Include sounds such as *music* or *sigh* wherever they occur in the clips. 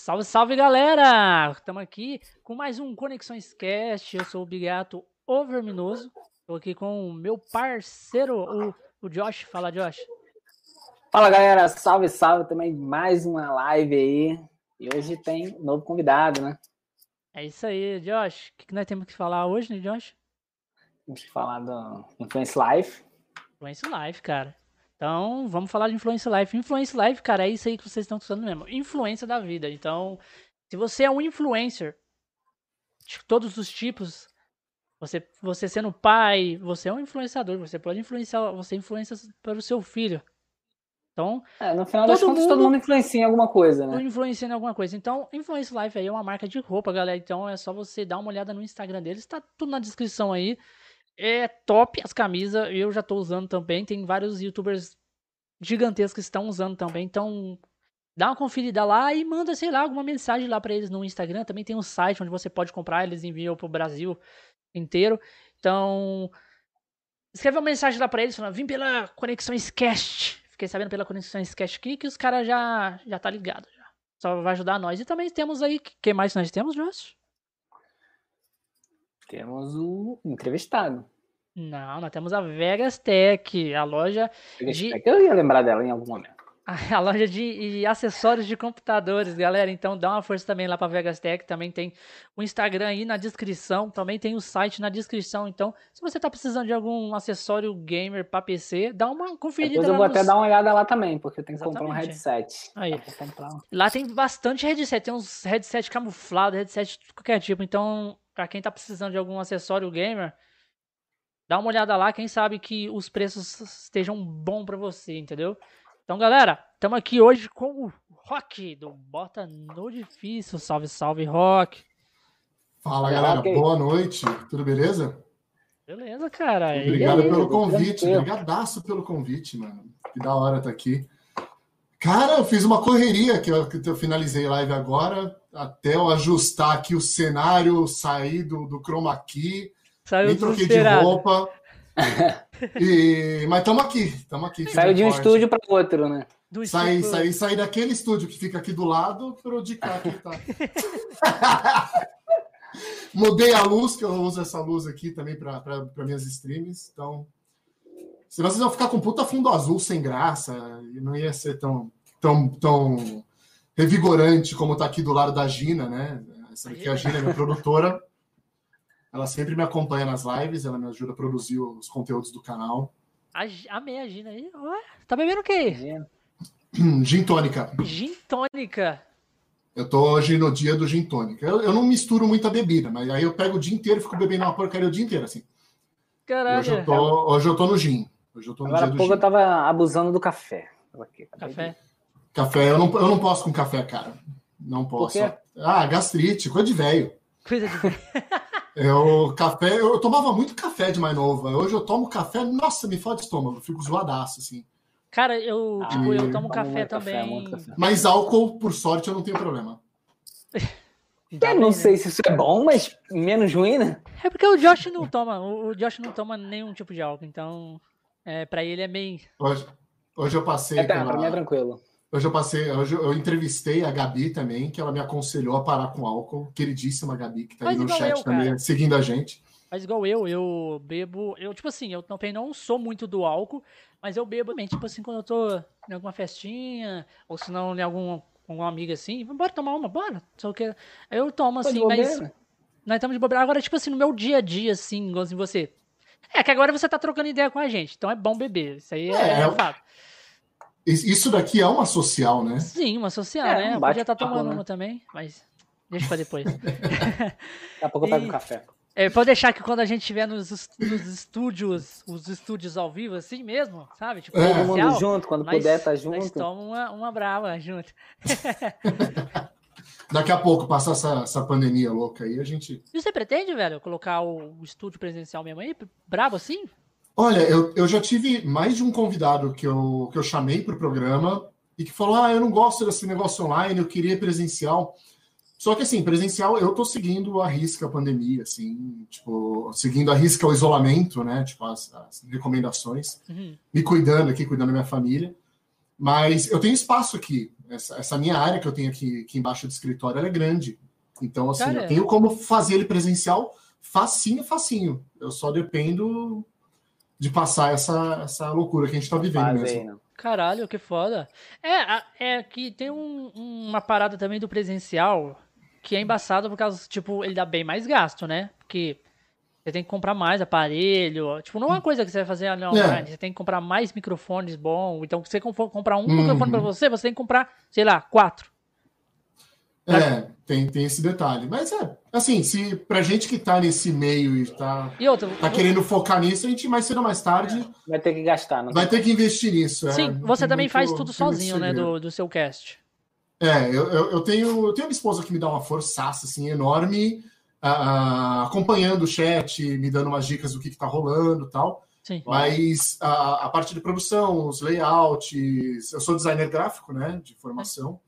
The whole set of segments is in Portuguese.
Salve, salve galera! Estamos aqui com mais um Conexões Cast. Eu sou o Bigato Overminoso. Estou aqui com o meu parceiro, o, o Josh. Fala, Josh. Fala galera, salve, salve também. Mais uma live aí. E hoje tem um novo convidado, né? É isso aí, Josh. O que, que nós temos que falar hoje, né, Josh? Temos que falar do Influence Life. Influence Life, cara. Então, vamos falar de Influence Life. Influence Life, cara, é isso aí que vocês estão estudando mesmo. Influência da vida. Então, se você é um influencer de todos os tipos, você, você sendo pai, você é um influenciador, você pode influenciar, você influencia para o seu filho. Então, é, no final das contas, todo mundo influencia em alguma coisa, né? Influencia em alguma coisa. Então, Influence Life aí é uma marca de roupa, galera. Então, é só você dar uma olhada no Instagram deles. Tá tudo na descrição aí. É top as camisas. Eu já tô usando também. Tem vários youtubers gigantescos que estão usando também. Então, dá uma conferida lá e manda, sei lá, alguma mensagem lá para eles no Instagram. Também tem um site onde você pode comprar. Eles enviam pro Brasil inteiro. Então, escreve uma mensagem lá para eles falando: vim pela Conexões Cast. Fiquei sabendo pela Conexões Cast aqui que os caras já, já tá ligado. Já. Só vai ajudar nós. E também temos aí. Quem mais nós temos, Josh? Temos o entrevistado. Não, nós temos a Vegas Tech, a loja Vegas de... Tech, eu ia lembrar dela em algum momento. A loja de, acessórios de computadores, galera. Então dá uma força também lá para Vegas Tech. Também tem o Instagram aí na descrição. Também tem o site na descrição. Então, se você tá precisando de algum acessório gamer para PC, dá uma conferida Depois lá. eu vou nos... até dar uma olhada lá também, porque eu tenho que Exatamente. comprar um headset. Aí. Comprar... Lá tem bastante headset. Tem uns headset camuflado, headset de qualquer tipo. Então, para quem tá precisando de algum acessório gamer, dá uma olhada lá. Quem sabe que os preços estejam bom para você, entendeu? Então, galera, estamos aqui hoje com o Rock do Bota no Difícil. Salve, salve, Rock. Fala, galera. Okay. Boa noite. Tudo beleza? Beleza, cara. Obrigado pelo convite. Obrigadaço pelo convite, mano. Que da hora estar tá aqui. Cara, eu fiz uma correria que eu, que eu finalizei a live agora, até eu ajustar aqui o cenário, sair do, do chroma key, Saiu nem troquei de roupa. E... Mas estamos aqui, estamos aqui. Saiu de um forte. estúdio para outro, né? Do saí, estúdio- saí, saí daquele estúdio que fica aqui do lado para o de cá que tá. *laughs* Mudei a luz, que eu uso essa luz aqui também para minhas streams. Então, senão vocês vão ficar com puta fundo azul sem graça e não ia ser tão, tão, tão revigorante como tá aqui do lado da Gina, né? Essa aqui é a Gina, minha produtora. *laughs* Ela sempre me acompanha nas lives, ela me ajuda a produzir os conteúdos do canal. A, amei a Gina aí. Ué, tá bebendo o quê? *clears throat* Gin tônica. Gin tônica. Eu tô hoje no dia do gin tônica. Eu, eu, não misturo muita bebida, mas aí eu pego o dia inteiro e fico bebendo uma porcaria o dia inteiro, assim. Caralho. Hoje eu tô, hoje eu tô no gin. Hoje eu tô no Agora dia há do pouco gin. eu tava abusando do café. Aqui, Café. Café, eu não, eu não posso com café, cara. Não posso. quê? Ah, gastrite, coisa de velho. Coisa de. *laughs* Eu, café, eu tomava muito café de mais novo. Hoje eu tomo café, nossa, me fode o estômago, eu fico zoadaço, assim. Cara, eu, Ah, tipo, eu e- tomo Tomo café café, também. muito café. Mas álcool, por sorte, eu não tenho problema. *laughs* Eu bem, não né? sei se isso é bom, mas menos ruim, né? É porque o Josh não toma. O Josh não toma nenhum tipo de álcool. Então, é, pra ele é bem. Hoje, hoje eu passei É, tá, pela- pra mim é tranquilo. Hoje eu passei, hoje eu entrevistei a Gabi também, que ela me aconselhou a parar com álcool. Queridíssima Gabi, que tá aí Faz no igual chat eu, também, cara. seguindo a gente. Mas igual eu, eu bebo. Eu, tipo assim, eu também não sou muito do álcool, mas eu bebo também. Tipo assim, quando eu tô em alguma festinha, ou se não em algum, com alguma amiga assim, bora tomar uma, bora. Só que eu tomo de assim, mas. Nós estamos de bobeira. Agora, tipo assim, no meu dia a dia, assim, igualzinho você. É que agora você tá trocando ideia com a gente, então é bom beber. Isso aí é, É, é fato. Is- Isso daqui é uma social, né? Sim, uma social, É, né? um podia estar bate-papo, tomando né? uma também, mas deixa pra depois. *laughs* *laughs* Daqui a pouco eu pego E- um café. É, pode deixar que quando a gente estiver nos, nos estúdios, os estúdios ao vivo, assim mesmo, sabe? Tipo, É. Todo mundo junto, quando nós- puder tá Nós junto. tomamos uma, uma brava junto. *laughs* Daqui a pouco, passar essa, essa pandemia louca aí, a gente. E você pretende, velho, colocar o, o estúdio presencial mesmo aí? Brabo assim? Olha, eu, eu já tive mais de um convidado que eu, que eu chamei para o programa e que falou: Ah, eu não gosto desse negócio online, eu queria presencial. Só que assim, presencial, eu tô seguindo a risca a pandemia, assim, tipo, seguindo a risca o isolamento, né? Tipo, as, as recomendações, Uhum. me cuidando aqui, cuidando da minha família. Mas eu tenho espaço aqui. Essa, essa minha área que eu tenho aqui, aqui embaixo do escritório, ela é grande. Então, assim, eu tenho como fazer ele presencial facinho, facinho. Eu só dependo de passar essa, essa loucura que a gente tá vivendo Faz mesmo. aí, não. Caralho, que foda. É, é que tem um- uma parada também do presencial que é embaçado por causa, tipo, ele dá bem mais gasto, né? Porque você tem que comprar mais aparelho. Tipo, não é uma coisa que você vai fazer ali online. Você tem que comprar mais microfones bons. Então, se você for comprar um Uhum. microfone pra você, você tem que comprar, sei lá, quatro. É, tem, tem esse detalhe. Mas é, assim, se pra gente que tá nesse meio e tá, E outra, tá querendo focar nisso, a gente mais cedo ou mais tarde Vai ter que gastar, não vai ter que investir nisso. é. sim, Não você também muito- faz tudo sozinho, né, do, do seu cast. É, eu, eu, eu tenho, eu tenho uma esposa que me dá uma forçaça assim, enorme, ah, acompanhando o chat, me dando umas dicas do que, que tá rolando e tal. Sim. Mas a, a parte de produção, os layouts, eu sou designer gráfico, né, de formação.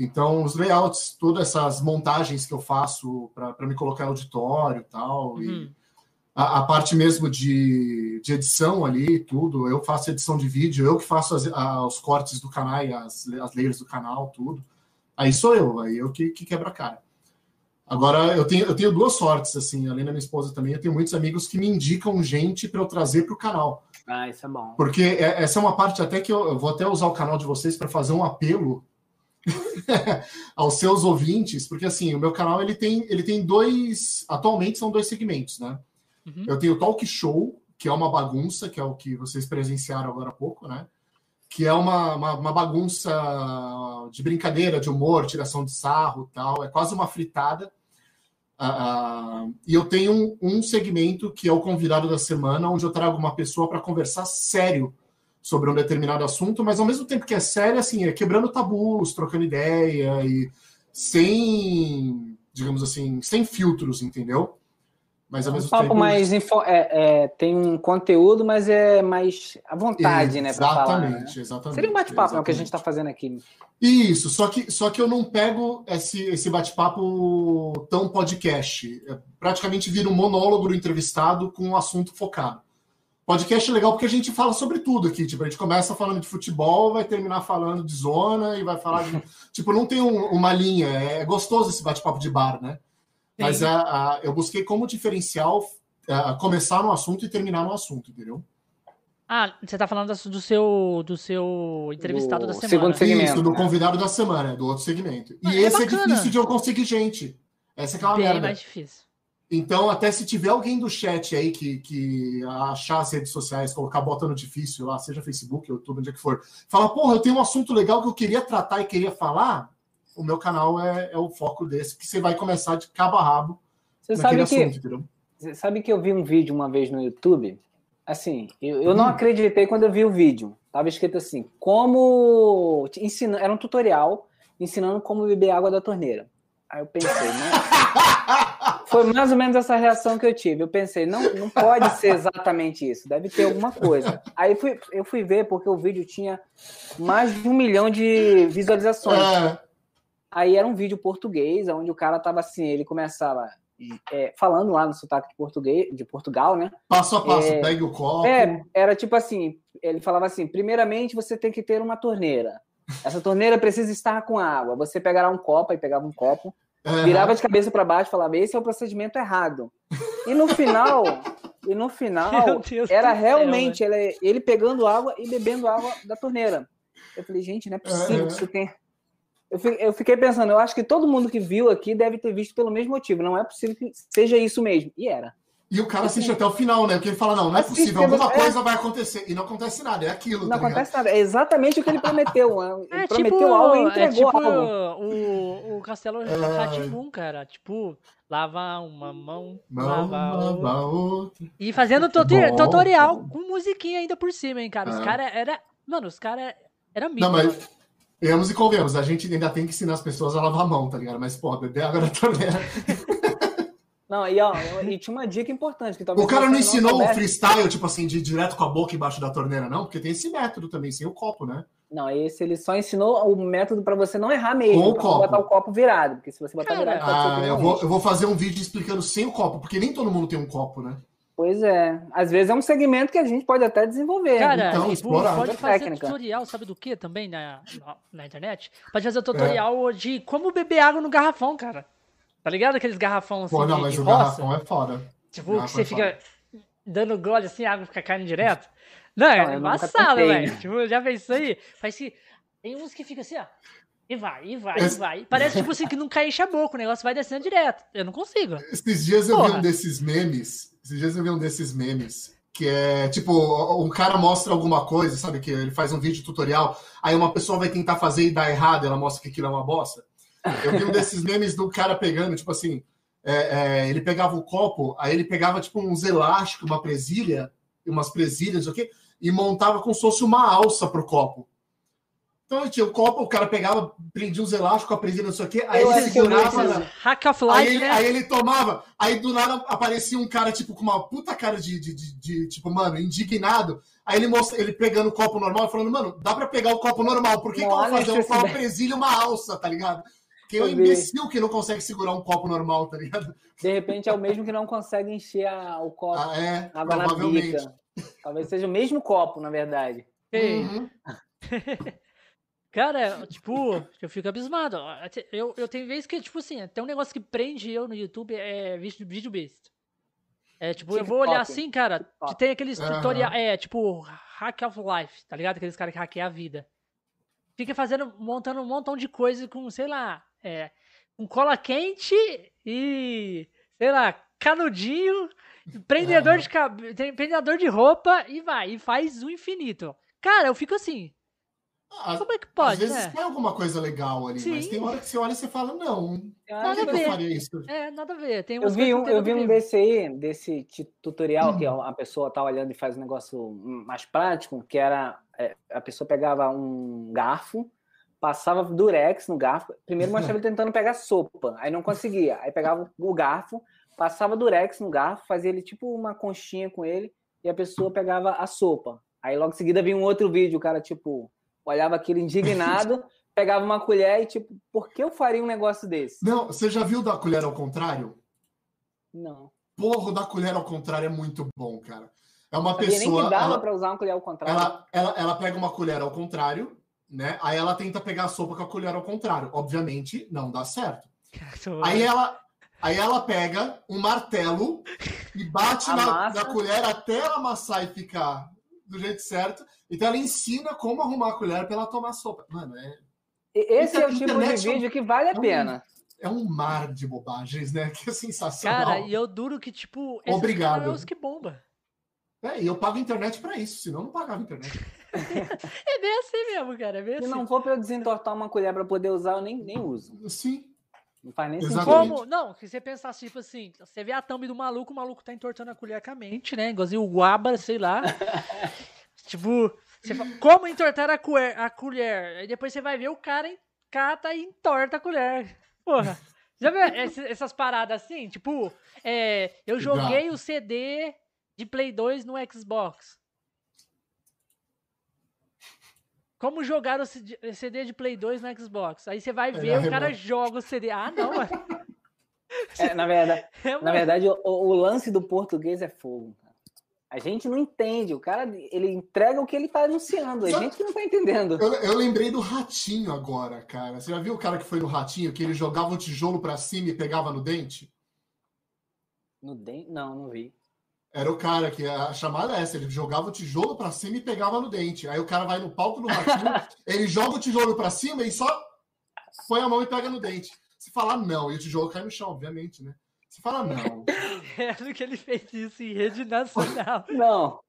Então, os layouts, todas essas montagens que eu faço para me colocar em auditório e tal, Uhum. e a, a parte mesmo de, de edição ali, tudo, eu faço edição de vídeo, eu que faço as- a- os cortes do canal, e as, as layers do canal, tudo. Aí sou eu, aí eu que, que quebra a cara. Agora, eu tenho, eu tenho duas sortes, assim, além da minha esposa também, eu tenho muitos amigos que me indicam gente para eu trazer para o canal. Ah, isso é bom. Porque é- essa é uma parte até que eu, eu vou até usar o canal de vocês para fazer um apelo *laughs* aos seus ouvintes, porque assim, o meu canal ele tem, ele tem dois, atualmente são dois segmentos, né? Uhum. Eu tenho o Talk Show, que é uma bagunça, que é o que vocês presenciaram agora há pouco, né? Que é uma, uma, uma bagunça de brincadeira, de humor, tiração de sarro tal. É quase uma fritada. Ah, e eu tenho um, um segmento que é o convidado da semana, onde eu trago uma pessoa para conversar sério sobre um determinado assunto, mas ao mesmo tempo que é sério, assim, é quebrando tabus, trocando ideia e sem, digamos assim, sem filtros, entendeu? Mas ao Um mesmo papo tempo. mais. info- é, é, tem um conteúdo, mas é mais à vontade, né? Pra falar. né? Exatamente, exatamente. Seria um bate-papo, é o que a gente está exatamente. fazendo aqui. Isso, só que, só que eu não pego esse, esse bate-papo tão podcast. É, praticamente vira um monólogo do entrevistado com um assunto focado. Podcast é legal porque a gente fala sobre tudo aqui. Tipo, a gente começa falando de futebol, vai terminar falando de zona e vai falar de. *laughs* tipo, não tem um- uma linha. É gostoso esse bate-papo de bar, né? Mas Sim. a, a- eu busquei como diferencial a, começar no assunto e terminar no assunto, entendeu? Ah, você tá falando do seu, do seu entrevistado Do da semana. segundo segmento. Isso, do né? convidado da semana, do outro segmento. E é esse é bacana. difícil de eu conseguir gente. Essa é uma Bem merda. mais difícil. Então, até se tiver alguém do chat aí que, que achar as redes sociais, colocar bota no difícil lá, seja Facebook, YouTube, onde é que for, fala, porra, eu tenho um assunto legal que eu queria tratar e queria falar, o meu canal é, é o foco desse, que você vai começar de cabo a rabo Você naquele sabe que, assunto, entendeu? você sabe que eu vi um vídeo uma vez no YouTube? Assim, eu, eu não acreditei quando eu vi o vídeo. Tava escrito assim: como. Ensina, era um tutorial ensinando como beber água da torneira. Aí eu pensei, né? *laughs* Foi mais ou menos essa reação que eu tive. Eu pensei, não, não pode ser exatamente isso, deve ter alguma coisa. Aí fui, eu fui ver porque o vídeo tinha mais de um milhão de visualizações. É, Aí era um vídeo português, onde o cara tava assim, ele começava é, falando lá no sotaque de, português, de Portugal, né? passo a passo, É. pegue o copo. É, era tipo assim, ele falava assim, primeiramente você tem que ter uma torneira. Essa torneira precisa estar com água. Você pegará um copo, aí pegava um copo, virava de cabeça para baixo e falava, esse é o procedimento errado. E no final, e no final, era do céu, realmente ele, ele pegando água e bebendo água da torneira. Eu falei, gente, não é possível que isso tenha. Eu eu fiquei pensando, eu acho que todo mundo que viu aqui deve ter visto pelo mesmo motivo. Não é possível que seja isso mesmo. E era. E o cara assiste até o final, né? Porque ele fala, não, não é Assiste, possível, alguma é. coisa vai acontecer. E não acontece nada, é aquilo, Não tá ligado? acontece nada. É exatamente o que ele prometeu. né? Ele *laughs* É prometeu tipo, algo e é entregou tipo algo. o, o Castelo É. Ratimbum, cara. Tipo, lava uma mão, Mão, lava outra. lava outra. E fazendo Bom, tutorial com musiquinha ainda por cima, hein, cara. Os É. caras era. Mano, os caras era mito. Não, mas. Vemos e convenhamos, a gente ainda tem que ensinar as pessoas a lavar a mão, tá ligado? Mas, pô, água da torneira. Não, e, ó, e tinha uma dica importante. Que talvez O cara não ensinou o soubesse. freestyle, tipo assim, de ir direto com a boca embaixo da torneira, não? Porque tem esse método também, sem o copo, né? Não, esse ele só ensinou o método para você não errar mesmo. Com o pra copo. botar o copo virado. Porque se você botar Cara, virado, ser Ah, eu não vou, eu vou fazer um vídeo explicando sem o copo, porque nem todo mundo tem um copo, né? Pois é. Às vezes é um segmento que a gente pode até desenvolver. Cara, Então, e, pô, explorar. pode fazer técnica. tutorial, sabe do que também na, na, na internet? Pode fazer tutorial de como beber água no garrafão, cara. Tá ligado? Aqueles garrafão assim Pô, não, de, mas de o roça? garrafão é foda. Tipo, garrafão que você é fica dando gole assim, a água fica caindo direto. Não, Não, é nunca embaçado, velho. Tipo, já fez isso aí? Faz que. Tem uns que ficam assim, ó. E vai, e vai, e Esse- vai. Parece tipo assim que não cai enche a boca, o negócio vai descendo direto. Eu não consigo. Esses dias eu vi Porra. um desses memes. Esses dias eu vi um desses memes. Que é tipo, um cara mostra alguma coisa, sabe? Que ele faz um vídeo tutorial, aí uma pessoa vai tentar fazer e dá errado, ela mostra que aquilo é uma bosta. Eu vi um desses memes do cara pegando, tipo assim, é, é, ele pegava o copo, aí ele pegava tipo uns elásticos, uma presilha, umas presilhas, não sei o quê, e montava como se fosse uma alça pro copo. Então tinha o copo, o cara pegava, prendia uns elásticos com a presilha, não sei o quê, aí Eu ele eu segurava. na- Hack of Aí Life, ele, né? aí ele tomava, aí do nada aparecia um cara, tipo, com uma puta cara de, de, de- de, tipo, mano, indignado. Aí ele mostra, ele pegando o copo normal e falando, mano, dá pra pegar o copo normal, por que, que eu vou fazer um com uma necessidade. presilha e uma alça, tá ligado? Que é um imbecil que não consegue segurar um copo normal, tá ligado? De repente é o mesmo que não consegue encher a- o copo, Ah, é, água na provavelmente. bica. Talvez seja o mesmo copo, na verdade. Ei, Uhum. *laughs* Cara, tipo, eu fico abismado. Eu, eu tenho vezes que, tipo assim, tem um negócio que prende eu no YouTube, é vídeo, vídeo besta. É, tipo, eu vou olhar TikTok. assim, cara, que TikTok. tem aqueles Aham. tutorial, é, tipo, hack of life, tá ligado? Aqueles caras que hackeiam a vida. Fica fazendo, montando um montão de coisa com, sei lá, é, com cola quente e, sei lá, canudinho, prendedor Aham. de cabelo, prendedor de roupa e vai, e faz o infinito. Cara, eu fico assim, Ah, como é que Às pode, vezes né? tem alguma coisa legal ali, mas Sim. tem hora que você olha e você fala, não, Nada que, a que eu ver. faria isso? É, nada a ver. Tem Eu vi um, que eu vi um desse aí, desse tutorial, que é a pessoa tá olhando e faz um negócio mais prático, que era é, a pessoa pegava um garfo, passava durex no garfo. Primeiro mostrava *laughs* ele tentando pegar sopa, aí não conseguia. Aí pegava o garfo, passava durex no garfo, fazia ele tipo uma conchinha com ele, e a pessoa pegava a sopa. Aí logo em seguida vinha um outro vídeo, o cara, tipo, olhava aquilo indignado, *laughs* pegava uma colher e, tipo, por que eu faria um negócio desse? Não, você já viu da colher ao contrário? Não. Porra, da colher ao contrário é muito bom, cara. É uma Sabia nem pessoa. que dava ela- pra usar uma colher ao contrário. ela, ela, ela pega uma colher ao contrário, né? Aí ela tenta pegar a sopa com a colher ao contrário. Obviamente, não dá certo. Aí ela, aí ela pega um martelo e bate na, na colher até ela amassar e ficar do jeito certo. Então ela ensina como arrumar a colher para ela tomar sopa. Mano, é, E- Esse é o tipo de Internet é um- vídeo que vale a é um- pena. é um mar de bobagens, né? *laughs* Que é sensacional. Cara, e eu duro que, tipo, esses Obrigado. é os que bomba. É, e eu pago internet para isso, senão eu não pagava internet. É bem assim mesmo, cara. É bem Se assim. não for pra eu desentortar uma colher pra poder usar, eu nem, nem uso. Sim. Não faz nem sentido. Como? Não, se você pensasse, tipo assim, você vê a thumb do maluco, o maluco tá entortando a colher com a mente, né? Igualzinho o Guaba, sei lá. *laughs* tipo, você fala, como entortar a colher, a colher? Aí depois você vai ver o cara em- cata e entorta a colher. Porra. Já viu essas paradas assim? Tipo, é, eu joguei o CD de Play 2 no Xbox. Como jogar o CD de Play 2 no Xbox? Aí você vai Aí ver, o cara joga o CD. Ah, não, mano. É, na verdade, *laughs* É, na verdade o, o lance do português é fogo. cara. A gente não entende. O cara ele entrega o que ele tá anunciando. A Só- gente que não tá entendendo. Eu, eu lembrei do ratinho agora, cara. Você já viu o cara que foi no ratinho, que ele jogava o tijolo para cima e pegava no dente? No dente? Não, não vi. Era o cara que a chamada é essa, ele jogava o tijolo pra cima e pegava no dente. Aí o cara vai no palco do ratinho, *laughs* ele joga o tijolo pra cima e só põe a mão e pega no dente. Se falar não, e o tijolo cai no chão, obviamente, né? Se fala não. *laughs* É do que ele fez isso em rede nacional. *laughs* Não.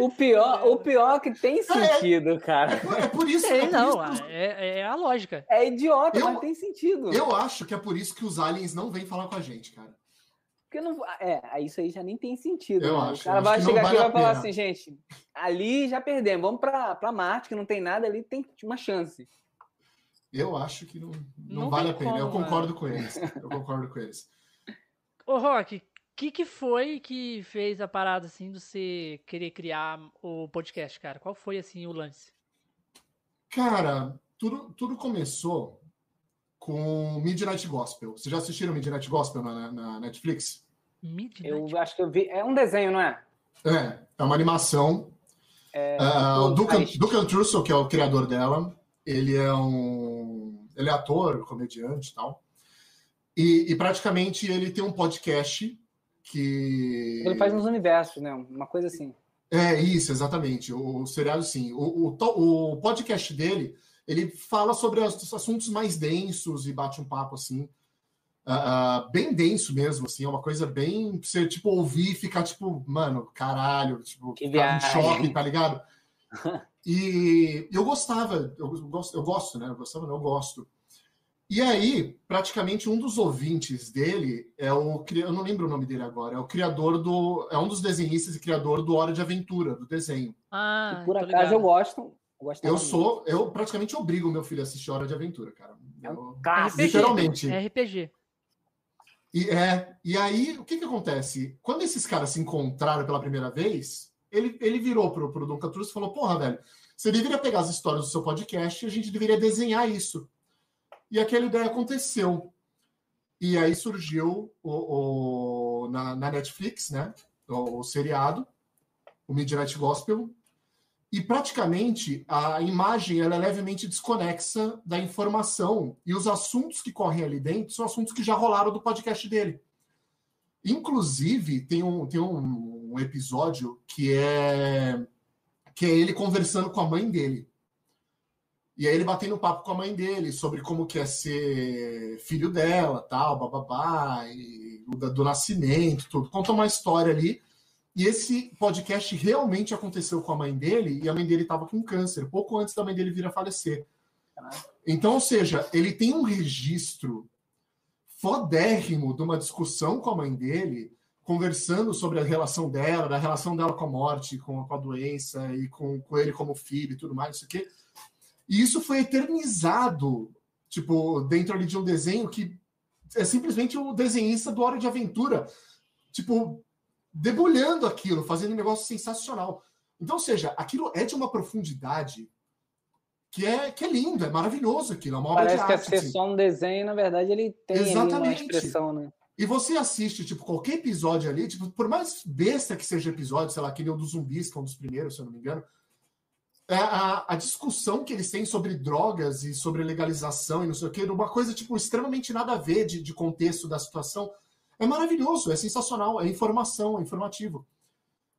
O pior, o pior é que tem sentido, cara. É por isso, é por não, isso que os- é, é a lógica. É idiota, Eu- mas tem sentido. eu acho que é por isso que os aliens não vêm falar com a gente, cara. Porque não. É, isso aí já nem tem sentido. Eu né? acho, o cara eu vai chegar aqui e vai falar assim, gente, ali já perdemos, vamos pra, pra Marte, que não tem nada ali, tem uma chance. Eu acho que não, não, Não vale a pena. eu como, concordo com eles. Eu concordo com eles. Ô, Rock, o que, que foi que fez a parada assim de você querer criar o podcast, cara? Qual foi assim o lance? Cara, tudo, tudo começou com Midnight Gospel. Vocês já assistiram Midnight Gospel na, na Netflix? Midnight. Eu acho que eu vi. É um desenho, não é? É, é uma animação. É, Ah, o. Duncan Trussell, que é o criador dela, ele é um. Ele é ator, comediante e tal. E, praticamente ele tem um podcast que. Ele faz uns universos, né? Uma coisa assim. É, isso, exatamente. O, o seriado, sim. O, o, o podcast dele, ele fala sobre os assuntos mais densos e bate um papo, assim, ah, bem denso mesmo, assim, é uma coisa bem... pra Você, tipo, ouvir e ficar, tipo, mano, caralho, tipo, Que ficar em choque, tá ligado? *laughs* E eu gostava, eu gosto, eu gosto, né? Eu gostava, não, eu gosto. E aí, praticamente um dos ouvintes dele é o. cri- Eu não lembro o nome dele agora, é o criador do. É um dos desenhistas e criador do Hora de Aventura, do desenho. Ah, E por acaso ligado. eu gosto. Eu, gostava Eu muito. sou. Eu praticamente obrigo o meu filho a assistir Hora de Aventura, cara. É um clássico. Literalmente. É RPG. E, é, e aí, o que que acontece? Quando esses caras se encontraram pela primeira vez, ele, ele virou pro, pro Duncan Truss e falou: Porra, velho, você deveria pegar as histórias do seu podcast e a gente deveria desenhar isso. E aquela ideia aconteceu. E aí surgiu o, o- na, na Netflix, né? O, o seriado, o Midnight Gospel. E praticamente a imagem ela é levemente desconexa da informação. E os assuntos que correm ali dentro são assuntos que já rolaram do podcast dele. Inclusive, tem um, tem um, um episódio que é, que é ele conversando com a mãe dele. E aí ele batendo papo com a mãe dele sobre como que é ser filho dela, tal, bababá, e do, do nascimento, tudo. Conta uma história ali. E esse podcast realmente aconteceu com a mãe dele, e a mãe dele estava com câncer, pouco antes da mãe dele vir a falecer. Então, ou seja, ele tem um registro fodérrimo de uma discussão com a mãe dele, conversando sobre a relação dela, da relação dela com a morte, com, com a doença, e com, com ele como filho e tudo mais, isso aqui. E isso foi eternizado, tipo, dentro ali de um desenho que é simplesmente o desenhista do Hora de Aventura, tipo, debulhando aquilo, fazendo um negócio sensacional. Então, ou seja, aquilo é de uma profundidade que é, que é lindo, é maravilhoso aquilo, é uma obra Parece de que é arte. ser assim. só um desenho, na verdade, ele tem ali uma Exatamente. expressão, né? E você assiste, tipo, qualquer episódio ali, tipo, por mais besta que seja o episódio, sei lá, aquele dos zumbis, que é um dos primeiros, se eu não me engano, é a, a discussão que eles têm sobre drogas e sobre legalização e não sei o quê, uma coisa, tipo, extremamente nada a ver de, de contexto da situação, é maravilhoso, é sensacional, é informação, é informativo.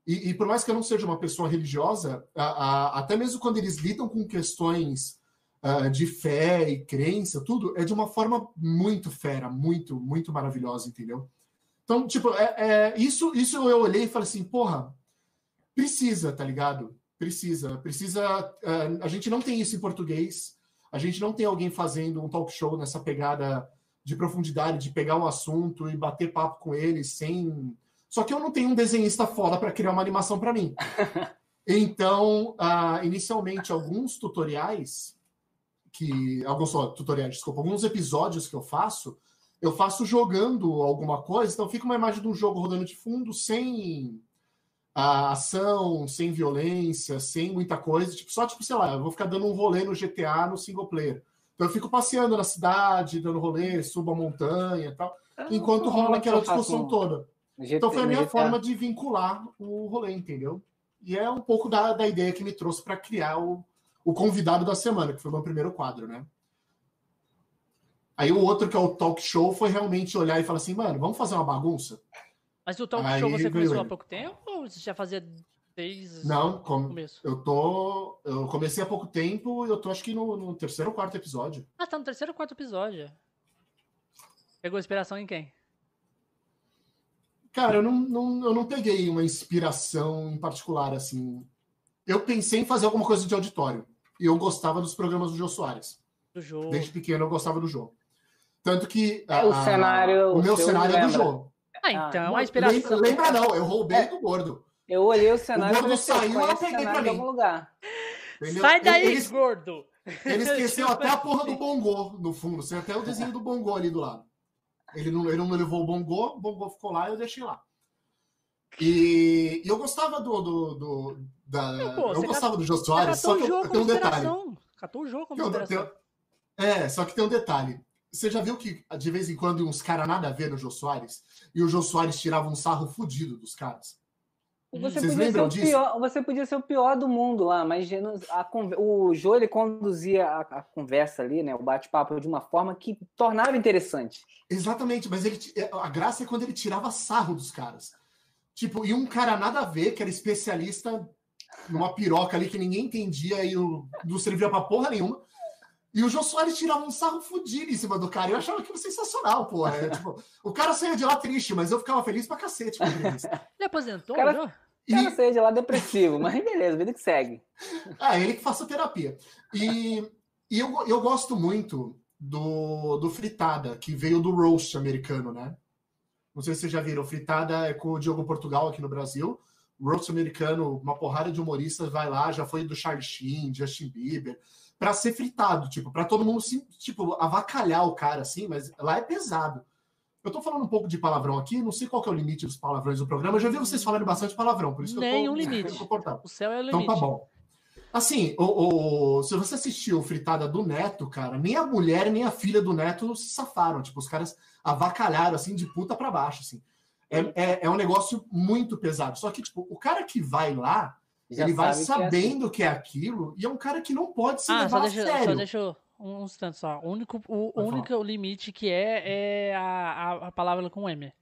E, e por mais que eu não seja uma pessoa religiosa, a- a- até mesmo quando eles lidam com questões ah, de fé e crença, tudo, é de uma forma muito fera, muito, muito maravilhosa, entendeu? Então, tipo, é, é- isso, isso eu olhei e falei assim, porra, precisa, tá ligado? Precisa, precisa. ah, a gente não tem isso em português, a gente não tem alguém fazendo um talk show nessa pegada de profundidade, de pegar um assunto e bater papo com ele sem. Só que eu não tenho um desenhista foda para criar uma animação para mim. *laughs* Então, ah, inicialmente, alguns tutoriais que alguns ó, tutoriais, desculpa, alguns episódios que eu faço, eu faço jogando alguma coisa, então fica uma imagem de um jogo rodando de fundo sem a ação, sem violência, sem muita coisa, tipo, só tipo, sei lá, eu vou ficar dando um rolê no GTA no single player. Então eu fico passeando na cidade, dando rolê, subo a montanha e tal, enquanto rola aquela discussão toda. Então foi a minha forma de vincular o rolê, entendeu? E é um pouco da, da ideia que me trouxe para criar o, o convidado da semana, que foi o meu primeiro quadro, né? Aí o outro, que é o talk show, foi realmente olhar e falar assim, mano, vamos fazer uma bagunça? Mas o talk Aí show você começou há pouco tempo ou você já fazia desde Não, como começo? eu tô. Eu comecei há pouco tempo e eu tô acho que no, no terceiro ou quarto episódio. Ah, tá no terceiro ou quarto episódio. Pegou inspiração em quem? Cara, eu não, não, eu não peguei uma inspiração em particular, assim. Eu pensei em fazer alguma coisa de auditório. E eu gostava dos programas do Jô Soares. Do jogo. Desde pequeno eu gostava do Jô. Tanto que. É, o cenário O meu cenário é do. Jô. Ah, então a inspiração. Lembra, lembra não, eu roubei É. do gordo. Eu olhei o cenário O gordo saiu, "Pô, eu peguei pra mim." lugar. entendeu? Sai daí, Ele, gordo! ele esqueceu *laughs* até a porra do assim. bongô no fundo. Você até o desenho do bongô ali do lado. Ele não, ele não levou o bongô, o bongô ficou lá e eu deixei lá. E, e eu gostava do. do, do- da, Pô, eu gostava do Jô Soares, só catou que eu, eu tenho um detalhe. Catou o jogo como Tem inspiração. tem- É, só que tem um detalhe. Você já viu que de vez em quando uns caras nada a ver no Jô Soares? E o Jô Soares tirava um sarro fudido dos caras. Você Vocês podia, ser lembram o disso? pior, você podia ser o pior do mundo lá, mas a o Jô ele conduzia a, a conversa ali, né, o bate-papo de uma forma que tornava interessante. Exatamente, mas ele, ti- a graça é quando ele tirava sarro dos caras. Tipo, e um cara nada a ver, que era especialista numa piroca ali que ninguém entendia e o- não servia pra porra nenhuma. E o Jô Soares tirava um sarro fudido em cima do cara. Eu achava aquilo sensacional, porra. É, *laughs* tipo, o cara saía de lá triste, mas eu ficava feliz pra cacete com isso. *laughs* Ele aposentou, Cara- cara saía de lá depressivo, mas beleza, vida que segue. Ah, *laughs* ele que faça terapia. E, e eu, eu gosto muito do, do Fritada, que veio do roast americano, né? Não sei se vocês já viram. Fritada é com o Diogo Portugal aqui no Brasil. Roast americano, uma porrada de humoristas vai lá, já foi do Charlie Sheen, Justin Bieber, pra ser fritado, tipo, pra todo mundo, se, tipo, avacalhar o cara, assim, mas lá é pesado. Eu tô falando um pouco de palavrão aqui, não sei qual é o limite dos palavrões do programa. Eu já vi vocês falando bastante palavrão, por isso que eu tô Nenhum limite. *laughs* O céu é o Então limite. tá bom. Assim, o, o- se você assistiu Fritada do Neto, cara, nem a mulher nem a filha do Neto se safaram. Tipo, os caras avacalharam, assim, de puta pra baixo, assim. É, é, é um negócio muito pesado. Só que, tipo, o cara que vai lá, Já ele vai sabe que é assim. sabendo que é aquilo, e é um cara que não pode se Ah, levar só a deixa, sério. só deixa eu- um instante só. O único, o Pode único limite que é é a, a, a palavra com M.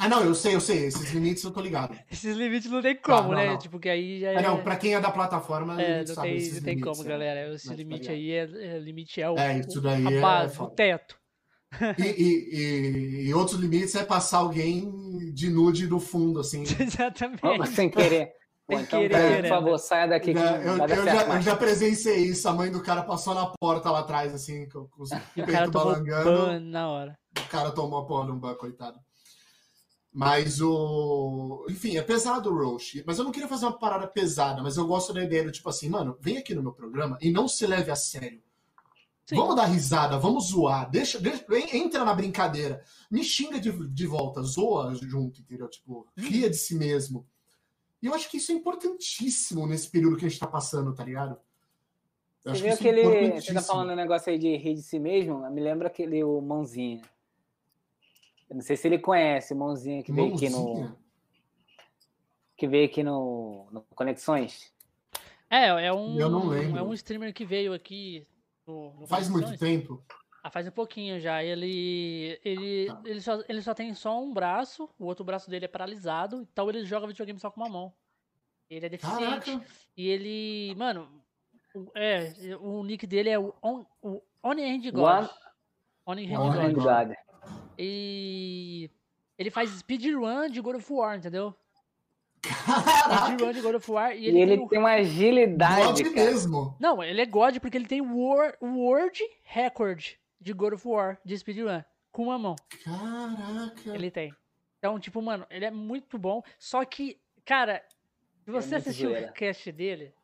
Ah, não, eu sei, eu sei. Esses limites eu tô ligado. *laughs* Esses limites não tem como, não, né? não. Tipo, que aí já é. Ah, não, pra quem é da plataforma, é, ele não sabe tem, esses não tem limites, como, né? galera. Esse Mas tá limite ligado. aí é, é- limite é o, É, isso daí a é base, o teto. E, e- e- e outros limites é passar alguém de nude do fundo, assim. *laughs* Exatamente. Ó, Sem querer. Pô, Sem então, querer, né? por favor, saia daqui que não eu, vai dar eu certo já, eu já presenciei isso. A mãe do cara passou na porta lá atrás, assim, com, com os *laughs* o peitos balangando. na hora. O cara tomou a porra num banco, coitado. Mas o. Enfim, é pesado o Roche. Mas eu não queria fazer uma parada pesada, mas eu gosto da ideia do tipo assim, mano, vem aqui no meu programa e não se leve a sério. Sim. Vamos dar risada, vamos zoar, deixa, deixa- en- entra na brincadeira, me xinga de, de volta, zoa junto, entendeu? Tipo, ria de si mesmo. E eu acho que isso é importantíssimo nesse período que a gente tá passando, tá ligado? Eu Você acho viu que isso é aquele. Você tá falando um negócio aí de rir de si mesmo? Me lembra aquele o Mãozinha. Eu não sei se ele conhece o Mãozinha que veio aqui no. Que veio aqui no, no Conexões. É, é um, Eu não lembro. é um streamer que veio aqui no, no Faz muito tempo. Ah, faz um pouquinho já. Ele ele, Tá. ele, só, ele só tem só um braço, o outro braço dele é paralisado, então ele joga videogame só com uma mão. Ele é deficiente. Caraca. E ele, mano, o, é, o nick dele é o On, o God. One Only Hand Only God. Hand God. E ele faz speedrun de God of War, entendeu? Caraca. Speedrun de God of War. E E ele, ele tem um- tem uma agilidade. God cara. mesmo. Não, ele é God porque ele tem o Wor- o World Record de God of War, de speedrun, com uma mão. Caraca. Ele tem. Então, tipo, mano, ele é muito bom. Só que, cara, se você muito assistiu zoeira. o cast dele,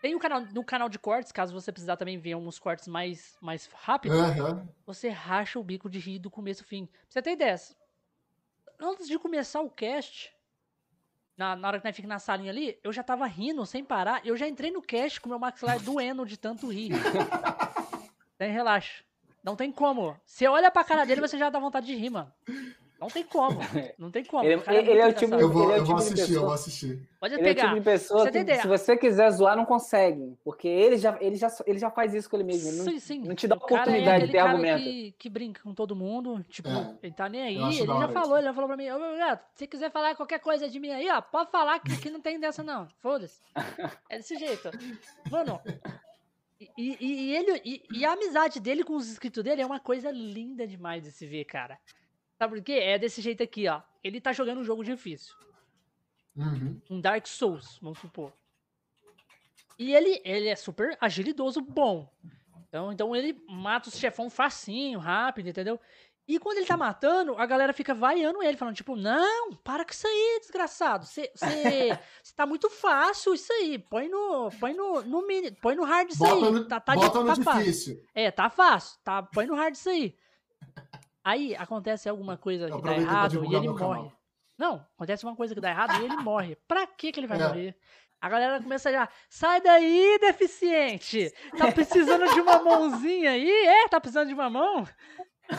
tem um canal, no canal de cortes, caso você precisar também ver uns cortes mais, mais rápidos, Aham. você racha o bico de rir do começo ao fim. Pra você ter ideia, antes de começar o cast, na, na hora que nós fica na salinha ali, eu já tava rindo sem parar. Eu já entrei no cast com meu maxilar doendo de tanto rir. *laughs* Tem relaxa. Não tem como. Você olha pra cara dele, você já dá vontade de rir, mano. Não tem como. *laughs* Não tem como. Ele- cara ele é o tipo-. Eu vou, Ele é o eu vou tipo de assistir, eu vou assistir. Pode Ele é o pegar. tipo de pessoa que, se você quiser zoar, não consegue. Porque ele já, ele já, ele já faz isso com ele mesmo. Ele não, sim, sim. não te dá O cara oportunidade é de aquele ter cara argumento. Que, que brinca com todo mundo. Tipo, É. ele tá nem aí. Ele já falou, isso. ele já falou pra mim, ô meu gato, se quiser falar qualquer coisa de mim aí, ó, pode falar que, que não tem dessa, não. Foda-se. *laughs* É desse jeito. Mano. E, e- e ele, e, e a amizade dele com os inscritos dele é uma coisa linda demais de se ver, cara. Sabe por quê? É desse jeito aqui, ó. Ele tá jogando um jogo difícil. Uhum. um Dark Souls, vamos supor. E ele, ele é super agilidoso, bom. Então, então ele mata os chefão facinho, rápido, entendeu? E quando ele tá matando, a galera fica vaiando ele, falando, tipo, não, para com isso aí, desgraçado. Você *laughs* tá muito fácil isso aí. Põe no. Põe no, no mini. Põe no hard isso Bota aí. no, tá, tá, bota di- no tá fácil. difícil. É, tá fácil. Tá, põe no hard isso aí. Aí acontece alguma coisa que dá errado e ele meu canal. morre. Não, acontece uma coisa que dá errado e ele morre. Pra que que ele vai É. morrer? A galera começa já, sai daí, deficiente! Tá precisando de uma mãozinha aí? É, tá precisando de uma mão?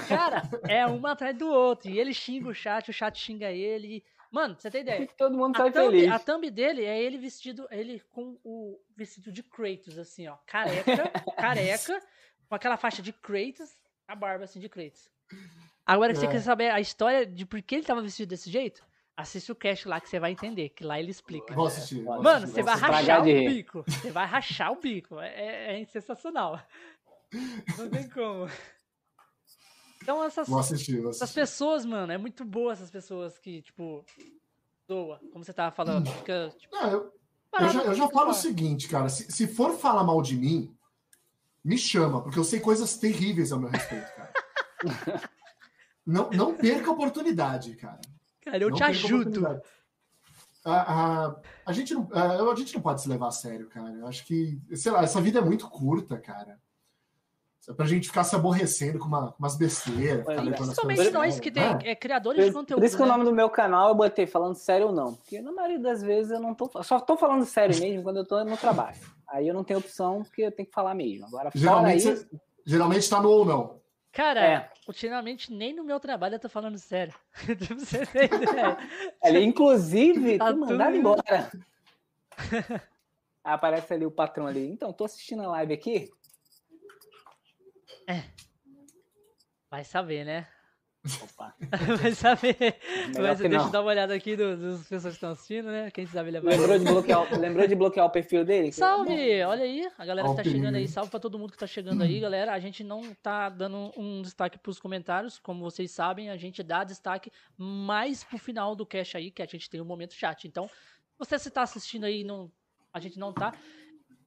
Cara, é um atrás do outro. E ele xinga o chat, o chat xinga ele. Mano, você tem ideia? Todo mundo A sai thumb, feliz. a thumb dele é ele vestido, ele com o vestido de Kratos, assim, ó. Careca, careca, com aquela faixa de Kratos, a barba assim de Kratos. Agora que você É. quer saber a história de por que ele tava vestido desse jeito, assiste o cast lá que você vai entender, que lá ele explica. Vou assistir. vou Mano, assistir, você vai rachar o rir. bico. Você vai rachar o bico. É, é- é sensacional. Não tem como. Então essas, Vou assistir, vou essas assistir. pessoas, mano, é muito boa essas pessoas que, tipo, zoa, como você tava falando. Fica, tipo, Não, eu, eu já, eu já falo o seguinte, cara. Se, se for falar mal de mim, me chama, porque eu sei coisas terríveis ao meu respeito, cara. Não, não perca a oportunidade, cara. Cara, eu Não te a ajudo. A, a, a, gente não, a, a gente não pode se levar a sério, cara. Eu acho que, sei lá, essa vida é muito curta, cara. Pra gente ficar se aborrecendo com, uma, com umas besteiras. é. Principalmente nós que tem é, criadores de Por, conteúdo. por isso que o né? nome do meu canal eu botei falando sério ou não. Porque na maioria das vezes eu não tô. Só tô falando sério *laughs* mesmo quando eu tô no trabalho. Aí eu não tenho opção porque eu tenho que falar mesmo. Agora, fora Geralmente, isso. você- geralmente tá no ou não. Cara, É. ultimamente nem no meu trabalho eu tô falando sério. *laughs* Pra você ter ideia. Ele, inclusive, Tá mandado tudo- embora. *laughs* Aparece ali o patrão ali. Então, tô assistindo a live aqui. Vai saber, né? Opa. *laughs* Vai saber. Melhor Mas deixa eu dar uma olhada aqui do- das pessoas que estão assistindo, né? Quem sabe ele vai. Lembrou de *laughs* bloquear, o- lembrou de bloquear o perfil dele? Salve! Olha aí, a galera que tá chegando aí. Salve pra todo mundo que tá chegando aí, galera. A gente não tá dando um destaque pros comentários, como vocês sabem, a gente dá destaque mais pro final do cast aí, que a gente tem o momento chat. Então, você se tá assistindo aí, e não, a gente não tá.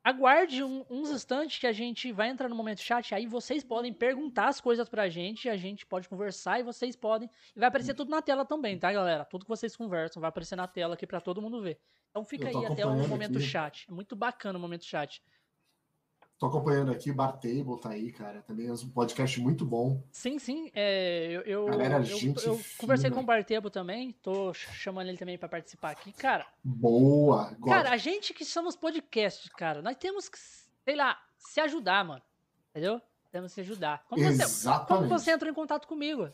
Aguarde um- uns instantes que a gente vai entrar no momento chat, aí vocês podem perguntar as coisas pra gente, a gente pode conversar e vocês podem. E vai aparecer tudo na tela também, tá, galera? Tudo que vocês conversam vai aparecer na tela aqui pra todo mundo ver. Então fica aí até o momento aqui. chat. É muito bacana o momento chat. Tô acompanhando aqui, Bar Table tá aí, cara. Também é um podcast muito bom. Sim, sim. é, eu, eu, Galera, eu- gente eu conversei fina. com o Bartebo também. Tô ch- chamando ele também pra participar aqui. Cara, Boa! Gosto. cara, a gente que somos podcasts, cara, nós temos que, sei lá, se ajudar, mano. Entendeu? Temos que se ajudar. Como você, como Exatamente. você entrou em contato comigo?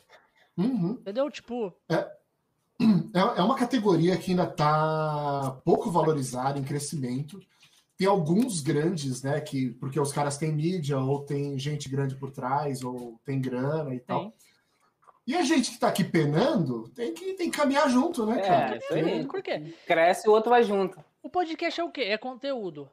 Uhum. Entendeu? Tipo, É, *clears throat* é uma categoria que ainda tá pouco valorizada, em crescimento. Tem alguns grandes, né? Que, porque os caras têm mídia, ou tem gente grande por trás, ou tem grana e tal. tem. E a gente que tá aqui penando tem que, tem que caminhar junto, né, É, cara? isso aí. Por quê? Cresce, o outro vai junto. O podcast é o quê? É conteúdo.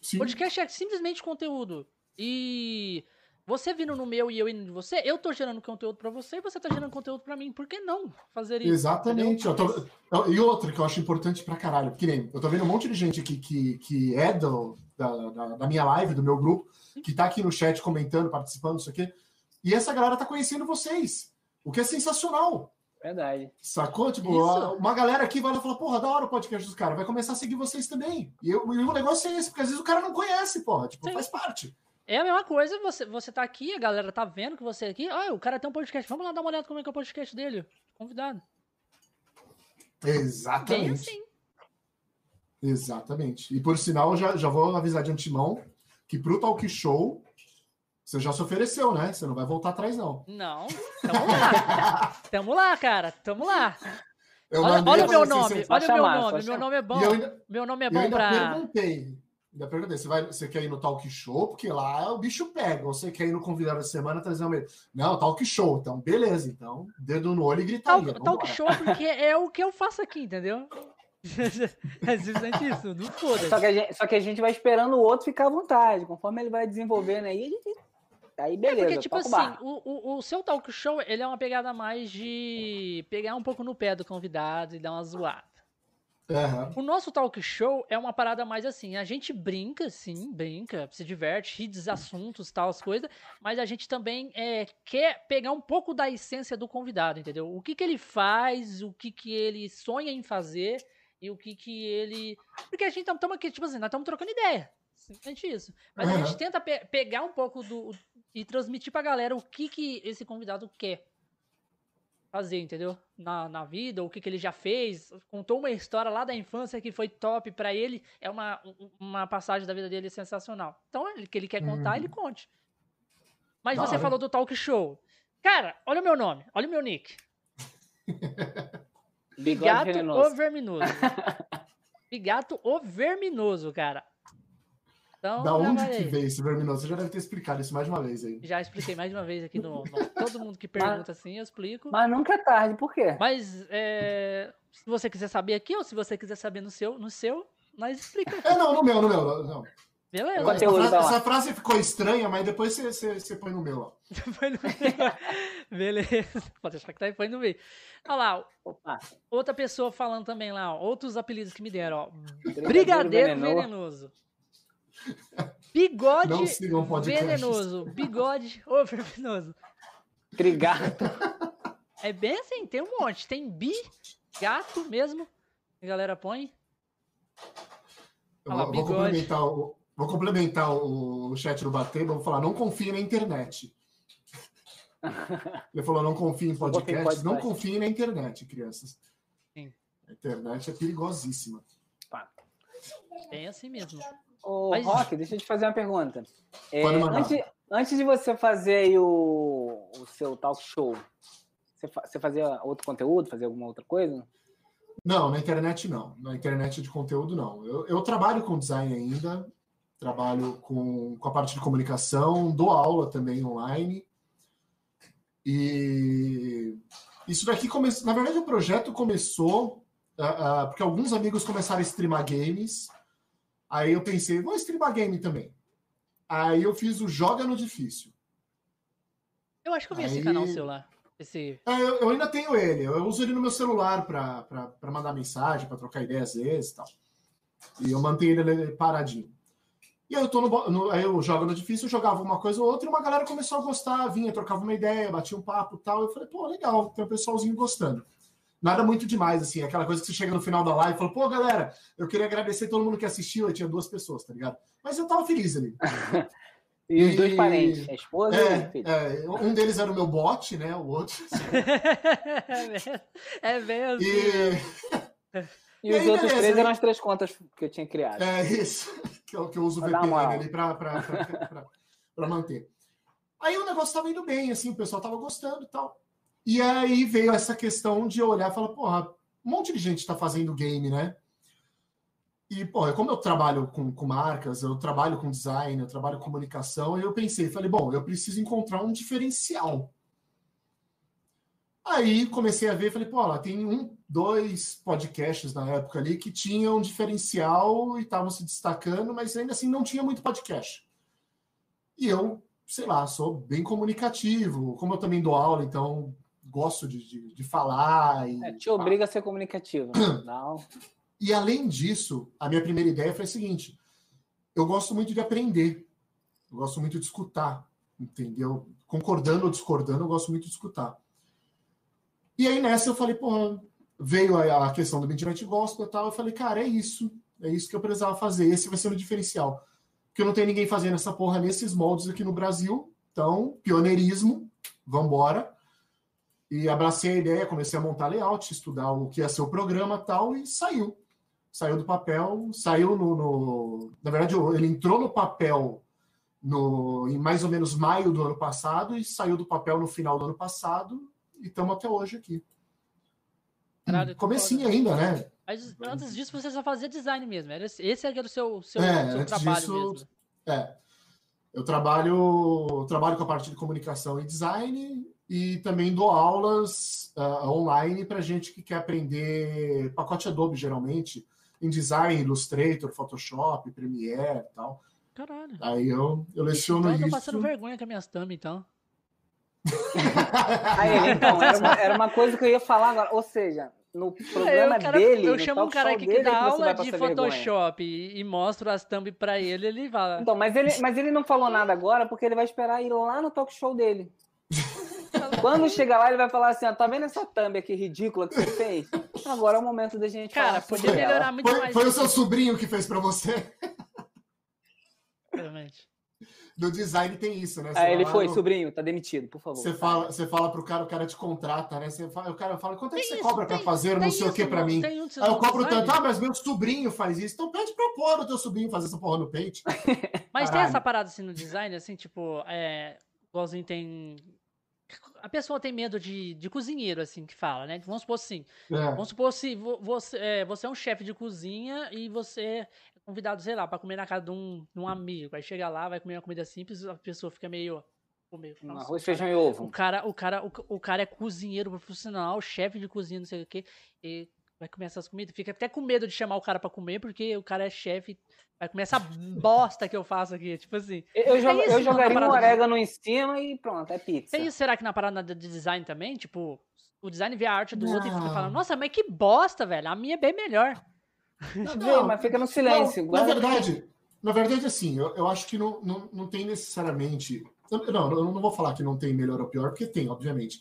Sim. Podcast é simplesmente conteúdo. E você vindo no meu e eu indo de você, eu tô gerando conteúdo pra você e você tá gerando conteúdo pra mim. Por que não fazer isso? Exatamente. Eu tô- e outra que eu acho importante pra caralho, porque nem eu tô vendo um monte de gente aqui que, que é do, da, da, da minha live, do meu grupo, que tá aqui no chat comentando, participando, não sei o quê. E essa galera tá conhecendo vocês, o que é sensacional. Verdade. Sacou? Tipo, Isso. uma galera aqui vai lá e fala, porra, da hora o podcast dos caras, vai começar a seguir vocês também. E, eu- e o negócio é esse, porque às vezes o cara não conhece, porra, tipo, Sim. faz parte. É a mesma coisa, você, você tá aqui, a galera tá vendo que você é aqui. Ah, o cara tem um podcast. Vamos lá dar uma olhada como é que é o podcast dele. Convidado. Bem Exatamente. assim. Exatamente. E por sinal, eu já, já vou avisar de antemão que pro talk show você já se ofereceu, né? Você não vai voltar atrás, não. Não, tamo lá. *laughs* tamo lá, cara. Tamo lá. Eu Olha, olha o meu nome. Olha o meu nome. Meu nome é bom. Eu ainda, Meu nome é eu bom ainda pra. perguntei. Ainda perguntei, você, vai, você quer ir no talk show? Porque lá o bicho pega. Ou você quer ir no convidado da semana trazer uma. Não, talk show. Então, beleza. Então, dedo no olho e gritaria. Talk, talk show porque é o que eu faço aqui, entendeu? *laughs* é simplesmente isso. Não foda. Só que, a gente, só que a gente vai esperando o outro ficar à vontade. Conforme ele vai desenvolvendo aí, a gente. Aí É beleza. porque, tipo o assim, o, o, o seu talk show, ele é uma pegada mais de pegar um pouco no pé do convidado e dar uma zoada. Aham. O nosso talk show é uma parada mais assim, a gente brinca, sim, brinca, se diverte, ri dos assuntos, tal, as coisas, mas a gente também é, quer pegar um pouco da essência do convidado, entendeu? O que que ele faz, o que que ele sonha em fazer e o que que ele... Porque a gente estamos aqui, tipo assim, nós estamos trocando ideia, simplesmente isso. Mas a Aham. gente tenta pe- pegar um pouco do... e transmitir pra galera o que que esse convidado quer. Fazer, entendeu? Na, na vida, ou o que, que ele já fez. Contou uma história lá da infância que foi top pra ele. É uma, um- uma passagem da vida dele sensacional. Então, ele que ele quer contar, Uhum. ele conte. Mas Da você hora. falou do talk show. Cara, olha o meu nome, olha o meu nick. Bigode Gato venenoso. o Verminoso. *laughs* Bigato o Verminoso, cara. Então, Da onde que veio esse verminoso? Você já deve ter explicado isso mais de uma vez aí. Já expliquei mais de uma vez aqui no. no- *laughs* todo mundo que pergunta assim, eu explico. Mas nunca é tarde, por quê? Mas é, se você quiser saber aqui ou se você quiser saber no seu, no seu, nós explica. É, não, no meu, no meu. Não. Beleza? Conteúdo. Essa, frase, essa frase ficou estranha, mas depois você, você, você põe no meu lá. *laughs* Foi no meio. Beleza. Pode deixar que tá aí, foi no meio. Olha lá, Opa, outra pessoa falando também lá, ó, outros apelidos que me deram, ó. brigadeiro, Brigadeiro venenoso. venenoso. Bigode Não sigam venenoso. Bigode ô venenoso. Trigato. É bem assim, tem um monte. Tem bi, gato mesmo. A galera põe. Eu Olha lá, vou, complementar, o, vou complementar o, o chat do Bateba, vou falar, não confie na internet. Ele falou, não confie em podcast. Não confie na internet, crianças. Sim. A internet é perigosíssima. Bem assim mesmo. Ô, Mas- Rock, deixa eu te fazer uma pergunta. É, antes, antes de você fazer aí o, o seu talk show, você, fa- você fazia outro conteúdo, fazia alguma outra coisa? Não, na internet não. Na internet de conteúdo não. Eu, eu trabalho com design ainda, trabalho com, com a parte de comunicação, dou aula também online. E isso daqui começou. Na verdade, o projeto começou ah, ah, porque alguns amigos começaram a streamar games. Aí eu pensei, vou streamar game também. Aí eu fiz o Joga no Difícil. Eu acho que eu vi esse Aí- canal seu lá. Esse. É, eu, eu ainda tenho ele. Eu uso ele no meu celular para mandar mensagem, para trocar ideia às vezes e tal. E eu mantenho ele paradinho. E aí eu tô no, no- aí eu jogo no difícil, eu jogava uma coisa ou outra, e uma galera começou a gostar, vinha, trocava uma ideia, batia um papo e tal. Eu falei, pô, legal, tem um pessoalzinho gostando. Nada muito demais, assim, aquela coisa que você chega no final da live e fala, pô, galera, eu queria agradecer todo mundo que assistiu, aí tinha duas pessoas, tá ligado? Mas eu tava feliz ali. *laughs* E os dois parentes, a esposa e o É, filho. é, um deles era o meu bot, né? O outro. *laughs* é é assim. E. E, *laughs* E os aí, outros beleza, três eram as três contas que eu tinha criado. É isso, que eu, que eu uso o VPN ali para manter. Aí o negócio estava indo bem, assim, o pessoal estava gostando e tal. E aí veio essa questão de olhar e falar, porra, um monte de gente está fazendo game, né? E, porra, como eu trabalho com, com marcas, eu trabalho com design, eu trabalho com comunicação, eu pensei, falei, bom, eu preciso encontrar um diferencial. Aí comecei a ver, falei, pô, lá tem um, dois podcasts na época ali que tinham um diferencial e estavam se destacando, mas ainda assim não tinha muito podcast. E eu, sei lá, sou bem comunicativo, como eu também dou aula, então gosto de, de, de falar. E, É, te obriga a ser comunicativo. *coughs* Não. e além disso, a minha primeira ideia foi a seguinte: eu gosto muito de aprender, eu gosto muito de escutar, entendeu? Concordando ou discordando, eu gosto muito de escutar. E aí nessa eu falei, porra, veio a a questão do Midnight Gospel e tal, eu falei, cara, é isso, é isso que eu precisava fazer, esse vai ser o diferencial. Porque não tem ninguém fazendo essa porra nesses moldes aqui no Brasil, então, pioneirismo, vambora. E abracei a ideia, comecei a montar layout, estudar o que ia ser o programa tal, e saiu. Saiu do papel, saiu no. no- na verdade, ele entrou no papel no, em mais ou menos maio do ano passado e saiu do papel no final do ano passado e estamos até hoje aqui. Caralho, Comecinho ainda, né? Mas antes disso você só fazia design mesmo. Era esse, esse era o seu, seu, É, seu antes trabalho disso- mesmo. É. Eu trabalho, trabalho com a parte de comunicação e design e também dou aulas ah, online para gente que quer aprender pacote Adobe, geralmente, em design, Illustrator, Photoshop, Premiere e tal. Caralho. Aí eu, eu leciono Então eu tô isso. passando vergonha com as minhas thumb, então. *laughs* Aí, então, era uma, era uma coisa que eu ia falar agora. Ou seja, no programa eu, cara, dele. eu chamo um cara aqui que dá é aula vai de. Photoshop e, e mostro as thumb pra ele, ele fala. Então, mas ele, mas ele não falou nada agora porque ele vai esperar ir lá no talk show dele. *laughs* Quando chegar lá, ele vai falar assim: ó, tá vendo essa thumb aqui ridícula que você fez? Agora é o momento da gente Cara, falar sobre podia ela. melhorar muito Foi, mais. foi o seu sobrinho que fez para você. Realmente. no design tem isso, né? Você Ah, ele foi, no- sobrinho, tá demitido, por favor. Você fala, você fala pro cara, o cara te contrata, né? Você fala, o cara fala, quanto é que Tem você isso, cobra pra tem- fazer não tem sei o isso que pra mim? tem um Aí eu cobro design. tanto, ah, mas meu sobrinho faz isso. Então pede pra porra do teu sobrinho fazer essa porra no Paint. *laughs* Mas tem Caralho. essa parada assim no design, assim, tipo, é. Igualzinho tem. A pessoa tem medo de, de cozinheiro, assim, que fala, né? Vamos supor assim. É. Vamos supor se vo- você é, você é um chefe de cozinha e você é convidado, sei lá, pra comer na casa de um, de um amigo. Aí chega lá, vai comer uma comida simples, a pessoa fica meio. Um arroz, o feijão e O ovo. cara, o cara, o, o cara é cozinheiro profissional, chefe de cozinha, não sei o quê. E vai comer essas comidas. Fica até com medo de chamar o cara pra comer, porque o cara é chefe. Vai comer essa bosta que eu faço aqui. Tipo assim. Eu, jogo- isso, eu jogaria um parada de- orégano em cima e pronto, é pizza. Tem isso, será que na parada de design também? Tipo, o design vê a arte do outro e fica falando, nossa, mas que bosta, velho. A minha é bem melhor. Não, Não, mas fica no silêncio. Não, na verdade, na verdade, assim, eu, eu acho que não, não, não tem necessariamente. eu- Não, eu não vou falar que não tem melhor ou pior, porque tem, obviamente.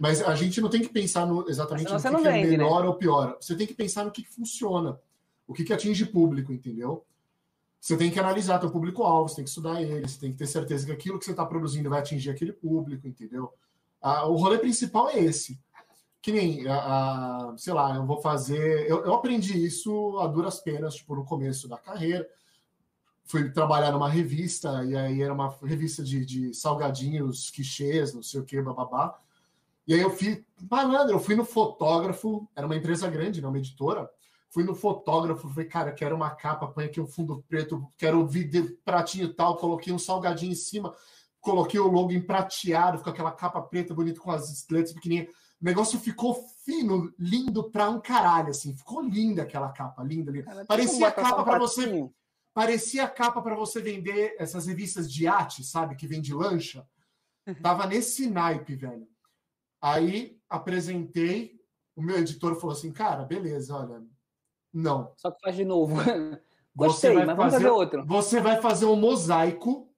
Mas a gente não tem que pensar no, exatamente no que, que é vende, né? melhor ou pior. Você tem que pensar no que, que funciona, o que, que atinge público, entendeu? Você tem que analisar teu público-alvo, você tem que estudar ele, você tem que ter certeza que aquilo que você está produzindo vai atingir aquele público, entendeu? Ah, o rolê principal é esse. Que nem, a, a- sei lá, eu vou fazer. Eu, eu aprendi isso a duras penas, tipo, no começo da carreira. Fui trabalhar numa revista, e aí era uma revista de, de salgadinhos, quichês, não sei o que, bababá. E aí eu fui, malandro, eu fui no fotógrafo, era uma empresa grande, né, uma editora. Fui no fotógrafo, falei, cara, quero uma capa, põe aqui um fundo preto, quero vídeo pratinho e tal, coloquei um salgadinho em cima, coloquei o logo em prateado, com aquela capa preta bonita com as letras pequenininhas. O negócio ficou fino, lindo pra um caralho, assim. Ficou linda aquela capa, linda, linda. Cara, Parecia botar capa pra você-? Parecia capa para você vender essas revistas de arte, sabe? Que vende lancha. Tava nesse naipe, velho. Aí apresentei, o meu editor falou assim: cara, beleza, olha, não. Só que faz de novo. Você *laughs* Gostei, vai mas vamos fazer, fazer outro. você vai fazer um mosaico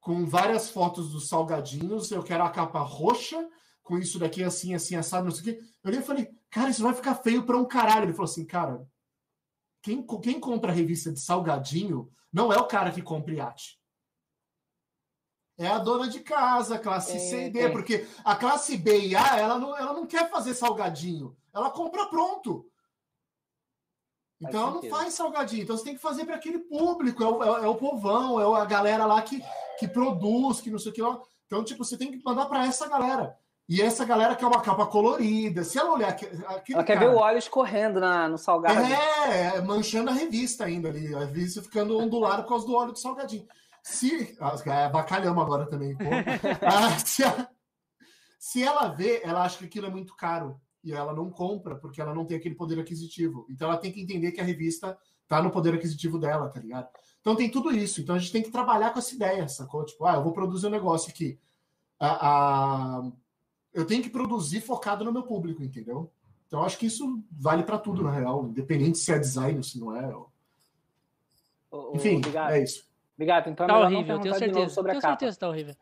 com várias fotos dos salgadinhos. Eu quero a capa roxa, com isso daqui assim, assim, assado, não sei o quê. Eu olhei e falei, cara, isso vai ficar feio para um caralho. Ele falou assim, cara, quem, quem compra revista de salgadinho não é o cara que compra iate. É a dona de casa, classe É, C e D, é. porque a classe B e A, ela não, ela não quer fazer salgadinho. Ela compra pronto. Então ela não faz salgadinho. Então você tem que fazer para aquele público. É o, é o- é povão, é a galera lá que, que produz, que não sei o que lá. Então, tipo, você tem que mandar para essa galera. E essa galera quer uma capa colorida. Se ela olhar. Ela quer cara- ver o óleo escorrendo na, no salgado. é, manchando a revista ainda ali. A revista ficando ondulada por causa do óleo do salgadinho. Se. ah, É bacalhamos agora também. pô. *laughs* Ah, se, ela, se ela vê, ela acha que aquilo é muito caro. E ela não compra, porque ela não tem aquele poder aquisitivo. Então ela tem que entender que a revista tá no poder aquisitivo dela, tá ligado? Então tem tudo isso. Então a gente tem que trabalhar com essa ideia, sacou? Tipo, ah, eu vou produzir um negócio aqui. A, a- eu tenho que produzir focado no meu público, entendeu? Então acho que isso vale para tudo, na real, independente se é design ou se não é. Enfim, Obrigado. é isso. Obrigado. Então é Tá melhor não horrível, tenho perguntar de novo certeza. sobre a Tenho capa. certeza que tá horrível.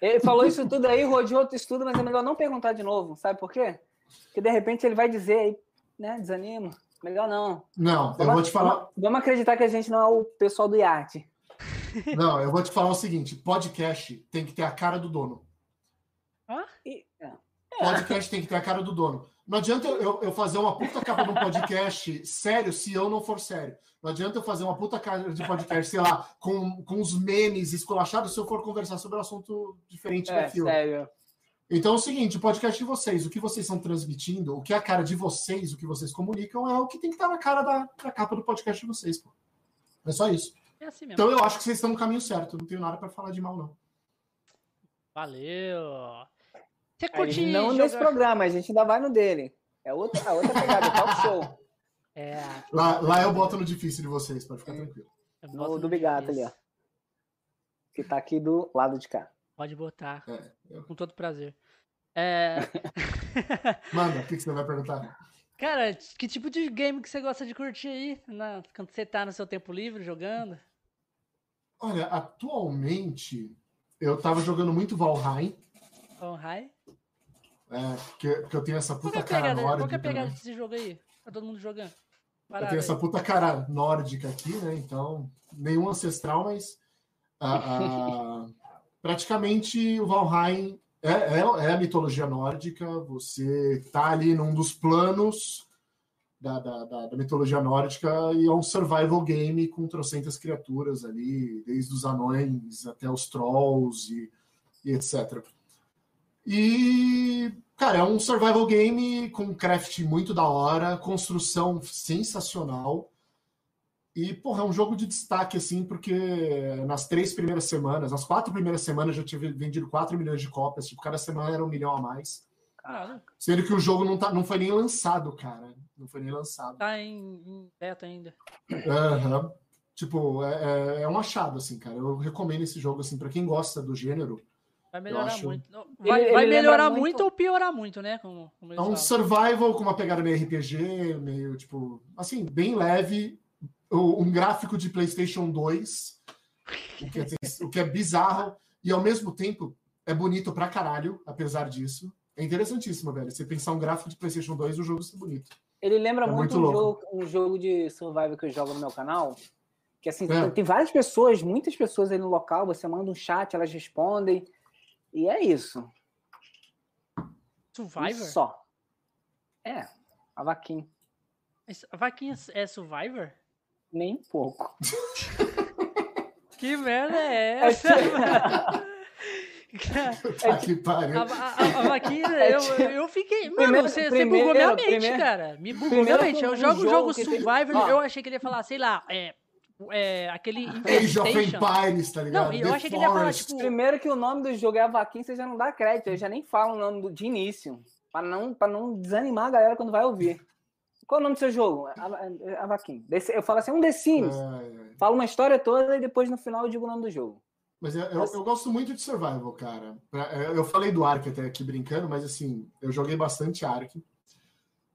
Ele falou isso tudo aí, rodeou outro estudo, mas é melhor não perguntar de novo. Sabe por quê? Porque de repente ele vai dizer aí, né? Desanima. Melhor não. Não, eu vou te falar. Vamos acreditar que a gente não é o pessoal do iate. *laughs* Não, eu vou te falar o seguinte: podcast tem que ter a cara do dono. E- é. Podcast tem que ter a cara do dono. Não adianta eu, eu fazer uma puta capa de um podcast sério se eu não for sério. Não adianta eu fazer uma puta cara de podcast, sei lá, com, com os memes esculachados se eu for conversar sobre um assunto diferente É, daquilo. sério. Então é o seguinte, o podcast de vocês, o que vocês estão transmitindo, o que é a cara de vocês, o que vocês comunicam, é o que tem que estar na cara da, da capa do podcast de vocês, pô. É só isso. É assim mesmo. Então eu acho que vocês estão no caminho certo. Não tenho nada pra falar de mal, não. Valeu. Você Aí, curte não jogar- nesse programa, a gente ainda vai no dele. É outra, a outra pegada, talk show. *laughs* É, Lá, lá eu boto no difícil de vocês, pode ficar tranquilo. eu No do Bigato ali, ó. Que tá aqui do lado de cá. Pode botar, É, eu- com todo prazer. É, *laughs* Manda, o que, que você vai perguntar? cara, que tipo de game que você gosta de curtir aí? na- quando você tá no seu tempo livre jogando? Olha, atualmente eu tava jogando muito Valheim, hi. É, porque, porque eu tenho essa que é puta a cara pegada, hora qual que é a pegada também. desse jogo aí? Tá todo mundo jogando? eu tenho essa puta cara nórdica aqui, né? Então, nenhum ancestral, mas *laughs* praticamente o Valheim é, é, é, a mitologia nórdica. Você tá ali num dos planos da, da, da, da, mitologia nórdica e é um survival game com trocentas criaturas ali, desde os anões até os trolls e, e etc. E, cara, é um survival game com craft muito da hora, construção sensacional. E, porra, é um jogo de destaque, assim, porque nas três primeiras semanas, nas quatro primeiras semanas, já tive vendido 4 milhões de cópias. Tipo, cada semana era um milhão a mais. Caraca. Sendo que o jogo não, tá, não foi nem lançado, cara. Não foi nem lançado. Tá em, em beta ainda. Uhum. Tipo, é, é, é, um achado, assim, cara. Eu recomendo esse jogo, assim, pra quem gosta do gênero. Vai melhorar acho... muito. Vai, ele, vai ele melhorar muito... muito... ou piorar muito, né? Como, como é um falam. survival com uma pegada meio RPG, meio, tipo, assim, bem leve. Um gráfico de PlayStation 2, o que, é, *laughs* o que é bizarro. E ao mesmo tempo é bonito pra caralho, apesar disso. É interessantíssimo, velho. Você pensar um gráfico de PlayStation 2 o jogo ser bonito. Ele lembra é muito, muito um, jogo, um, jogo, de survival que eu jogo no meu canal. Que assim, é. tem várias pessoas, muitas pessoas aí no local, você manda um chat, elas respondem. E é isso. Survivor? Isso só. É, a vaquinha. A vaquinha é Survivor? Nem um pouco. *laughs* que merda é essa? É, *laughs* que pariu. A, a, a vaquinha, eu, eu fiquei. Mano, primeiro, você, primeiro, você bugou minha mente, primeiro, cara. Me bugou minha mente. Eu jogo o jogo, jogo Survivor, tem... eu achei que ele ia falar, sei lá, é. É, aquele *laughs* Age of Empires, tá ligado? Não, eu achei que ele ia falar, tipo... Primeiro que o nome do jogo é a vaquinha, você já não dá crédito, eu já nem falo o nome do, de início, pra não, pra não desanimar a galera quando vai ouvir. Qual é o nome do seu jogo? A, a vaquinha. Eu falo assim, um The Sims. É, é. Falo uma história toda e depois no final eu digo o nome do jogo. Mas eu, eu, eu, gosto muito de survival, cara. Eu falei do Ark até aqui brincando, mas assim, eu joguei bastante Ark.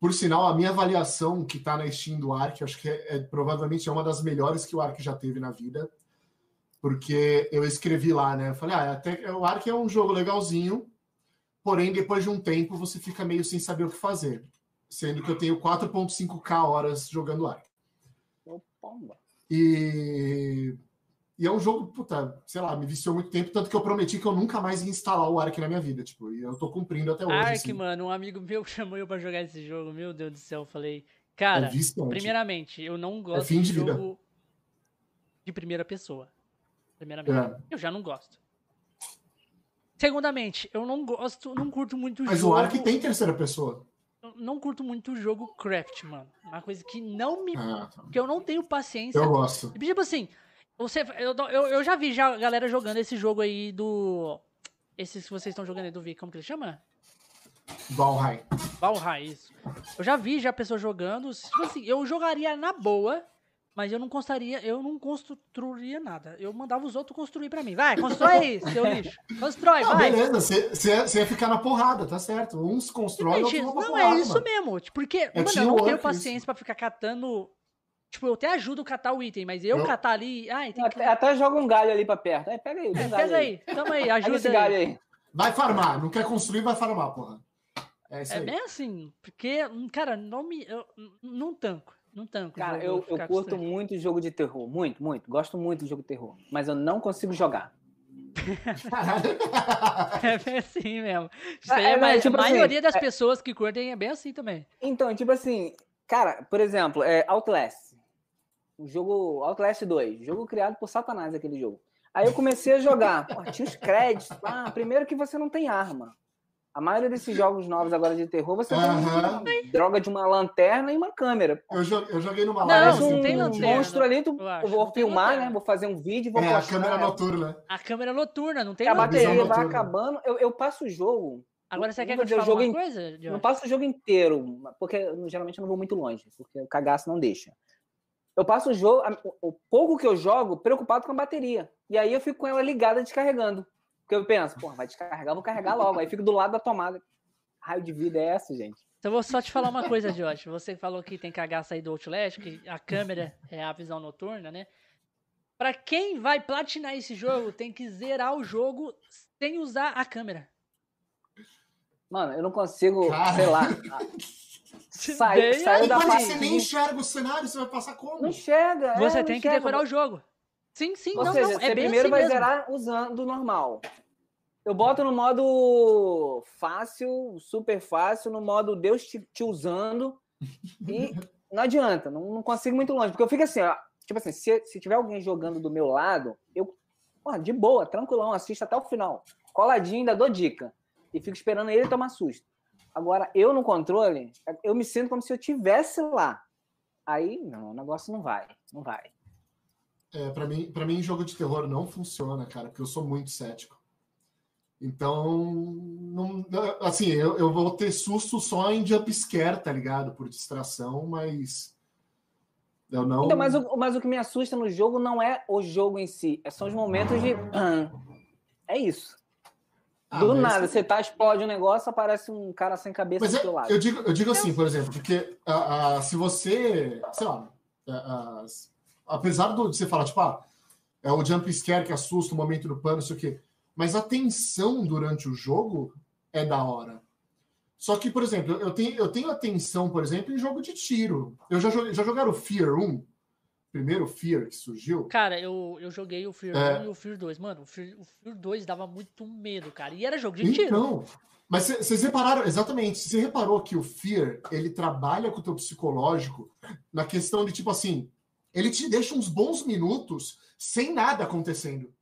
Por sinal, a minha avaliação que tá na Steam do Ark, acho que é, é, provavelmente é uma das melhores que o Ark já teve na vida. Porque eu escrevi lá, né? Eu falei, ah, até, o Ark é um jogo legalzinho, porém, depois de um tempo, você fica meio sem saber o que fazer. Sendo que eu tenho 4.5k horas jogando Ark. E e é um jogo, puta, sei lá, me viciou muito tempo, tanto que eu prometi que eu nunca mais ia instalar o Ark na minha vida, tipo, e eu tô cumprindo até hoje. Ark, assim. mano, um amigo *laughs* meu chamou eu pra jogar esse jogo, meu Deus do céu, eu falei, cara, é primeiramente, eu não gosto é fim de, de jogo vida. de primeira pessoa. Primeiramente, é. eu já não gosto. Segundamente, eu não gosto, não curto muito Mas jogo... Mas o Ark tem terceira pessoa. Eu não curto muito o jogo craft, mano. Uma coisa que não me. Ah, tá. que eu não tenho paciência. Eu gosto. Tipo assim, você, eu, eu, eu já vi já a galera jogando esse jogo aí do. Esses que vocês estão jogando aí do Vi, como que ele chama? Valheim. Valheim, isso. Eu já vi já a pessoa jogando. Tipo assim, eu jogaria na boa, mas eu não construiria, eu não construiria nada. Eu mandava os outros construir para mim. Vai, constrói aí, *laughs* seu lixo. Constrói, ah, vai. Beleza, você ia ficar na porrada, tá certo. Uns constroem, outros Não, não é isso mesmo. Porque, é mano, eu não tenho paciência para ficar catando Tipo, eu até ajudo a catar o item, mas eu não. catar ali. Ai, tem até, que... até joga um galho ali pra perto. Aí, pega aí, é, pega aí. aí. Tamo aí, ajuda esse aí. galho aí. Vai farmar, não quer construir, vai farmar, porra. É, isso é bem assim, porque, cara, não me. Eu, não tanco. Não tanco. Cara, eu, eu curto muito jogo de terror. Muito, muito. Gosto muito de jogo de terror. Mas eu não consigo jogar. *laughs* é bem assim mesmo. É, é, mas, tipo a assim, maioria das é... pessoas que curtem é bem assim também. Então, tipo assim, cara, por exemplo, é Outlast o jogo Outlast 2, jogo criado por Satanás, aquele jogo. Aí eu comecei a jogar, *laughs* pô, tinha os créditos. Ah, primeiro que você não tem arma. A maioria desses jogos novos agora de terror, você uhum. tem droga de uma lanterna e uma câmera. Eu joguei, eu joguei numa live. Não, não tem lanterna. monstro ali, tu, eu vou filmar, né? Vou fazer um vídeo, vou é, postar. a câmera noturna. A câmera noturna, não tem A bateria vai acabando. Eu, eu passo o jogo. Agora você quer que eu te fale uma coisa? Não passo o jogo inteiro, porque geralmente eu não vou muito longe, porque o cagaço não deixa eu passo o jogo, o pouco que eu jogo, preocupado com a bateria. E aí eu fico com ela ligada descarregando. Porque eu penso, porra, vai descarregar, vou carregar logo. Aí fico do lado da tomada. Raio de vida é essa, gente? Então vou só te falar uma coisa, Josh. Você falou que tem cagaça aí do Outlast, que a câmera é a visão noturna, né? Para quem vai platinar esse jogo, tem que zerar o jogo sem usar a câmera. Mano, eu não consigo, Cara. sei lá. *laughs* Sai, saiu da parte. você nem enxerga o cenário, você vai passar como? Não enxerga. Você é, tem que enxerga. decorar o jogo. Sim, sim, Ou não, seja, não. você É bem primeiro assim vai mesmo. zerar usando normal. Eu boto no modo fácil, super fácil, no modo Deus te, te usando. E *laughs* não adianta, não, não consigo muito longe. Porque eu fico assim, ó. Tipo assim, se, se tiver alguém jogando do meu lado, eu, porra, de boa, tranquilão, assisto até o final. Coladinho, ainda dou dica. E fico esperando ele tomar susto. Agora, eu no controle, eu me sinto como se eu tivesse lá. Aí, não, o negócio não vai, não vai. É, para mim, para mim, jogo de terror não funciona, cara, porque eu sou muito cético. Então, não, assim, eu, eu vou ter susto só em jump scare, tá ligado? Por distração, mas eu não. Então, mas, o, mas o que me assusta no jogo não é o jogo em si, é- são os momentos de. *clears throat* É isso. Ah, Do mas- nada, você tá, explode um negócio, aparece um cara sem cabeça Mas do é- seu lado. eu digo, eu digo assim, por exemplo, porque ah, ah, se você, sei lá, ah, apesar do- de você falar, tipo, ah, é o jump scare que assusta o momento do pano, não sei o quê, mas a tensão durante o jogo é da hora. Só que, por exemplo, eu tenho, eu tenho atenção, por exemplo, em jogo de tiro. Eu já, joguei, já jogaram o Fear 1? Primeiro Fear que surgiu? Cara, eu, eu joguei o Fear É. 1 e o Fear 2. Mano, o Fear, o Fear 2 dava muito medo, cara. E era jogo de tiro. Então, mas cê- vocês repararam, exatamente, você reparou que o Fear, ele trabalha com o teu psicológico na questão de, tipo assim, ele te deixa uns bons minutos sem nada acontecendo.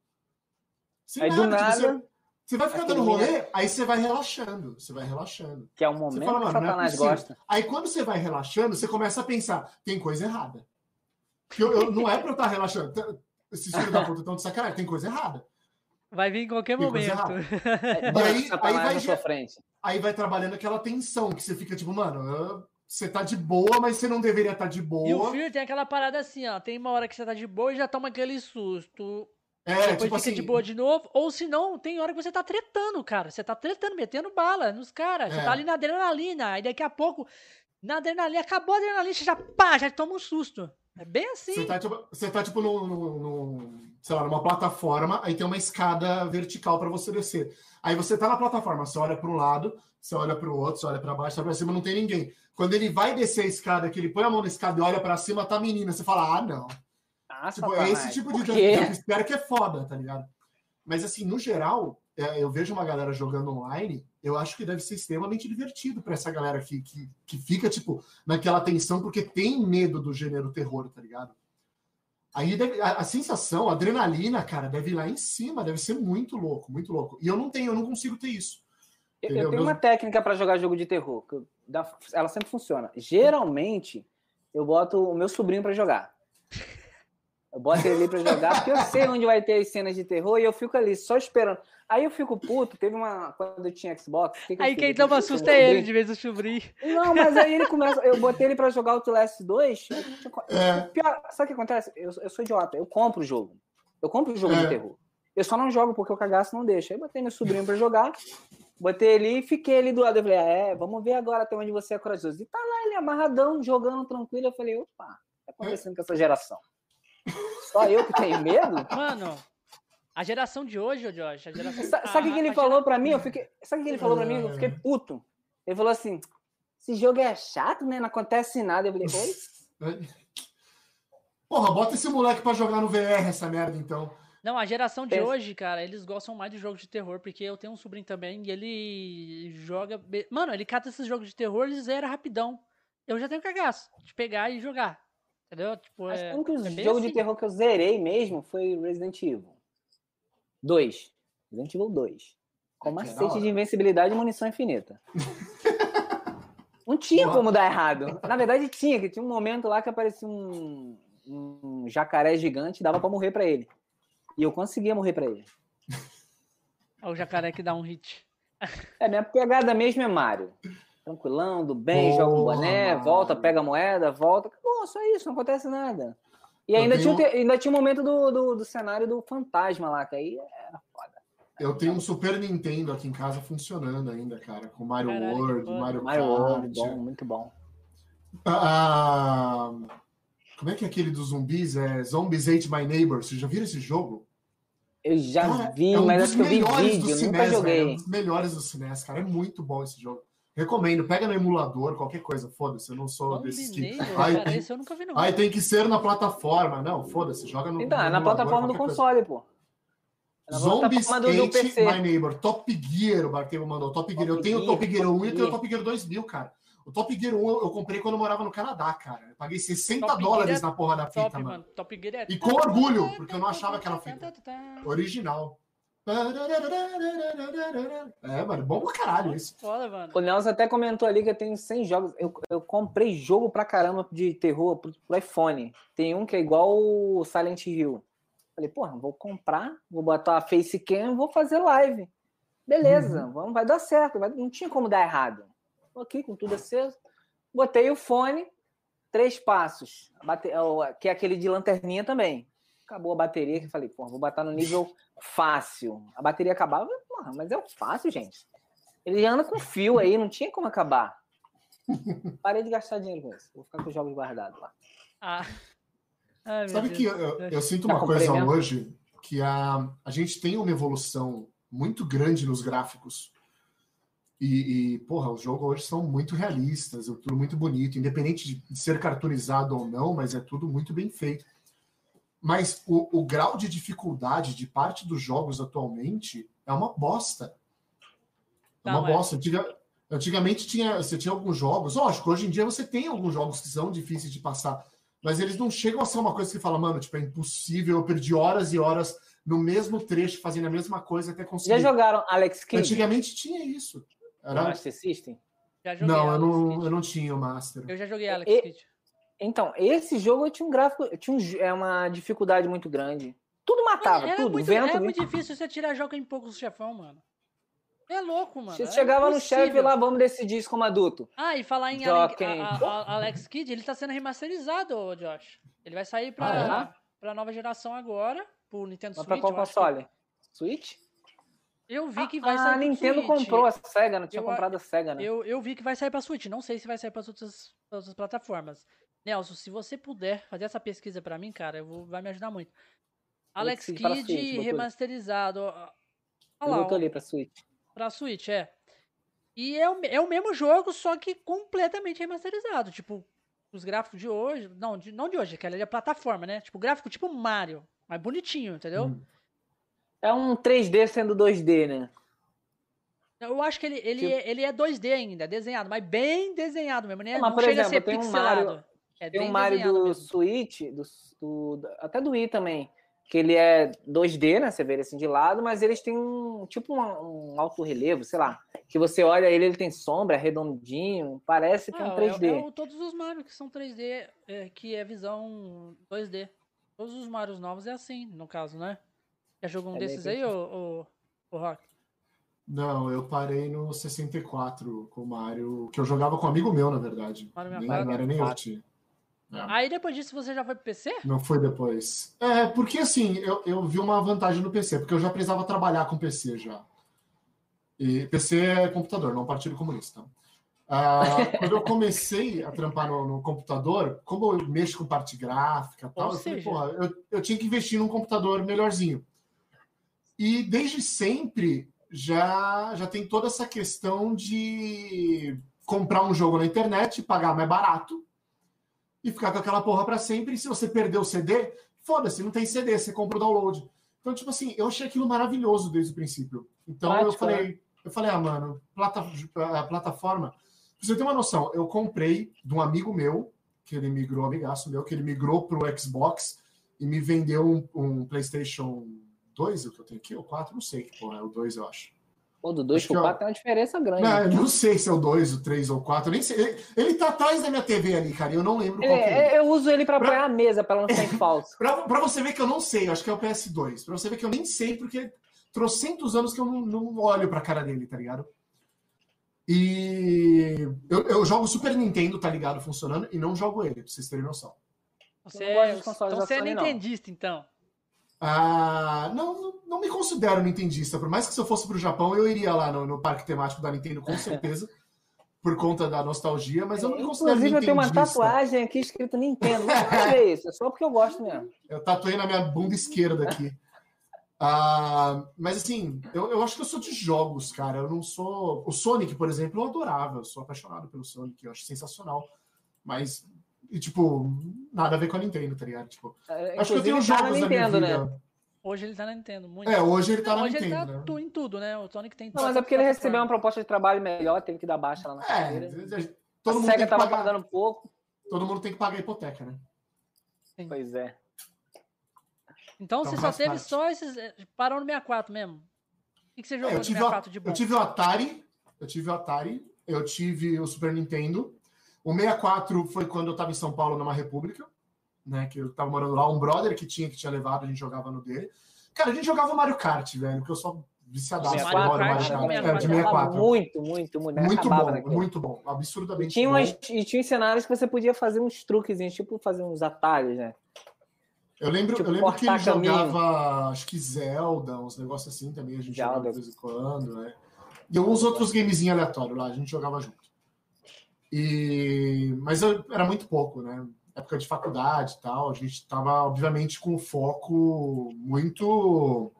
Sem Aí do tipo, nada, você, você vai ficar dando rolê, aí você vai relaxando, você vai relaxando. que é o momento fala, que é Satanás possível. gosta. Aí quando você vai relaxando, você começa a pensar, tem coisa errada. Porque eu, eu- não é pra eu estar relaxando. Tá- Esses filhos da puta estão de sacanagem, tem coisa errada. Vai vir em qualquer Tem momento. *laughs* É, E aí- vai na sua ge- frente. aí vai trabalhando aquela tensão que você fica tipo, mano, você tá de boa, mas você não deveria estar de E o boa. Fear tem aquela parada assim, ó. Tem uma hora que você tá de boa e já toma aquele susto. É, Depois tipo fica assim. de boa de novo. Ou se não, tem hora que você tá tretando, cara. Você tá tretando, metendo bala nos caras. Você É. tá ali na adrenalina. Aí daqui a pouco, na adrenalina, acabou a adrenalina, você já pá, já toma um susto. É bem assim. Você tá, tipo, você tá, tipo, sei lá, numa plataforma, aí tem uma escada vertical pra você descer. Aí você tá na plataforma, você olha para um lado, você olha para o outro, você olha pra baixo, você olha pra cima, não tem ninguém. Quando ele vai descer a escada, que ele põe a mão na escada e olha pra cima, tá a menina. Você fala, ah, não. Ah, Tipo, é esse tipo de quê? jump scare que é foda, tá ligado? Mas assim, no geral, é, eu vejo uma galera jogando online, eu acho que deve ser extremamente divertido pra essa galera que, que, que fica, tipo, naquela tensão porque tem medo do gênero terror, tá ligado? Aí deve- a, a sensação, a adrenalina, cara, deve ir lá em cima, deve ser muito louco, muito louco. E eu não tenho, eu não consigo ter isso. Eu, eu tenho uma técnica pra jogar jogo de terror. que dá- ela sempre funciona. Geralmente, eu boto o meu sobrinho pra jogar. Eu boto ele ali pra jogar, porque eu sei onde vai ter as cenas de terror e eu fico ali só esperando. Aí eu fico puto. Teve uma. Quando eu tinha Xbox. que que Aí quem toma susto é ele, de vez do sobrinho. Não, mas aí ele *laughs* começa. Eu botei ele pra jogar o Outlast 2. É. Pior, sabe o que acontece? Eu, eu sou idiota. Eu compro o jogo. Eu compro o jogo É. de terror. Eu só não jogo porque o cagaço não deixa. Aí botei meu sobrinho pra jogar. Botei ele e fiquei ali do lado. Eu falei, é, vamos ver agora até onde você é corajoso. E tá lá ele amarradão, jogando tranquilo. Eu falei, opa, o que tá acontecendo com essa geração? Só eu que tenho medo? Mano, a geração de hoje, ô Josh, a geração... Sa- Sabe o que, ele falou pra mim? Eu fiquei. Sabe o que ele falou pra mim? Eu fiquei puto. Ele falou assim: esse jogo é chato, né? Não acontece nada. Eu falei, oi? Porra, bota esse moleque pra jogar no VR essa merda, então. Não, a geração de Pensa. hoje, cara, eles gostam mais de jogos de terror, porque eu tenho um sobrinho também e ele joga. Mano, ele cata esses jogos de terror e zera rapidão. Eu já tenho cagaço de pegar e jogar. Entendeu? Tipo, Acho é. que o único é jogo de assim. terror que eu zerei mesmo foi Resident Evil 2. Resident Evil 2. Com É é macete de invencibilidade e munição infinita. *laughs* Não tinha Boa. como dar errado. Na verdade, tinha, que tinha um momento lá que aparecia um, um jacaré gigante e dava pra morrer pra ele. E eu conseguia morrer pra ele. Ó, o jacaré que dá um hit. É, minha pegada mesmo é Mario. Tranquilão, do bem, Boa, joga um boné, Mario. volta, pega a moeda, volta. Acabou, só isso, não acontece nada. E ainda, tenho- tinha, ainda tinha o momento do, do, do cenário do fantasma lá, que aí era foda. Eu tenho um Super Nintendo aqui em casa funcionando ainda, cara, com Mario Caralho, World. Mario, Mario World, Kart. bom, muito bom. Ah, como é que é aquele dos zumbis? É Zombies Ate My Neighbor. Vocês já viram esse jogo? Eu já Cara, vi, é um mas dos acho que eu vi melhores do vídeo, eu nunca joguei. velho, É um dos melhores do SNES, cara. É muito bom esse jogo. Recomendo, pega no emulador, qualquer coisa, foda-se, eu não sou desse tipo. Aí, cara, esse eu nunca vi, não. Aí tem que ser na plataforma. Não, foda-se, joga no. Então, no é na plataforma do console, pô. É do, do 8, PC. My Neighbor, Top Gear, o Barqueiro mandou. Top Gear, eu Top tenho o Gear, Top Gear 1 e eu Top tenho o. Top Gear 2000, cara. O Top Gear 1 eu eu comprei quando eu morava no Canadá, cara. Eu paguei 60 Top dólares Gear é na porra da fita, Top, mano. mano. Top Gear é. E com orgulho, porque eu não achava aquela fita. Original. É, mano, bom pra caralho isso. Foda, mano. O Nelson até comentou ali que eu tenho 100 jogos. Eu, eu comprei jogo pra caramba de terror pro, pro iPhone. Tem um que é igual o Silent Hill. Falei, porra, vou comprar, vou botar a facecam e vou fazer live. Beleza, vamos, vai dar certo. vai- não tinha como dar errado. Tô aqui com tudo aceso. Botei o fone, três passos. Bate- é que é aquele de lanterninha também. Acabou a bateria, que eu falei, porra, vou botar no nível fácil. A bateria acabava, porra, mas é fácil, gente. Ele anda com fio aí, não tinha como acabar. *laughs* Parei de gastar dinheiro com isso. Vou ficar com os jogos guardados lá. Ah. Ai, Sabe Deus. que eu, eu sinto Já uma coisa mesmo? hoje, que a, a gente tem uma evolução muito grande nos gráficos. E, e, porra, os jogos hoje são muito realistas, é tudo muito bonito, independente de de ser cartoonizado ou não, mas é tudo muito bem feito. Mas o, o grau de dificuldade de parte dos jogos atualmente é uma bosta. É uma Não, bosta. Antiga- antigamente tinha, você tinha alguns jogos, lógico, hoje em dia você tem alguns jogos que são difíceis de passar, mas eles não chegam a ser uma coisa que você fala, mano, tipo, é impossível, eu perdi horas e horas no mesmo trecho, fazendo a mesma coisa até Já conseguir. jogaram Alex Kidd? Antigamente tinha isso. Era... Master System? Já joguei Não, eu não, eu não tinha o Master. Eu já joguei Alex E- Kidd. Então, esse jogo eu tinha um gráfico, eu tinha um, é uma dificuldade muito grande. Tudo matava, Era tudo. muito, vento. é muito difícil você tirar jogo em poucos chefão, mano. É louco, mano. Você é chegava no chefe lá, vamos decidir isso como adulto. Ah, e falar em Joaquim. Ale- a- a- Alex Kidd, ele tá sendo remasterizado, Josh. Ele vai sair pra, Ah, pra nova geração agora, pro Nintendo Mas Switch. pra qual acho que- console? Switch? Eu vi que vai ah, sair a Nintendo Switch. comprou a SEGA, não tinha Eu- comprado a SEGA, né? Eu, eu vi que vai sair pra Switch. Não sei se vai sair para outras, outras plataformas. Nelson, se você puder fazer essa pesquisa pra mim, cara, eu vou, vai me ajudar muito. Alex Kidd para remasterizado. Eu Olha lá, ó, ali pra Switch. pra Switch, é. E é o, é o mesmo jogo, só que completamente remasterizado. Tipo, os gráficos de hoje. Não, de, não de hoje, que é a plataforma, né? Tipo, gráfico tipo Mario. Mas bonitinho, entendeu? Hum. É um 3D sendo 2D, né? Eu acho que ele, ele, Tipo- é, ele é 2D ainda, desenhado, mas bem desenhado mesmo, né? Não, mas, não por chega a exemplo, ser tem um pixelado. Mario- é Tem bem um Mario do mesmo. Switch, do, do- até do Wii também, que ele é 2D, né? Você vê ele assim de lado, mas eles têm um tipo um, um alto relevo, sei lá. Que você olha ele, ele tem sombra, é redondinho, parece que é um Ah, 3D. É, é o- todos os Mario que são 3D, é, que é visão 2D. Todos os Marios novos é assim, no caso, né? Já jogou um É, desses de aí, ô, ô, ô Rock? Não, eu parei no 64 com o Mario, que eu jogava com um amigo meu, na verdade. Mario Nem, 64. não era nem eu que tinha. É. Aí depois disso você já foi pro PC? Não foi depois. É, porque assim, eu, eu vi uma vantagem no PC, porque eu já precisava trabalhar com PC já. E PC é computador, não partido comunista. Ah, *laughs* quando eu comecei a trampar no, no computador, como eu mexo com parte gráfica e tal, eu falei, eu, eu tinha que investir num computador melhorzinho. E desde sempre já, já tem toda essa questão de comprar um jogo na internet, pagar mais barato e ficar com aquela porra para sempre. E se você perder o CD, foda-se, não tem CD, você compra o download. Então, tipo assim, eu achei aquilo maravilhoso desde o princípio. Então eu Prático, falei, eu falei, ah, mano, plata, a plataforma. Pra você ter uma noção, eu comprei de um amigo meu, que ele migrou, amigaço meu, que ele migrou pro Xbox e me vendeu um, um PlayStation 2, o que eu tenho aqui, ou 4, não sei que porra, é o 2, eu acho. Pô, do 2 Acho que pro eu- 4 tem uma diferença grande. Não, eu não sei se é o 2, o 3 ou o 4, nem sei. Ele, ele tá atrás da minha TV ali, cara, e eu não lembro qual que é. É, eu uso ele pra Pra- apoiar a mesa, pra ela não sair falso. Pra, pra você ver que eu não sei, eu acho que é o PS2. Pra você ver que eu nem sei, porque trocentos anos que eu não, não olho pra cara dele, tá ligado? E eu, eu jogo Super Nintendo, tá ligado, funcionando, e não jogo ele, pra vocês terem noção. Você é, então você é Sony, não. nintendista, então. Ah, não, não, me considero nintendista, por mais que se eu fosse pro Japão, eu iria lá no, no parque temático da Nintendo, com certeza, *laughs* por conta da nostalgia, mas eu não me considero Inclusive, eu tenho uma tatuagem aqui escrito Nintendo. Não sei isso, é só porque eu gosto mesmo. *laughs* Eu tatuei na minha bunda esquerda aqui. *laughs* Ah, mas assim, eu, eu acho que eu sou de jogos, cara. Eu não sou. O Sonic, por exemplo, eu adorava. Eu sou apaixonado pelo Sonic, eu acho sensacional. Mas, e, tipo, nada a ver com a Nintendo, tá ligado? Tipo, É, acho que eu tenho inclusive, tá na jogos Nintendo, vida. né? Hoje ele tá na Nintendo, muito. É, hoje ele tá na Hoje Nintendo, ele tá né? em tudo, né? O Sonic tem Não, mas é porque ele recebeu uma proposta de trabalho melhor, teve que dar baixa lá na É, carreira. todo a mundo, SEGA tem que tava pagar, pagando pouco. todo mundo tem que pagar a hipoteca, né? Pois é. Então, Então você só teve parte. só esses. eh, Parou no 64 mesmo. O que, você jogou É, no tive 64 o, de bom? eu tive o Atari, eu tive o Atari, eu tive o Super Nintendo. O 64 foi quando eu tava em São Paulo, numa república, né? Que eu tava morando lá, um brother que tinha, que tinha levado, a gente jogava no dele. Cara, a gente jogava Mario Kart, velho, que eu sou viciadaço, 64, adoro Mario Kart, Kart. também, É, de Mario 64. Muito, muito, muito. Muito Acabava bom, naquilo. muito bom, E absurdamente tinha, bom. umas, e tinha cenários que você podia fazer uns truquezinhos, tipo fazer uns atalhos, né? Eu lembro, tipo, eu lembro que ele caminho. jogava, acho que Zelda, uns negócios assim também, a gente jogava Zelda. de vez em quando, né? E alguns outros gamezinhos aleatórios lá, a gente jogava junto. E... Mas eu- era muito pouco, né? Época de faculdade e tal, a gente tava, obviamente, com foco muito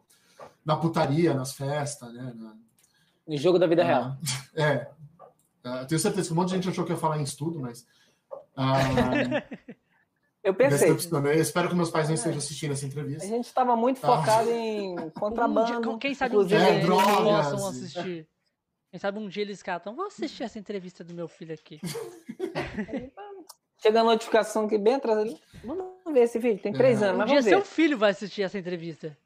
na putaria, nas festas, né? Na- No jogo da vida real. Ah, *laughs* É. Ah, tenho certeza que um monte de gente achou que eu ia falar em estudo, mas. ah, *laughs* Eu pensei. Eu espero que meus pais não estejam assistindo essa A entrevista. gente estava muito Ah. focado em contrabando. quem sabe inclusive, É, eles drogas. possam assistir. Quem sabe um dia eles catam. Vou assistir essa entrevista do meu filho aqui. *laughs* Chega a notificação aqui bem atrás ali. Vamos ver esse vídeo. Tem três É. anos, Um mas dia vamos seu ver. filho vai assistir essa entrevista.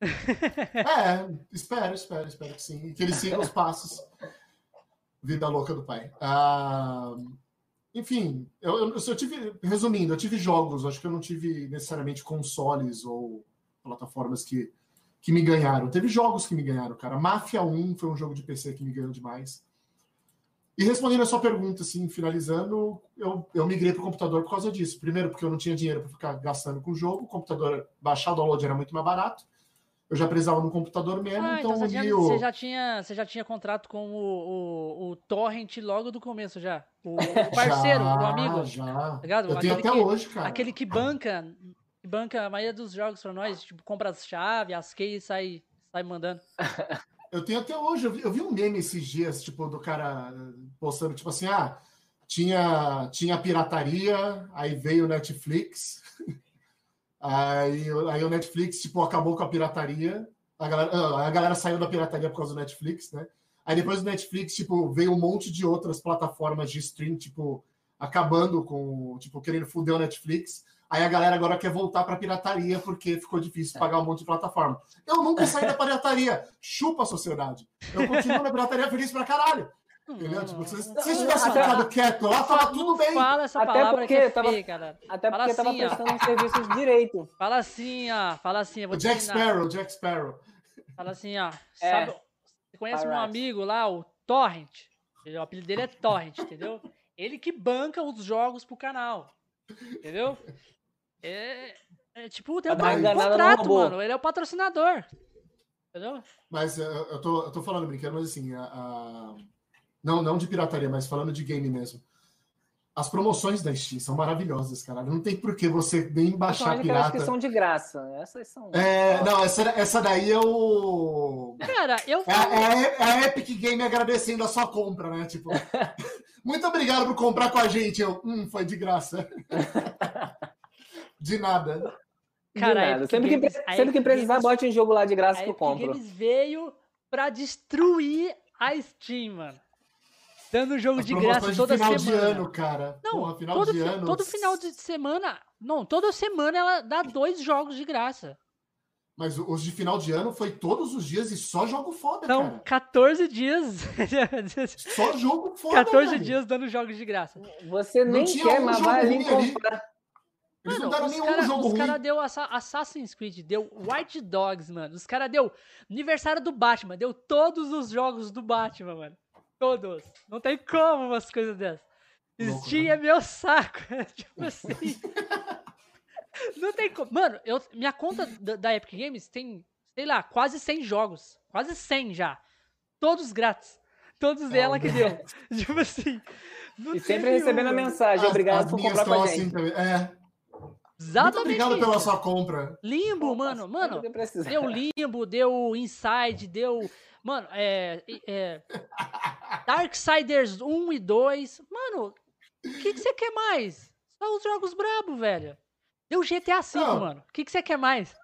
É, espero, espero, espero que sim. E que ele siga os passos. Vida louca do pai. Ah, enfim, eu, eu, eu tive, resumindo, eu tive jogos, acho que eu não tive necessariamente consoles ou plataformas que, que me ganharam. Teve jogos que me ganharam, cara. Mafia 1 foi um jogo de PC que me ganhou demais. E respondendo a sua pergunta, assim, finalizando, eu, eu migrei para o computador por causa disso. Primeiro, porque eu não tinha dinheiro para ficar gastando com o jogo, o computador, baixar o download era muito mais barato. Eu já precisava no computador mesmo, Ah, então, então você, tinha, o- você já tinha, você já tinha contrato com o, o, o Torrent logo do começo já. O, o *laughs* parceiro, já, o amigo. Já. ligado? Eu tenho Aquele até que- hoje, cara. Aquele que banca, banca a maioria dos jogos pra nós, tipo, compra as chaves, as keys sai, sai mandando. *laughs* Eu tenho até hoje. Eu vi, eu vi um meme esses dias, tipo, do cara postando, tipo assim, ah, tinha, tinha pirataria, aí veio o Netflix, *laughs* aí, aí o Netflix, tipo, acabou com a pirataria, a galera, ah, a galera saiu da pirataria por causa do Netflix, né? Aí depois do Netflix, tipo, veio um monte de outras plataformas de stream, tipo, acabando com, tipo, querendo foder o Netflix. Aí a galera agora quer voltar pra pirataria porque ficou difícil pagar um monte de plataforma. Eu nunca saí da pirataria. Chupa a sociedade. Eu continuo na pirataria feliz pra caralho. Entendeu? Tipo, se vocês tivessem Até- ficado quieto lá, tava tudo bem. Fala essa Até palavra porque que é tava- feia, cara. Até Fala porque tava assim, ó. prestando um serviço direito. Fala assim, ó. Fala assim, eu vou O Jack ensinar. Sparrow, Jack Sparrow. Fala assim, ó. É. Sabe, você conhece Pirates. amigo lá, o Torrent? O apelido dele é Torrent, entendeu? Ele que banca os jogos pro canal. Entendeu? É, é tipo, tem um no contrato, mano. Ele é o patrocinador. Entendeu? Mas eh, eu tô, eu tô falando brincando, mas assim, a- a- não, não de pirataria, mas falando de game mesmo. As promoções da Steam são maravilhosas, cara. Não tem por que você nem baixar aquelas pirata. que são de graça. Essas são. É, não, essa, essa daí é o. Cara, eu É, é a- é a Epic Game agradecendo a sua compra, né? Tipo, *laughs* muito obrigado por comprar com a gente. Eu, hum, foi de graça. *laughs* De nada. De Cara, a nada. Epic Sempre que, Games- sempre que precisar, Games- bote um jogo lá de graça que eu compro. Games veio pra destruir a Steam, mano. Dando jogo As de graça toda de final semana. de ano, cara. Não, Porra, final todo, de ano. todo final de semana. Não, toda semana ela dá dois jogos de graça. Mas os de final de ano foi todos os dias e só jogo foda, Então, cara. 14 dias. *laughs* Só jogo foda. 14 velho. dias dando jogos de graça. Você Não nem quer, mas vai ali. comprar. Eles não Mano, deram os nenhum cara- jogo os ruim. caras deu Assa- Assassin's Creed, deu White Dogs, mano. Os caras deu aniversário do Batman, deu todos os jogos do Batman, mano. Todos. Não tem como umas coisas dessas. Louco, Steam né? é meu saco. *laughs* tipo assim. Não tem como. Mano, eu, minha conta da, da Epic Games tem, sei lá, quase 100 jogos. Quase 100 já. Todos grátis. Todos É, ela que deu. *laughs* Tipo assim. não E sempre recebendo a mensagem. As- Obrigado as por minhas comprar com a estão gente. assim. É. Exatamente. Muito obrigado isso. pela sua compra. Limbo, Opa, mano, mano. Deu limbo, deu inside, deu. Mano, é. é Darksiders 1 e 2. Mano, o que que você quer mais? Só os jogos brabo, velho. Deu GTA V, Não. mano. O que que você quer mais?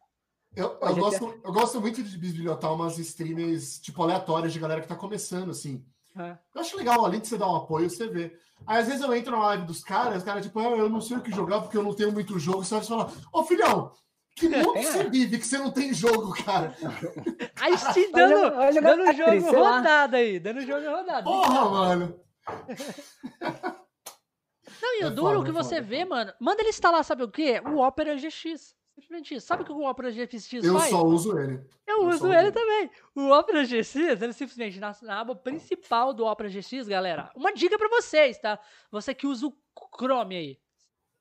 Eu, eu, gosto, eu gosto muito de bisbilhotar umas streamers, tipo, aleatórias de galera que tá começando, assim. É. Eu acho legal, além de você dar um apoio, você vê. Aí, às vezes, eu entro na live dos caras, os caras, tipo, ah, eu não sei o que jogar porque eu não tenho muito jogo. Você vai falar, ô filhão, que *laughs* mundo É. você vive que você não tem jogo, cara? A Steam Vai dando, dando Tetris, jogo rodado aí. Dando jogo rodado. Porra, mano. *laughs* Não, e o É duro foda, que é você foda, é vê, mano. Manda ele instalar, sabe o quê? O Opera GX. Simplesmente isso. Sabe o que o Opera GX Eu faz? só uso ele. Eu eu uso ele uso. também. O Opera GX, ele simplesmente na, na aba principal do Opera GX, galera. Uma dica pra vocês, tá? Você que usa o Chrome aí.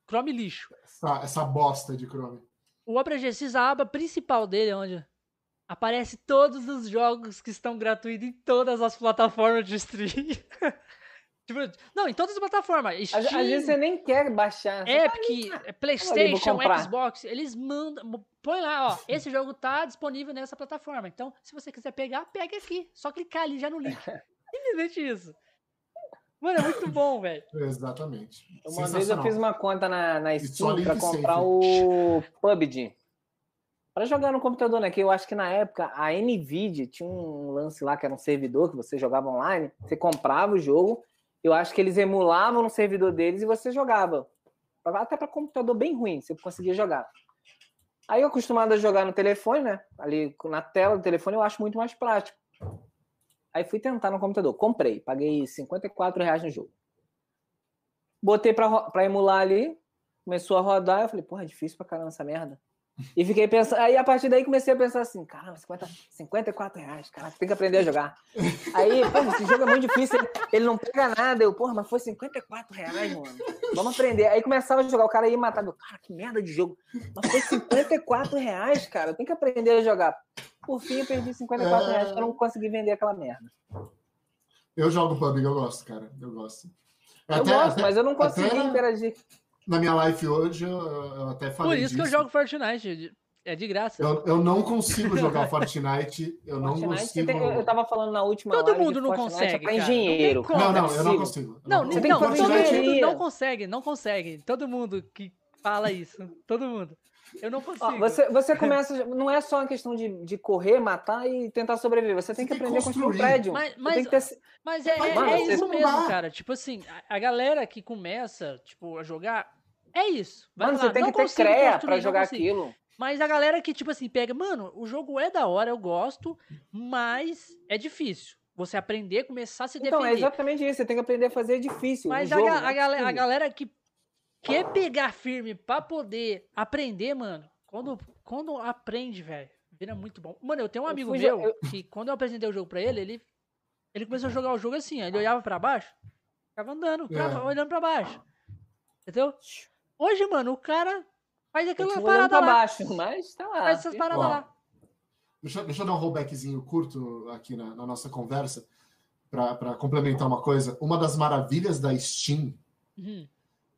Chrome lixo. Essa, essa bosta de Chrome. O Opera GX, a aba principal dele é onde aparece todos os jogos que estão gratuitos em todas as plataformas de streaming. *laughs* tipo, não, em todas as plataformas. Às, Steam, às vezes você nem quer baixar. Epic, vou PlayStation, comprar. Xbox, eles mandam. Põe lá, ó. Esse jogo tá disponível nessa plataforma. Então, se você quiser pegar, pegue aqui. Só clicar ali já no link. *laughs* Simplesmente isso. Mano, é muito bom, velho. *laughs* Exatamente. Uma vez eu fiz uma conta na, na Steam pra comprar o PUBG. Pra jogar no computador, né? Que eu acho que na época a Nvidia tinha um lance lá que era um servidor que você jogava online. Você comprava o jogo. Eu acho que eles emulavam no servidor deles e você jogava. Até pra computador bem ruim, você conseguia jogar. Aí eu acostumado a jogar no telefone, né? Ali na tela do telefone eu acho muito mais prático. Aí fui tentar no computador. Comprei. Paguei 54 reais no jogo. Botei pra emular ali. Começou a rodar. Eu falei, porra, é difícil pra caramba essa merda. E fiquei pensando. Aí a partir daí comecei a pensar assim: caramba, 50, 54 reais. Caraca, tem que aprender a jogar. Aí, pô, esse jogo é muito difícil. Ele, não pega nada. Eu, porra, mas foi 54 reais, mano. Vamos aprender. Aí começava a jogar. O cara ia matar. Meu, cara, que merda de jogo. Mas foi 54 reais, cara. Eu tenho que aprender a jogar. Por fim, eu perdi 54 reais porque eu não consegui vender aquela merda. Eu jogo PUBG, eu gosto, cara. Eu gosto. Eu Até- gosto, até- mas eu não consegui até interagir. Na minha live hoje, eu, eu até Por falei isso que eu disso. jogo Fortnite. É de graça. Eu, eu não consigo jogar Fortnite. Eu não Fortnite, você consigo. tem- eu, eu tava falando na última Todo mundo não Fortnite consegue, É pra cara. engenheiro. Não. Não, não, é eu não Não, consigo. Não, tem que fazer todo mundo não consegue, não consegue. Todo mundo que fala isso. Todo mundo. Eu não consigo. Ó, você, você *laughs* começa. Não é só uma questão de, de correr, matar e tentar sobreviver. Você tem que aprender a construir um construir. prédio. Mas- mas- tem que ter- Mas é, é- Mano, é isso mesmo, dá. cara. Tipo assim, a, a galera que começa, tipo, a jogar, é isso. Vai Mano, lá, você tem não que ter construir, pra jogar aquilo. Mas a galera que, tipo assim, pega, mano, o jogo é da hora, eu gosto, mas é difícil. Você aprender, começar a se Então, é defender. exatamente isso. Você tem que aprender a fazer difícil. mas um a, jogo, a galera, a galera que quer pegar firme pra poder aprender, mano, quando, quando aprende, velho, vira muito bom. Mano, eu tenho um amigo meu eu- que, quando eu apresentei o jogo pra ele, ele, ele começou a jogar o jogo assim, ó, ele olhava pra baixo, ficava andando, ficava É. olhando pra baixo. Entendeu? Hoje, mano, o cara faz aquela parada pra lá. baixo, mas tá lá. Faz essas paradas Ó, lá. Deixa, eu- deixa eu dar um rollbackzinho curto aqui na, na nossa conversa para complementar uma coisa. Uma das maravilhas da Steam Uhum.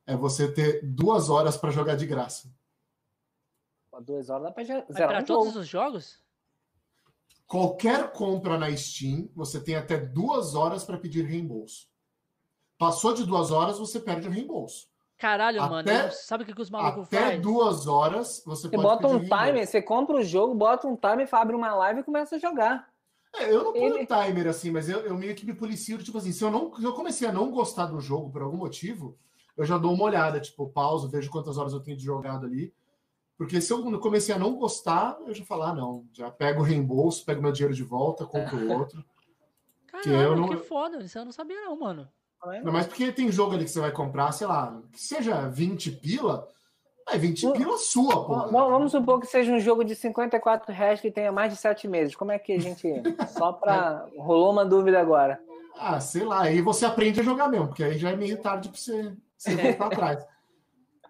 É você ter duas horas para jogar de graça. Pô, Duas horas dá pra já- Mas zerar pra um todos jogo. os jogos? Qualquer compra na Steam, você tem até duas horas para pedir reembolso. Passou de duas horas, você perde o reembolso. Caralho, Até- mano. Sabe o que, que os malucos Até fazem? duas horas, você Você pode bota um reembolso. timer, você compra o jogo, bota um timer, abre uma live e começa a jogar. É, eu não ponho Ele- timer assim, mas eu, eu meio que me policio, tipo assim, se eu não se eu comecei a não gostar do jogo por algum motivo, eu já dou uma olhada, tipo, pauso, vejo quantas horas eu tenho de jogado ali. Porque se eu comecei a não gostar, eu já falo, ah, não, já pego o reembolso, pego meu dinheiro de volta, compro *laughs* outro. Caralho, eu não- que foda. Isso eu não sabia não, mano. Não, mas porque tem jogo ali que você vai comprar, sei lá, que seja 20 pila, é 20 Hum. pila sua, pô. Vamos supor que seja um jogo de 54 reais que tenha mais de 7 meses. Como é que a gente. *laughs* Só pra. Rolou uma dúvida agora. Ah, sei lá, aí você aprende a jogar mesmo, porque aí já é meio tarde pra você, você voltar atrás.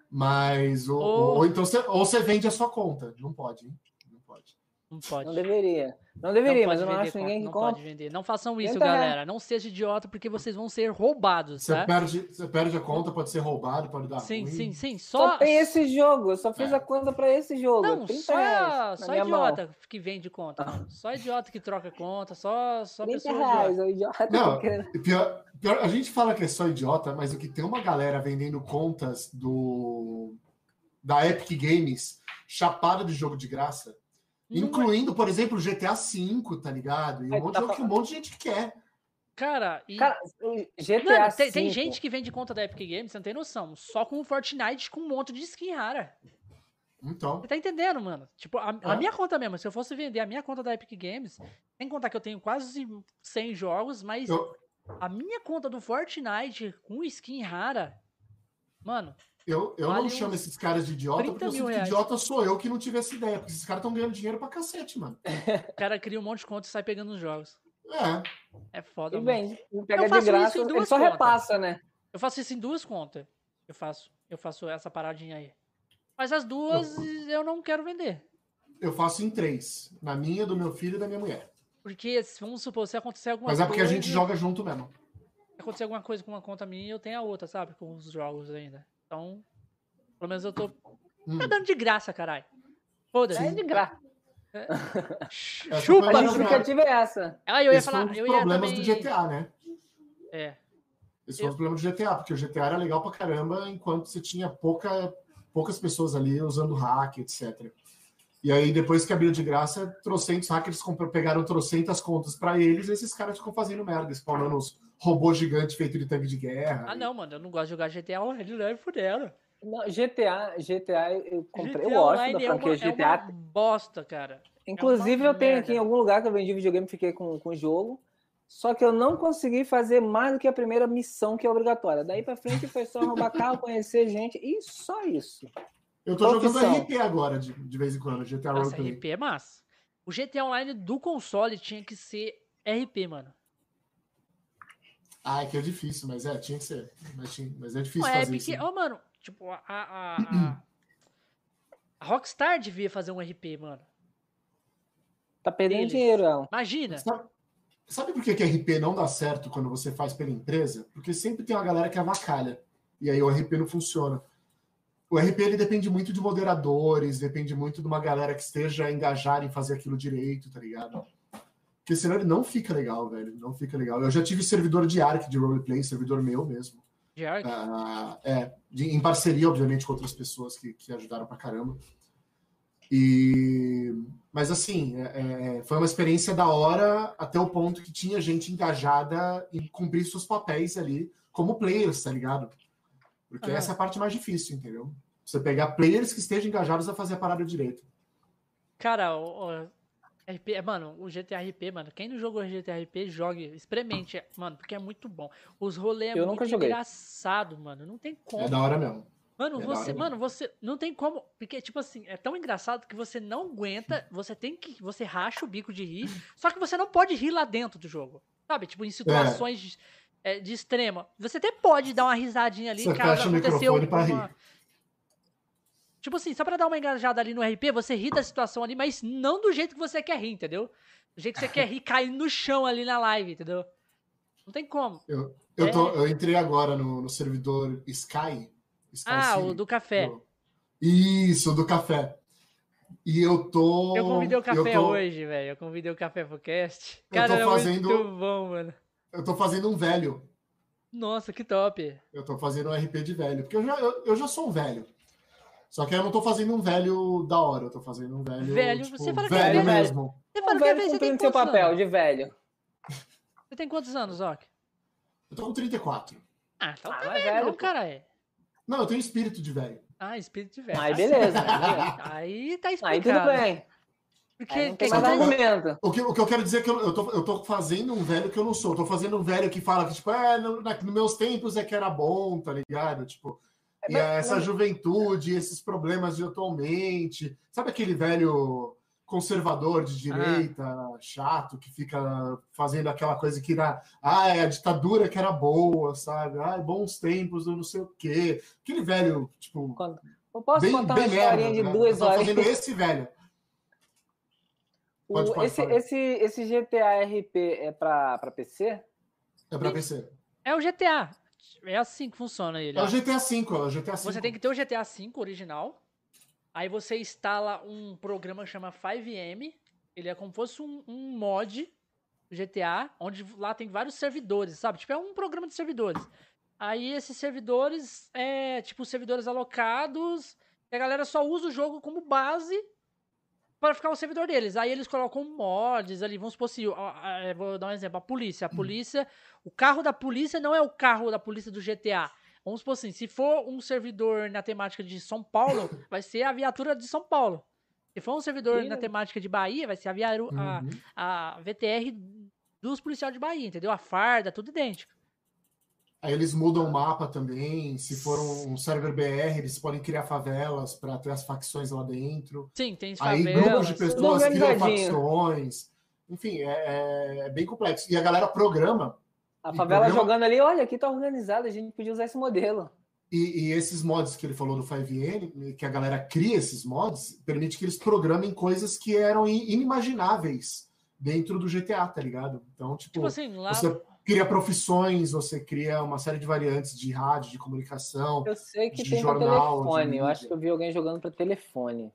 Mas, ou, Ou- ou então você, ou você vende a sua conta. Não pode, hein? Não pode. Não pode. Não deveria. Não deveria, Não mas eu não vender acho ninguém que não compra. pode vender. Não façam isso, 30 reais. galera. Não seja idiota, porque vocês vão ser roubados, Você, tá? perde, você perde a conta, pode ser roubado, pode dar Sim, ruim. sim, sim. Só Só. tem esse jogo. Eu só fiz É. a conta pra esse jogo. Não, 30 só, reais na só minha mão. idiota que vende conta. mano. Só idiota que troca conta. Só, só 30 pessoa reais, idiota. o idiota. Não, querendo- e pior, pior, a gente fala que é só idiota, mas o que tem uma galera vendendo contas do da Epic Games chapada de jogo de graça, Não é- incluindo, por exemplo, o GTA V, tá ligado? E um Aí monte de tá que um monte de gente quer. Cara, e. Cara, GTA Mano, tem, tem gente que vende conta da Epic Games, você não tem noção. Só com o Fortnite com um monte de skin rara. Então, Você tá entendendo, mano? Tipo, a, a É. minha conta mesmo, se eu fosse vender a minha conta da Epic Games, sem contar que eu tenho quase 100 jogos, mas eu, a minha conta do Fortnite com skin rara, mano, eu, eu Vale não chamo esses caras de idiota, 30 porque eu sinto que idiota sou eu que não tive essa ideia, porque esses caras estão ganhando dinheiro pra cacete, mano. *laughs* o cara cria um monte de conta e sai pegando os jogos. É, É foda, E mano. vende. Não pega Eu faço de graça, isso em ele duas só contas. repassa, né? Eu faço isso em duas contas. Eu faço, eu faço essa paradinha aí. Mas as duas eu não quero vender. eu faço em três. Na minha, do meu filho e da minha mulher. Porque, se- vamos supor, se acontecer alguma Mas coisa. é porque a gente joga junto mesmo. Se acontecer alguma coisa com uma conta minha, eu tenho a outra, sabe? Com os jogos ainda. Então, pelo menos eu tô. Hum. Tá dando de graça, caralho. Foda-se. É de graça. *laughs* Essa Chupa! foi A justificativa é essa. Ah, eu ia Esse foi um falar. dos Eu ia problemas também... do GTA, né? É. Esse foi o problema do GTA, porque o GTA era legal pra caramba enquanto você tinha pouca, poucas pessoas ali usando hack, etc. E aí, depois que abriu de graça, trocentos hackers pegaram trocentas contas pra eles e esses caras ficam fazendo merda, spawnando os robôs gigantes feitos de tanque de guerra. Ah, não, mano. Eu não gosto de jogar GTA Online, não é fudendo. Não, GTA, GTA eu comprei, eu GTA gosto da Online é uma, franquia é GTA. uma bosta, cara. Inclusive, uma eu tenho merda. aqui em algum lugar que eu vendi videogame e fiquei com, com o jogo. Só que eu não consegui fazer mais do que a primeira missão, que é obrigatória. Daí pra frente foi só roubar carro, conhecer gente e só isso. Eu tô jogando. RP agora, de, de vez em quando, GTA Nossa. RP é massa. O GTA Online do console tinha que ser RP, mano. Ah, é que é difícil, mas é, tinha que ser. Mas, tinha- mas é difícil Não, é fazer porque, isso. ó, mano, tipo, a, a, a, a Rockstar devia fazer um RP, mano. Tá perdendo Deles. dinheiro, ela. Imagina. Sabe, sabe por que, que RP não dá certo quando você faz pela empresa? Porque sempre tem uma galera que avacalha. E aí o RP não funciona. O RP ele depende muito de moderadores, depende muito de uma galera que esteja engajada em fazer aquilo direito, tá ligado? Porque senão ele não fica legal, velho. Não fica legal. Eu já tive servidor de ARC de roleplay, servidor meu mesmo. De Ark. Ah, é, de- em parceria, obviamente, com outras pessoas que, que ajudaram pra caramba. E, mas assim, é, é, foi uma experiência da hora até o ponto que tinha gente engajada em cumprir seus papéis ali como players, tá ligado? Porque Aham. essa é a parte mais difícil, entendeu? Você pegar players que estejam engajados a fazer a parada direito. Cara, RP, mano, o GTA RP, mano, quem não jogou GTA RP, jogue, experimente, mano, porque é muito bom. Os rolês é Eu muito engraçado, mano, não tem como. É da hora mesmo. Mano, É você, hora mano, você não tem como, porque tipo assim, é tão engraçado que você não aguenta, você tem que, você racha o bico de rir, só que você não pode rir lá dentro do jogo. Sabe? Tipo em situações de, é, de extrema. Você até pode dar uma risadinha ali, Você caso fecha o aconteceu microfone pra uma- Tipo assim, só pra dar uma engajada ali no RP, você ri da situação ali, mas não do jeito que você quer rir, entendeu? Do jeito que você quer rir *laughs* caindo no chão ali na live, entendeu? Não tem como. Eu, eu, tô- É. eu entrei agora no, no servidor Sky. Sky Ah, City. o do café. Do- Isso, do café. E eu tô. Eu convidei o café eu tô- hoje, velho. Eu convidei o café pro cast. Eu Cara, tô é fazendo- muito bom, mano. Eu tô fazendo um velho. Nossa, que top. Eu tô fazendo um RP de velho. Porque eu já, eu, eu já sou um velho. Só que eu não tô fazendo um velho da hora. Eu tô fazendo um velho. Velho, tipo, você fala que é velho velho. mesmo. Você fala que é velho você tem seu papel anos? de velho. *laughs* Você tem quantos anos, Ock? Eu tô com 34. Ah, então Ah, tá velho, não, cara. É. Não, eu tenho espírito de velho. Ah, espírito de velho. Aí Tá beleza, aí. Aí tá Aí explicado. tudo bem. Porque Aí não tem mais que- argumento. O que, o que eu quero dizer é que eu, eu, tô, eu tô fazendo um velho que eu não sou. Eu tô fazendo um velho que fala que, tipo, é, no, na- nos meus tempos é que era bom, tá ligado? Tipo, mas- essa mas- juventude, esses problemas de atualmente. Sabe aquele velho conservador de direita, chato, que fica fazendo aquela coisa que era. Ah, é a ditadura que era boa, sabe? Ah, bons tempos, eu não sei o quê. Aquele velho, tipo. Eu posso bem, contar uma bem historinha merda, de né? duas eu tô horas. fazendo esse velho. Pode, O- pode, esse, fala. esse, esse GTA RP é pra, pra PC? É pra PC. É o GTA. É assim que funciona ele. É o GTA V, é o GTA V. Você tem que ter o GTA V original. Aí você instala um programa que chama 5M. Ele é como se fosse um, um mod GTA, onde lá tem vários servidores, sabe? Tipo, é um programa de servidores. Aí esses servidores é tipo servidores alocados. E a galera só usa o jogo como base para ficar o servidor deles. Aí eles colocam mods ali, vamos supor assim, vou dar um exemplo, a polícia. A polícia, o carro da polícia não é o carro da polícia do GTA. Vamos supor assim, se for um servidor na temática de São Paulo, *coughs* vai ser a viatura de São Paulo. Se for um servidor na temática de Bahia, vai ser a, viaru- a, Uhum. a VTR dos policiais de Bahia, entendeu? A farda, tudo idêntico. Aí eles mudam o mapa também. Se for um, um server BR, eles podem criar favelas para ter as facções lá dentro. Sim, tem Aí grupos favelas. de pessoas criam facções. Enfim, é, é- é bem complexo. E a galera programa. A favela programa- jogando ali, olha, aqui tá organizado, a gente podia usar esse modelo. E, e esses mods que ele falou do 5N, que a galera cria esses mods, permite que eles programem coisas que eram in- inimagináveis dentro do GTA, tá ligado? Então, tipo, Tipo assim, lá. você cria profissões, você cria uma série de variantes de rádio, de comunicação. Eu sei que De tem pra jornal, de telefone. Eu acho que eu vi alguém jogando pra telefone.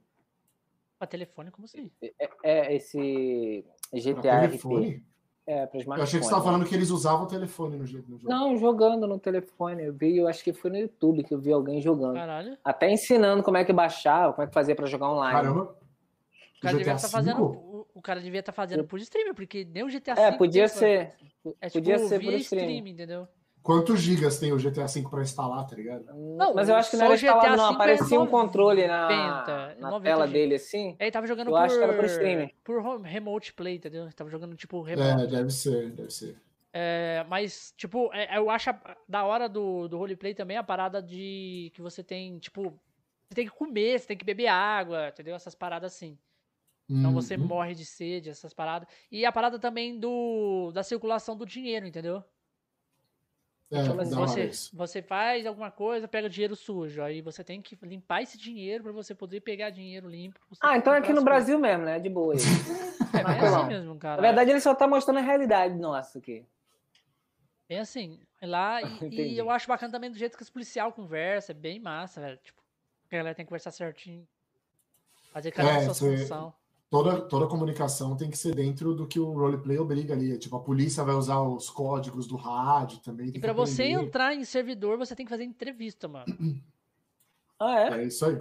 Pra telefone, como assim? É, é esse Pra GTA RP. telefone? É, pra Eu achei que você estava falando que eles usavam o telefone no jogo. Não, jogando no telefone. Eu vi, eu acho que foi no YouTube que eu vi alguém jogando. Caralho. Até ensinando como é que baixava, como é que fazia pra jogar online. Caramba. O cara devia GTA estar fazendo. O, cara devia estar fazendo por streamer, porque nem o GTA É, V podia tem, ser. É podia tipo, ser via por streaming. streaming, entendeu? Quantos gigas tem o GTA V para instalar, tá ligado? Não, mas eu acho que não era o GTA instalado, não. É Aparecia um 90, controle na, 90 na tela dele assim. Aí tava jogando Eu por. acho que era por streaming. Por remote play, entendeu? Tava jogando tipo remote. É, deve ser, deve ser. É, mas, tipo, é- eu acho a- da hora do, do roleplay também a parada de que você tem, tipo, você tem que comer, você tem que beber água, entendeu? Essas paradas assim. Então você Uhum. morre de sede, essas paradas. E a parada também do da circulação do dinheiro, entendeu? É, assim, hora Você, você faz alguma coisa, pega dinheiro sujo. Aí você tem que limpar esse dinheiro pra você poder pegar dinheiro limpo. Ah, então é aqui no as Brasil mesmo, né? De boa. *laughs* É Tranquilão. assim mesmo, cara. Na verdade, ele só tá mostrando a realidade nossa aqui. É assim, é lá *laughs* e, e eu acho bacana também do jeito que os policial conversa, é bem massa, velho. Tipo, a galera tem que conversar certinho. Fazer cada É, a sua função. Toda, toda comunicação tem que ser dentro do que o roleplay obriga ali. Tipo, a polícia vai usar os códigos do rádio também. E que você entrar em servidor, você tem que fazer entrevista, mano. *clears throat* Ah, é? É isso aí.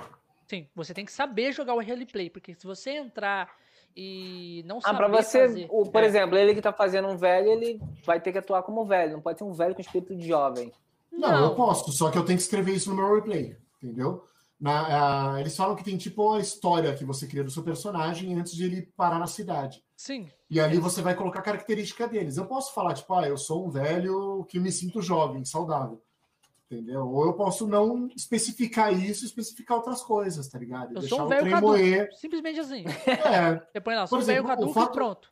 Sim, você tem que saber jogar o roleplay, porque se você entrar e não Ah, saber pra você, fazer... o- por é, exemplo, ele que tá fazendo um velho, ele vai ter que atuar como velho. Não pode ser um velho com espírito de jovem. Não, eu posso, só que eu tenho que escrever isso no meu roleplay, entendeu? Na, eles falam que tem tipo a história que você cria do seu personagem antes de ele parar na cidade. Sim, E ali você vai colocar a característica deles. Eu posso falar, tipo, ah, eu sou um velho que me sinto jovem, saudável. Entendeu? Ou eu posso não especificar isso, especificar outras coisas, tá ligado? eu Deixar sou um velho caduco. moer. Simplesmente assim. É, *laughs* põe lá, Por sou velho exemplo, o caduco fato- e pronto.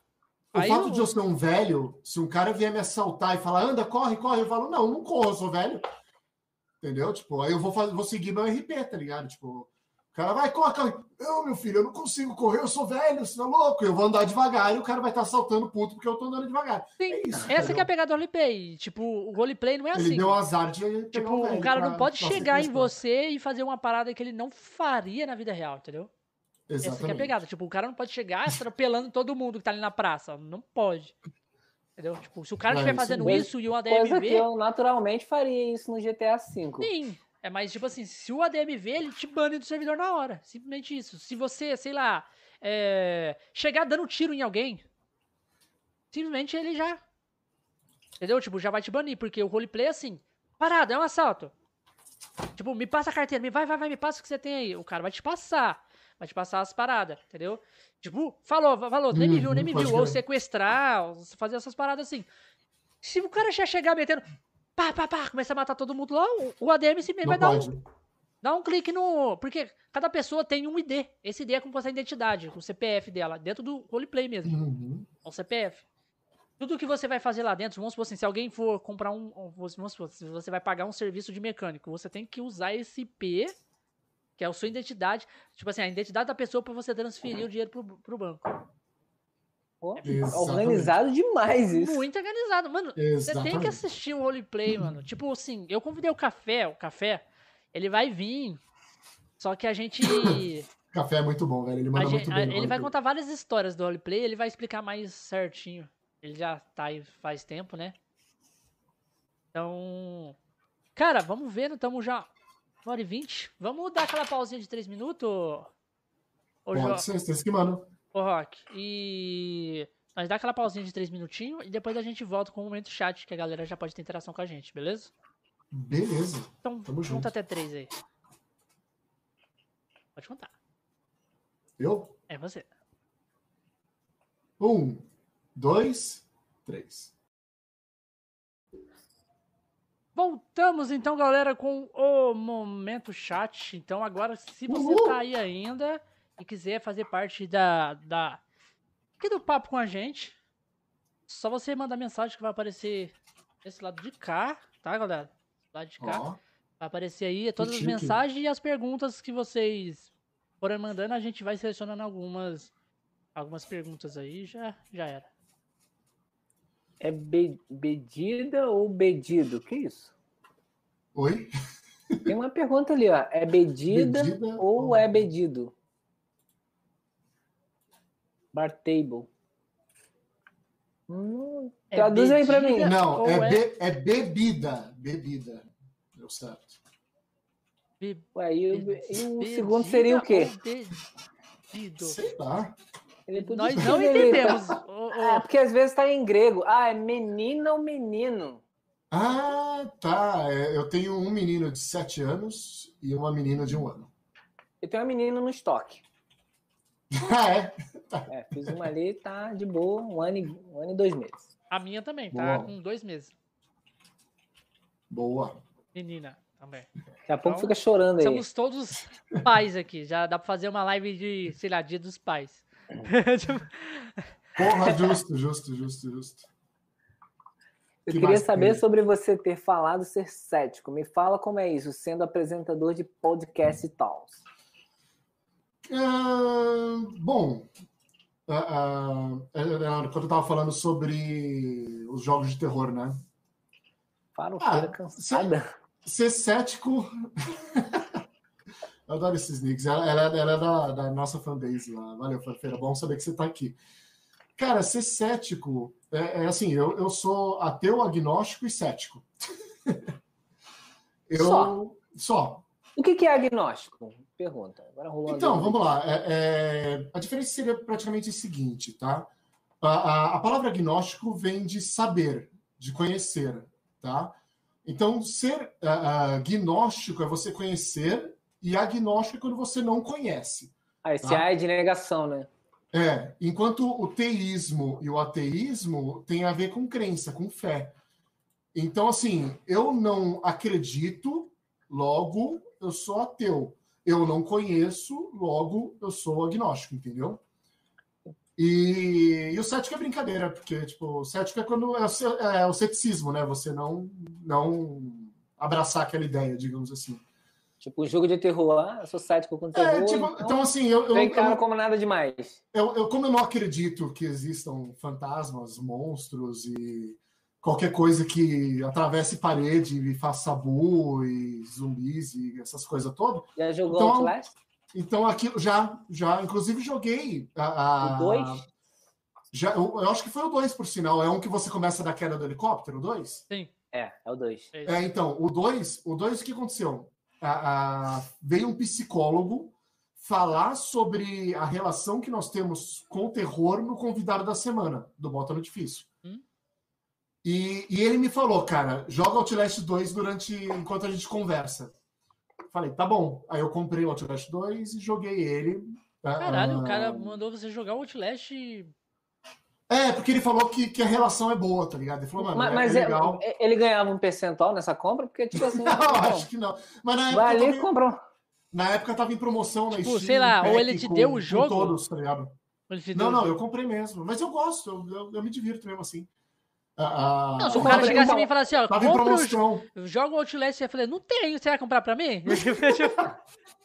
O Aí fato eu- de eu ser um velho, se um cara vier me assaltar e falar, anda, corre, corre, eu falo, não, não corro, eu sou velho. Entendeu? Tipo, aí eu vou, fazer, vou seguir meu RP, tá ligado? Tipo, o cara vai, corre, corre. Eu, meu filho, eu não consigo correr, eu sou velho, você é louco. Eu vou andar devagar e o cara vai estar assaltando puto porque eu tô andando devagar. Sim, É isso, essa que é a pegada do roleplay. Tipo, o roleplay não é Ele assim. deu azar de pegar Tipo, um o cara pra- não pode chegar em você e fazer uma parada que ele não faria na vida real, entendeu? Essa que é a Exatamente. pegada. Tipo, o cara não pode chegar atropelando todo mundo que tá ali na praça. Não pode. Entendeu? Tipo, se o cara estiver fazendo mesmo. isso e o Coisa que ADM vê, eu naturalmente faria isso no GTA V. sim. É mais tipo assim, se o ADM vê, ele te bane do servidor na hora. Simplesmente isso. Se você, sei lá, é, chegar dando tiro em alguém, simplesmente ele já. Entendeu? Tipo, já vai te banir, porque o roleplay é assim. Parada, é um assalto. Tipo, me passa a carteira, me vai, vai, vai, me passa o que você tem aí. O cara vai te passar. Vai te passar as paradas, entendeu? Tipo, falou, falou, nem me viu, nem me Uhum, viu. Ou sequestrar, ou fazer essas paradas assim. Se o cara já chegar metendo. Pá, pá, pá, começa a matar todo mundo lá, o- ADM simplesmente Não vai dar um. Dá um clique no. Porque cada pessoa tem um ID. Esse ID é como a identidade, o CPF dela, dentro do roleplay mesmo. Uhum. É o CPF. Tudo que você vai fazer lá dentro, vamos supor assim, se alguém for comprar um. um- Vamos supor, se você vai pagar um serviço de mecânico, você tem que usar esse IP, que é a sua identidade. Tipo assim, a identidade da pessoa pra você transferir o dinheiro pro, pro banco. Pô, Exatamente. organizado demais isso. Muito organizado. Mano, você tem Exatamente. que assistir o roleplay, mano. Tipo assim, eu convidei o café, o café, ele vai vir. Só que a gente. *coughs* Café é muito bom, velho. Ele manda gente- muito bem. ele vai contar várias histórias do roleplay, ele vai explicar mais certinho. Ele já tá aí faz tempo, né? Então. Cara, vamos ver, estamos já. Uma hora e vinte. Vamos dar aquela pausinha de três minutos? Ô, Pode ser, vocês que mandam. Ô, Rock, e nós dá aquela pausinha de três minutinhos e depois a gente volta com o momento chat, que a galera já pode ter interação com a gente, beleza? Beleza. Então, Tamo junto. até três aí. Pode contar. Eu? É você. Um, dois, três. Voltamos então, galera, com o momento chat. Então, agora, se você Uhul. tá aí ainda e quiser fazer parte da, da aqui do papo com a gente, só você mandar mensagem que vai aparecer desse lado de cá, tá, galera? Lado de cá. Ó, Vai aparecer aí todas as mensagens e as perguntas que vocês forem mandando, a gente vai selecionando algumas algumas perguntas aí, já já era. É be- bedida ou bedido? Que isso? oi? Tem uma pergunta ali, ó. É bedida, Bedida ou ou- é bedido? Bar table. Hum, É traduz aí pra mim. Não, é, é- be- é bebida. Bebida. Deu certo. Be- Ué, e, be- e o segundo seria o quê? Sei lá. Nós não entendemos. *laughs* tá? Ah, porque às vezes tá em grego. Ah, é menina ou menino? Ah, tá. É, Eu tenho um menino de sete anos e uma menina de um ano. Eu tenho uma menina no estoque. *laughs* Ah, é? *laughs* É, fiz uma ali, tá de boa, um ano, e, um ano e dois meses. A minha também, tá Boa. com dois meses. Boa. Menina também. Daqui a pouco Então, fica chorando aí. Somos todos pais aqui. Já dá pra fazer uma live de, sei lá, dia dos pais. *laughs* Tipo, Porra, justo, justo, justo, justo. Eu que queria tem saber aí? sobre você ter falado ser cético. Me fala como é isso, sendo apresentador de podcast e tal. Ah, bom, ah, ah, era quando eu tava falando sobre os jogos de terror, né? Farofeira Ah, cansada. Ser cético. *laughs* eu adoro esses nicks. Ela, ela- ela é da, da nossa fanbase lá. Valeu, Farfeira. Bom saber que você tá aqui. Cara, ser cético é, é assim: eu, eu sou ateu, agnóstico e cético. *laughs* eu, Só? Só. O que que é agnóstico? Pergunta. Agora rolou Então, vamos lá. É, é, a diferença seria praticamente o seguinte, tá? A, a- a palavra agnóstico vem de saber, de conhecer, tá? Então, ser ah, ah, gnóstico é você conhecer e agnóstico é quando você não conhece. Ah, esse tá. A é de negação, né? É, enquanto o teísmo e o ateísmo tem a ver com crença, com fé. Então, assim, eu não acredito, logo eu sou ateu. Eu não conheço, logo eu sou agnóstico, entendeu? E, e o cético é brincadeira, porque, tipo, o cético é quando é o, é o ceticismo, né? Você não, não abraçar aquela ideia, digamos assim. Tipo, jogo de terror. Ah, sou cético com terror. É, tipo, então, então, assim, eu, eu, eu, encaro como nada demais. eu, eu- como eu não acredito que existam fantasmas, monstros e qualquer coisa que atravesse parede e faça sabu e zumbis e essas coisas todas. Já jogou Então, Outlast? Então aquilo já, já, inclusive joguei a, a- O 2? Já, eu, eu acho que foi o 2, por sinal. É um que você começa da queda do helicóptero, o 2? sim. É, é o 2. é. É, então, o 2, o 2 o que aconteceu? A- a- veio um psicólogo falar sobre a relação que nós temos com o terror no convidado da semana, do Bota no Difícil. Hum. E, e ele me falou, cara, joga Outlast 2 durante enquanto a gente conversa. Falei, tá bom. Aí eu comprei o Outlast 2 e joguei ele. Caralho, Ah, o cara mandou você jogar o Outlast. É, porque ele falou que, que a relação é boa, tá ligado? Ele falou, mano, Mas, é, mas é é- legal. é- ele ganhava um percentual nessa compra? Porque, tipo assim, *laughs* Não, bom, acho que não. Mas na época, vai ali tava e em- um. na época tava em promoção na Tipo, Steam. sei lá, ou ele te com- deu o jogo? todos, tá ligado? Ele Não, não, eu comprei mesmo. Mas eu gosto, eu, eu, eu me divirto mesmo assim. Ah, Não, se o cara chegasse a mim e falasse assim, ó, Tava em compra o jo- promoção. joga o Outlast, eu falei, não tenho, você vai comprar pra mim? *laughs* *laughs*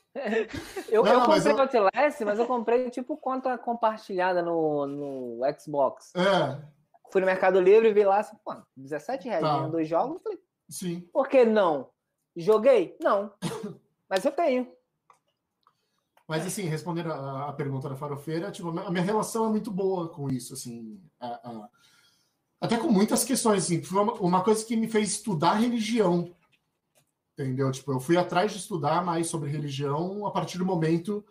eu, não, eu comprei o eu... Outlast, mas eu comprei tipo conta compartilhada no, no Xbox. É. Fui no Mercado Livre e vi lá, assim, pô, 17 reais tá. dois jogos. Falei, Sim. Por que não? Joguei? Não. *coughs* mas eu tenho. Mas assim, respondendo a, a, pergunta da farofeira, tipo, a minha relação é muito boa com isso, assim. A, a, até com muitas questões, assim. Foi uma, uma coisa que me fez estudar religião Entendeu? Tipo, eu fui atrás de estudar mais sobre religião a partir do momento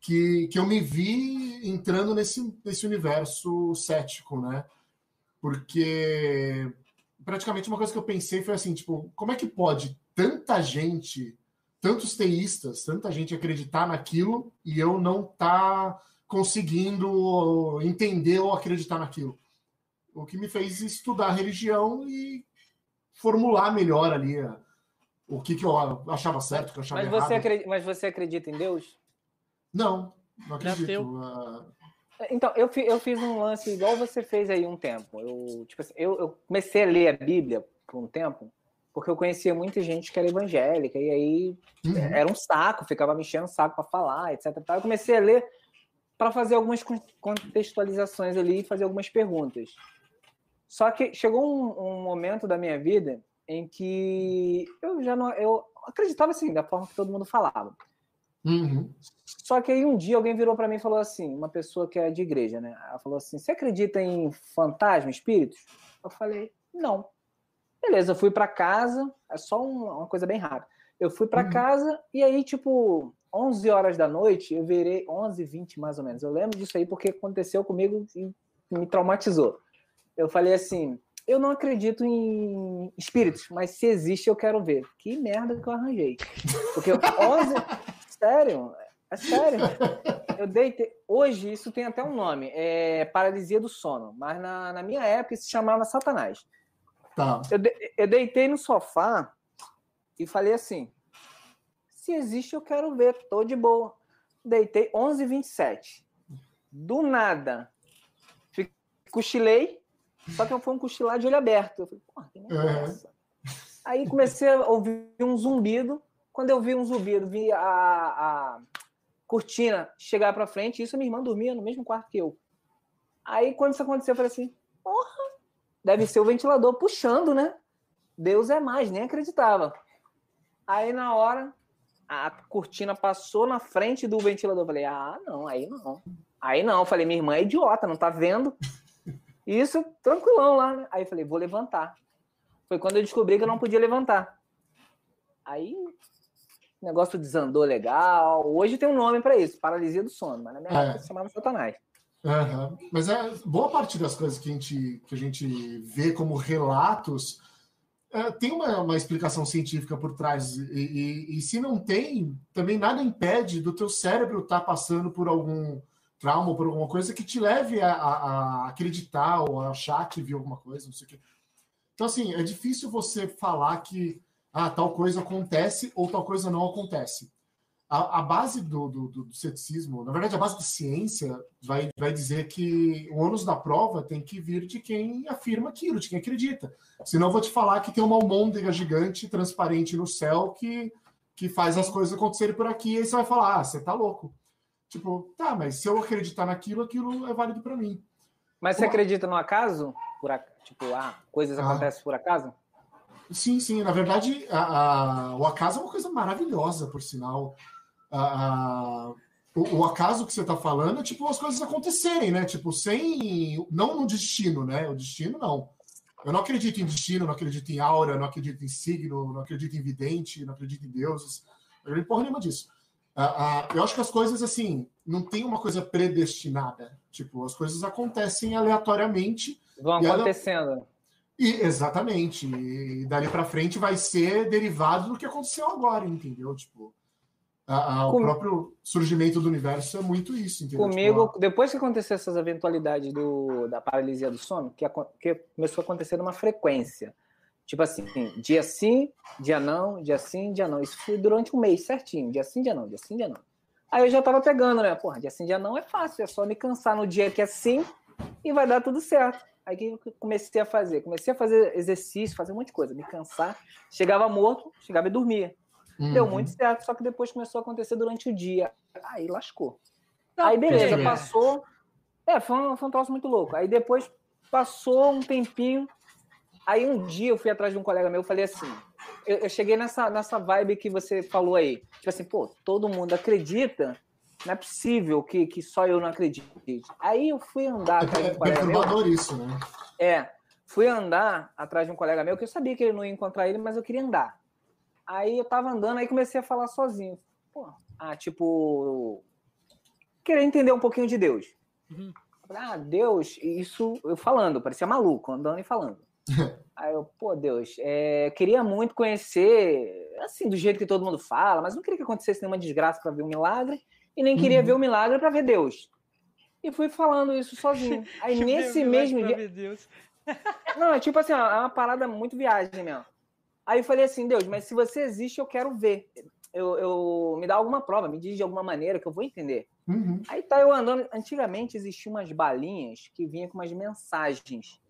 que, que eu me vi entrando nesse, nesse universo cético, né? Porque praticamente uma coisa que eu pensei foi assim, tipo, como é que pode tanta gente, tantos teístas, tanta gente acreditar naquilo e eu não tá conseguindo entender ou acreditar naquilo? O que me fez estudar religião e formular melhor ali a, o que, que eu achava certo, o que eu achava mas errado. Você acredita, mas você acredita em Deus? Não, não acredito. Uh... Então, eu, eu fiz um lance igual você fez aí um tempo. Eu, tipo assim, eu, eu comecei a ler a Bíblia por um tempo, porque eu conhecia muita gente que era evangélica, e aí uhum. era um saco, ficava me enchendo o saco para falar, etc. Eu comecei a ler para fazer algumas contextualizações ali e fazer algumas perguntas. Só que chegou um, um momento da minha vida em que eu já não. Eu acreditava assim, da forma que todo mundo falava. Uhum. Só que aí um dia alguém virou para mim e falou assim, uma pessoa que é de igreja, né? Ela falou assim: "Você acredita em fantasma, espíritos?" Eu falei: "Não". Beleza, eu fui para casa, é só uma coisa bem rápida. Eu fui para uhum. casa e aí tipo 11 horas da noite, eu virei 11, 20 mais ou menos. Eu lembro disso aí porque aconteceu comigo e me traumatizou. Eu falei assim: eu não acredito em espíritos, mas se existe, eu quero ver. Que merda que eu arranjei. Porque 11. *laughs* sério, é sério. Eu deitei. Hoje isso tem até um nome, é paralisia do sono. Mas na, na minha época isso se chamava Satanás. Tá. Eu, de, eu deitei no sofá e falei assim: se existe, eu quero ver, tô de boa. Deitei 11h27. Do nada, cochilei só que foi um cochilar de olho aberto. Eu falei, porra, que merda é essa? Aí comecei a ouvir um zumbido. Quando eu vi um zumbido, vi a, a cortina chegar para frente, isso a minha irmã dormia no mesmo quarto que eu. Aí quando isso aconteceu, eu falei assim, porra, deve ser o ventilador puxando, né? Deus é mais, nem acreditava. Aí na hora, a cortina passou na frente do ventilador. Eu falei, ah, não, aí não. Aí não. Eu falei, minha irmã é idiota, não tá vendo? Isso, tranquilão lá, né? Aí eu falei, vou levantar. Foi quando eu descobri que eu não podia levantar. Aí o negócio desandou legal. Hoje tem um nome para isso, paralisia do sono, mas na minha é. época se chamava Satanás. Uhum. Mas é boa parte das coisas que a gente, que a gente vê como relatos é, tem uma, uma explicação científica por trás. E, e, e, se não tem, também nada impede do teu cérebro estar tá passando por algum trauma ou por alguma coisa que te leve a, a, a, acreditar ou a achar que viu alguma coisa, não sei o quê. Então, assim, é difícil você falar que ah, tal coisa acontece ou tal coisa não acontece. A, a base do, do, do, ceticismo, na verdade, a base da ciência vai, vai dizer que o ônus da prova tem que vir de quem afirma aquilo, de quem acredita. Senão eu vou te falar que tem uma almôndega gigante, transparente no céu, que, que faz as coisas acontecerem por aqui, e aí você vai falar, ah, você tá louco. Tipo, tá, mas se eu acreditar naquilo, aquilo é válido para mim. Mas você acredita no acaso? Por, tipo, ah, coisas ah. acontecem por acaso? Sim, sim. Na verdade, a, a, o acaso é uma coisa maravilhosa, por sinal. A, o, o, acaso que você está falando é tipo as coisas acontecerem, né? Tipo, sem. Não no destino, né? O destino não. Eu não acredito em destino, não acredito em aura, não acredito em signo, não acredito em vidente, não acredito em deuses. Eu não acredito porra nenhuma disso. Uh, uh, eu acho que as coisas, assim, não tem uma coisa predestinada. Tipo, as coisas acontecem aleatoriamente. Vão acontecendo. Ela... E, exatamente. E dali para frente vai ser derivado do que aconteceu agora, entendeu? Tipo, o Com... próprio surgimento do universo é muito isso, entendeu? Comigo, tipo, depois que aconteceu essas eventualidades do, da paralisia do sono, que, que começou a acontecer numa frequência. Tipo assim, dia sim, dia não, dia sim, dia não. Isso foi durante um mês certinho. Dia sim, dia não, dia sim, dia não. Aí eu já tava pegando, né? Porra, dia sim, dia não é fácil. É só me cansar no dia que é sim e vai dar tudo certo. Aí que eu comecei a fazer? Comecei a fazer exercício, fazer um monte de coisa. Me cansar. Chegava morto, chegava e dormia. Uhum. Deu muito certo, só que depois começou a acontecer durante o dia. Aí lascou. Não, aí beleza, é. passou. É, foi um, foi um troço muito louco. Aí depois passou um tempinho. Aí um dia eu fui atrás de um colega meu, falei assim, eu, eu, cheguei nessa, nessa vibe que você falou aí. Tipo assim, pô, todo mundo acredita, não é possível que, que só eu não acredite. Aí eu fui andar atrás de um colega meu. isso, né? É, fui andar atrás de um colega meu, que eu sabia que ele não ia encontrar ele, mas eu queria andar. Aí eu tava andando, aí comecei a falar sozinho. Pô, ah, tipo, querer entender um pouquinho de Deus. Uhum. Ah, Deus, isso eu falando, parecia maluco, andando e falando. Aí eu, pô, Deus, é, queria muito conhecer, assim, do jeito que todo mundo fala, mas não queria que acontecesse nenhuma desgraça para ver um milagre, e nem queria uhum. ver o um milagre para ver Deus. E fui falando isso sozinho. *laughs* Aí nesse mesmo dia. *laughs* Não, é tipo assim, é uma parada muito viagem mesmo. Aí eu falei assim, Deus, mas se você existe, eu quero ver. Eu, eu me dá alguma prova, me diz de alguma maneira que eu vou entender. Uhum. Aí tá eu andando. Antigamente existiam umas balinhas que vinham com umas mensagens.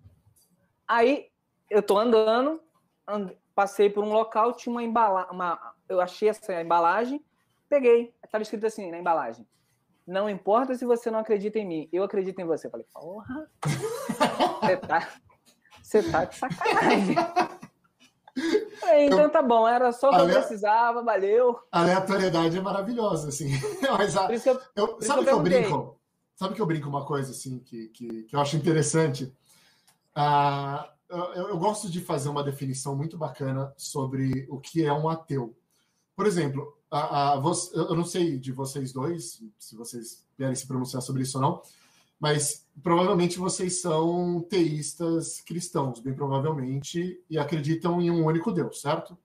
Aí eu tô andando, and... passei por um local, tinha uma embalagem. Uma... Eu achei essa embalagem, peguei. Tava escrito assim na embalagem. Não importa se você não acredita em mim, eu acredito em você. Eu falei, porra, *laughs* você tá, você tá de sacanagem. *laughs* Então tá bom, era só o que eu precisava, valeu. A aleatoriedade é maravilhosa, assim. *laughs* Mas a, eu, eu, sabe que eu, brinco? Sabe que eu brinco uma coisa assim que, que, que eu acho interessante? Ah, eu, eu, gosto de fazer uma definição muito bacana sobre o que é um ateu. Por exemplo, a, a, eu não sei de vocês dois, se vocês querem se pronunciar sobre isso ou não, mas provavelmente vocês são teístas cristãos, bem provavelmente, e acreditam em um único Deus, certo?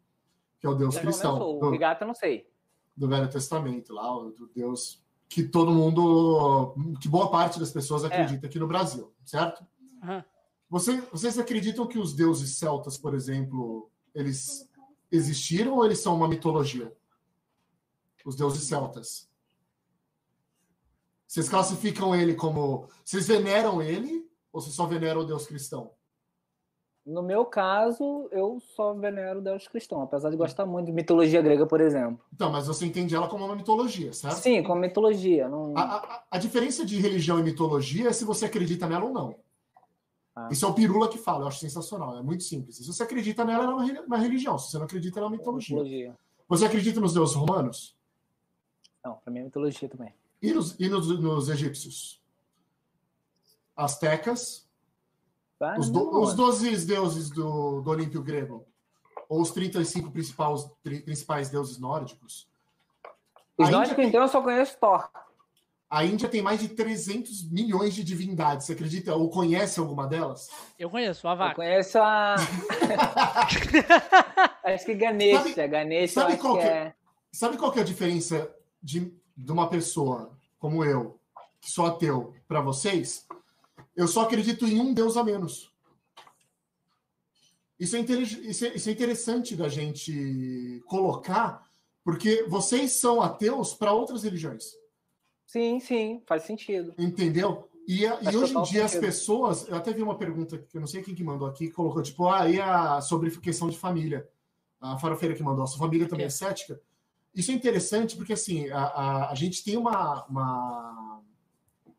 Que é o Deus cristão. Sou. Do, o Rigata não sei. Do Velho Testamento, lá, do Deus que todo mundo, que boa parte das pessoas é. acredita é. aqui no Brasil, certo? Uhum. Você, vocês acreditam que os deuses celtas, por exemplo, eles existiram ou eles são uma mitologia? Os deuses celtas. Vocês classificam ele como. Vocês veneram ele ou vocês só veneram o Deus cristão? No meu caso, eu só venero o Deus cristão, apesar de gostar muito de mitologia grega, por exemplo. Então, mas você entende ela como uma mitologia, certo? Sim, como mitologia. Não... A, a, a diferença de religião e mitologia é se você acredita nela ou não. Ah. Isso é o Pirula que fala, eu acho sensacional, é muito simples. Se você acredita nela, ela é uma religião. Se você não acredita, ela é uma mitologia. mitologia. Você acredita nos deuses romanos? Não, para mim é mitologia também. E nos, e nos, nos egípcios? Astecas? Ah, os, do, os 12 deuses do, do Olímpio grego? Ou os 35 principais, principais deuses nórdicos? Os nórdicos, então, eu só conheço Thor. A Índia tem mais de 300 milhões de divindades. Você acredita ou conhece alguma delas? Eu conheço, a vaca. Eu conheço a. *laughs* acho que Ganesha. Sabe, Ganesha sabe qual que é... é... Sabe qual que é a diferença de, de uma pessoa como eu, que sou ateu, para vocês? Eu só acredito em um Deus a menos. Isso é, isso, é, isso é interessante da gente colocar, porque vocês são ateus para outras religiões. Sim, sim, faz sentido. Entendeu? E, e hoje em dia sentido. as pessoas. Eu até vi uma pergunta que eu não sei quem que mandou aqui, colocou, tipo, ah, e a, sobre questão de família. A farofeira que mandou, a sua família também é, é cética. Isso é interessante porque assim, a, a, a gente tem uma, uma,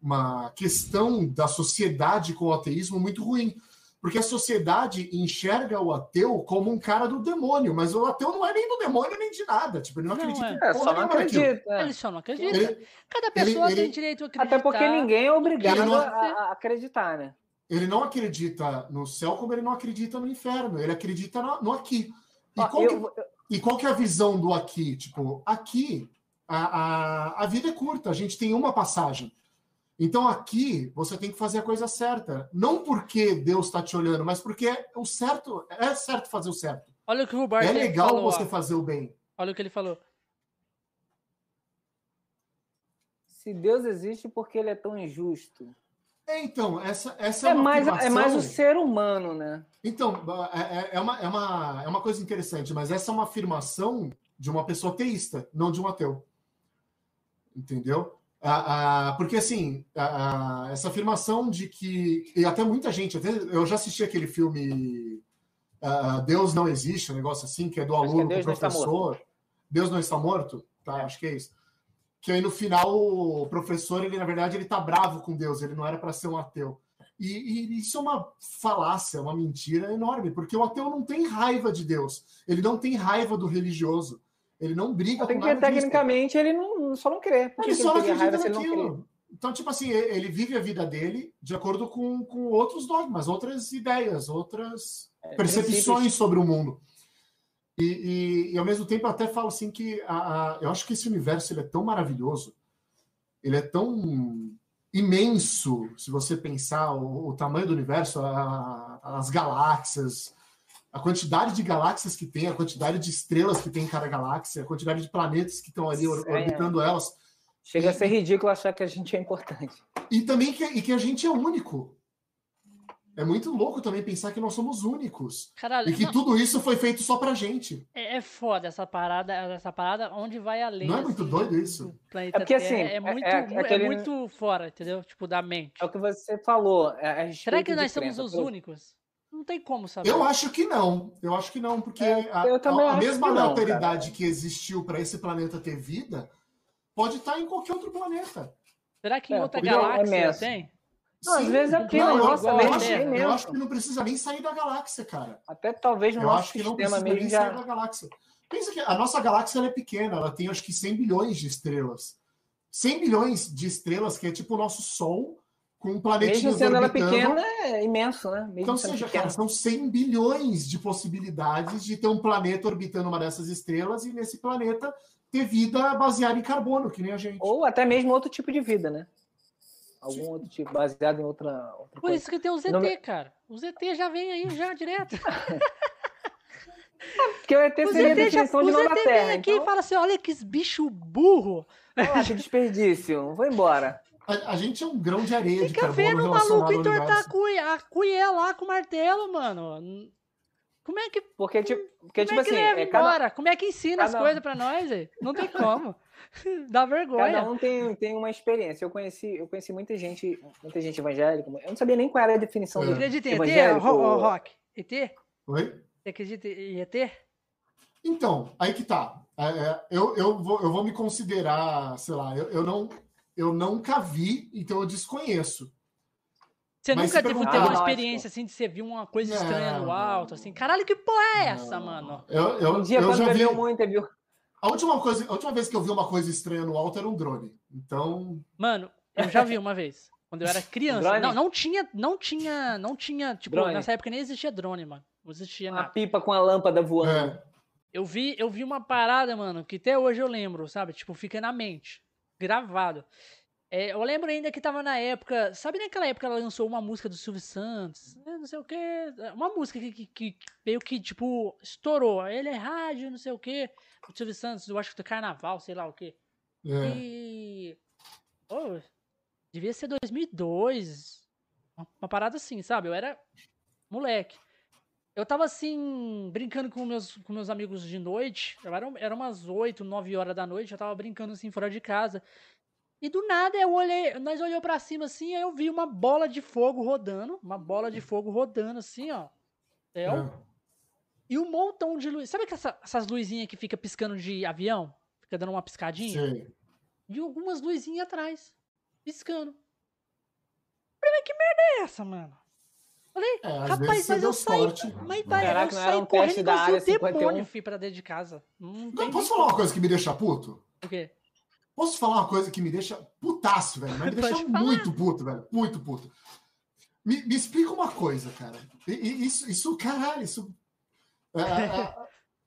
uma questão da sociedade com o ateísmo muito ruim. Porque a sociedade enxerga o ateu como um cara do demônio, mas o ateu não é nem do demônio nem de nada. Tipo, ele não, não acredita é. em é, só não acredita. É. Ele só não acredita. Ele, Cada pessoa ele, tem direito a acreditar. Até porque ninguém é obrigado não, a, a, acreditar, né? Ele não acredita no céu como ele não acredita no inferno. Ele acredita no, no aqui. E, Ó, qual eu, que, e qual que é a visão do aqui? Tipo, aqui a, a, a vida é curta, a gente tem uma passagem. Então aqui você tem que fazer a coisa certa. Não porque Deus está te olhando, mas porque é o certo, é certo fazer o certo. Olha o que o É legal falou, você ó. fazer o bem. Olha o que ele falou. Se Deus existe, porque ele é tão injusto? É, então, essa, essa é, é mais afirmação... É mais o ser humano, né? Então, é, é, é, uma, é, uma, é uma coisa interessante, mas essa é uma afirmação de uma pessoa teísta, não de um ateu. Entendeu? Ah, ah, porque assim, ah, essa afirmação de que. E até muita gente, até, eu já assisti aquele filme Deus não existe, um negócio assim, que é do é aluno é com o professor. Deus não está morto, tá? Acho que é isso. Que aí no final o professor, ele na verdade, ele tá bravo com Deus, ele não era para ser um ateu. E, e, isso é uma falácia, uma mentira enorme, porque o ateu não tem raiva de Deus, ele não tem raiva do religioso, ele não briga Tem com que tecnicamente ele não, só não crê. Por que Ele só não acredita naquilo. Então, tipo assim, ele vive a vida dele de acordo com, com outros dogmas, outras ideias, outras percepções É, princípios. sobre o mundo. E, e- e, ao mesmo tempo eu até falo assim que a- a- eu acho que esse universo ele é tão maravilhoso, ele é tão imenso, se você pensar o, o tamanho do universo, a- as galáxias, a quantidade de galáxias que tem, a quantidade de estrelas que tem em cada galáxia, a quantidade de planetas que estão ali orbitando elas. Chega a ser ridículo achar que a gente é importante. E também que, e que a gente é único. É muito louco também pensar que nós somos únicos. Caralho, E que não, tudo isso foi feito só pra gente. é, é foda essa parada, essa parada onde vai além. Não é muito assim, doido isso? É porque, assim, é, é- muito, é é aquele- muito fora, entendeu? Tipo, da mente. É o que você falou. é a Será que nós somos crença. os únicos? Não tem como saber. Eu acho que não. Eu acho que não, porque É, a, eu também a- a acho mesma que não, aleatoriedade que existiu para esse planeta ter vida pode estar em qualquer outro planeta. Será que em É, outra é galáxia imenso. tem? Não, às Sim, vezes é porque não, eu, nossa eu mente acho, é eu acho que não precisa nem sair da galáxia, cara. Até talvez no Eu nosso acho que não sistema precisa nem já. sair da galáxia. Pensa que a nossa galáxia ela é pequena, ela tem acho que 100 bilhões de estrelas. 100 bilhões de estrelas, que é tipo o nosso Sol, com planetinhas Mesmo sendo ela orbitando. pequena, é imenso, né? Mesmo Então, seja, pequena. cara, são 100 bilhões de possibilidades de ter um planeta orbitando uma dessas estrelas e nesse planeta ter vida baseada em carbono, que nem a gente. Ou até mesmo outro tipo de vida, né? Algum outro tipo, baseado em outra, outra Por coisa. isso que tem o ZT, Não me- cara. O ZT já vem aí, já, direto. *laughs* Porque o ET O seria a ZT, já, definição o de ZT nova vem Terra. aqui Então, e fala assim, olha que bicho burro. que desperdício. Vou embora. A, a gente é um grão de areia de Fica carbono vendo o maluco entortar a cuia, a lá com o martelo, mano. Como é que, Porque, tipo, porque, como tipo é que assim, leva é, cada, embora? Como é que ensina as cada- coisas pra nós, velho? Não tem *laughs* como. *laughs* Dá vergonha. cada um tem, tem uma experiência. Eu conheci, eu conheci muita gente, muita gente evangélica. Eu não sabia nem qual era a definição É. do Acredita em ET, Rock? ET? Oi? Você acredita em ET? Então, aí que tá. É, é, eu, eu, vou, eu vou me considerar, sei lá, eu, eu não eu nunca vi, então eu desconheço. Você Mas nunca teve, perguntar- teve uma Ah, experiência assim de você ver uma coisa Não, estranha no alto, assim? Caralho, que porra é essa, Não. mano? Eu, eu, Um dia, eu já vi. muito, viu? A última, coisa, a última vez que eu vi uma coisa estranha no alto era um drone. Então, Mano, eu já vi uma vez. Quando eu era criança. Drone? Não, não tinha, não tinha, não tinha, tipo, Drone. nessa época nem existia drone, mano. Não existia Uma nada. pipa com a lâmpada voando. é, Eu vi, eu vi uma parada, mano, que até hoje eu lembro, sabe? Tipo, fica na mente. Gravado. É, eu lembro ainda que tava na época. Sabe naquela época ela lançou uma música do Silvio Santos? é, Não sei o quê. Uma música que, que, que meio que, tipo, estourou. Ele é rádio, não sei o quê. O Silvio Santos, eu acho que do carnaval, sei lá o quê. é. E. Pô, devia ser 2002. Uma, uma parada assim, sabe? Eu era moleque. Eu tava assim, brincando com meus, com meus amigos de noite. Era, era umas 8, 9 horas da noite. Eu tava brincando assim fora de casa. E do nada eu olhei, nós olhou pra cima assim, aí eu vi uma bola de fogo rodando. Uma bola de fogo rodando assim, ó. Céu. é. E um montão de luz. Sabe que essa- essas luzinhas que fica piscando de avião? Fica dando uma piscadinha? Sei. vi algumas luzinhas atrás, piscando. Falei, que merda é essa, mano? Falei, É, rapaz, mas eu saí. sorte. Mas vai, Caraca, eu não saí um correndo teste da área 51? demônio, fui pra dentro de casa. Não Não, posso falar uma coisa que me deixa puto? o quê? Posso falar uma coisa que me deixa putaço, velho? Mas me *laughs* deixa falar. muito puto, velho. Muito puto. Me, me explica uma coisa, cara. E- e isso, isso caralho, isso. é, é, é,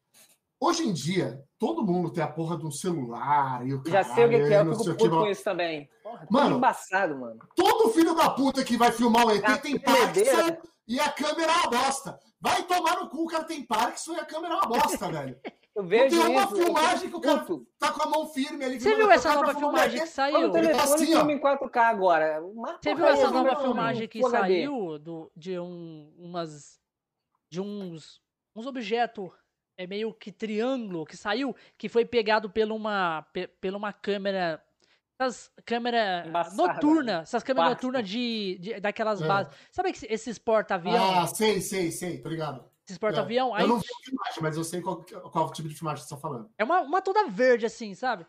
*laughs* hoje em dia, todo mundo tem a porra de um celular e o Já caralho, sei o que, que é, eu fico sei o que, puto com isso também. Porra, Mano, embaçado, mano. Todo filho da puta que vai filmar o ET A tem tremedeira. Parkinson e a câmera é uma bosta. Vai tomar no cu, o cara tem Parkinson e a câmera é uma bosta, *laughs* velho. Eu vejo tem uma isso. filmagem que o cara puto. Tá com a mão firme ali. Você viu o essa cara nova tá filmagem que Olha o saiu? telefone assim, filma ó. em 4K agora. Você viu essa nova filmagem que saiu do, de um, umas. De uns. Uns objetos. É meio que triângulo que saiu, que foi pegado por uma, pe- pela uma câmera. Essas câmera Embaçada, noturna, essas câmeras noturnas de, de- daquelas É. bases. Sabe que esses porta-avião? Ah, sei, sei, sei, tô ligado. Esses porta-avião. É. Eu não vi a filmagem, mas eu sei qual, qual tipo de filmagem você tá falando. É uma, uma toda verde, assim, sabe?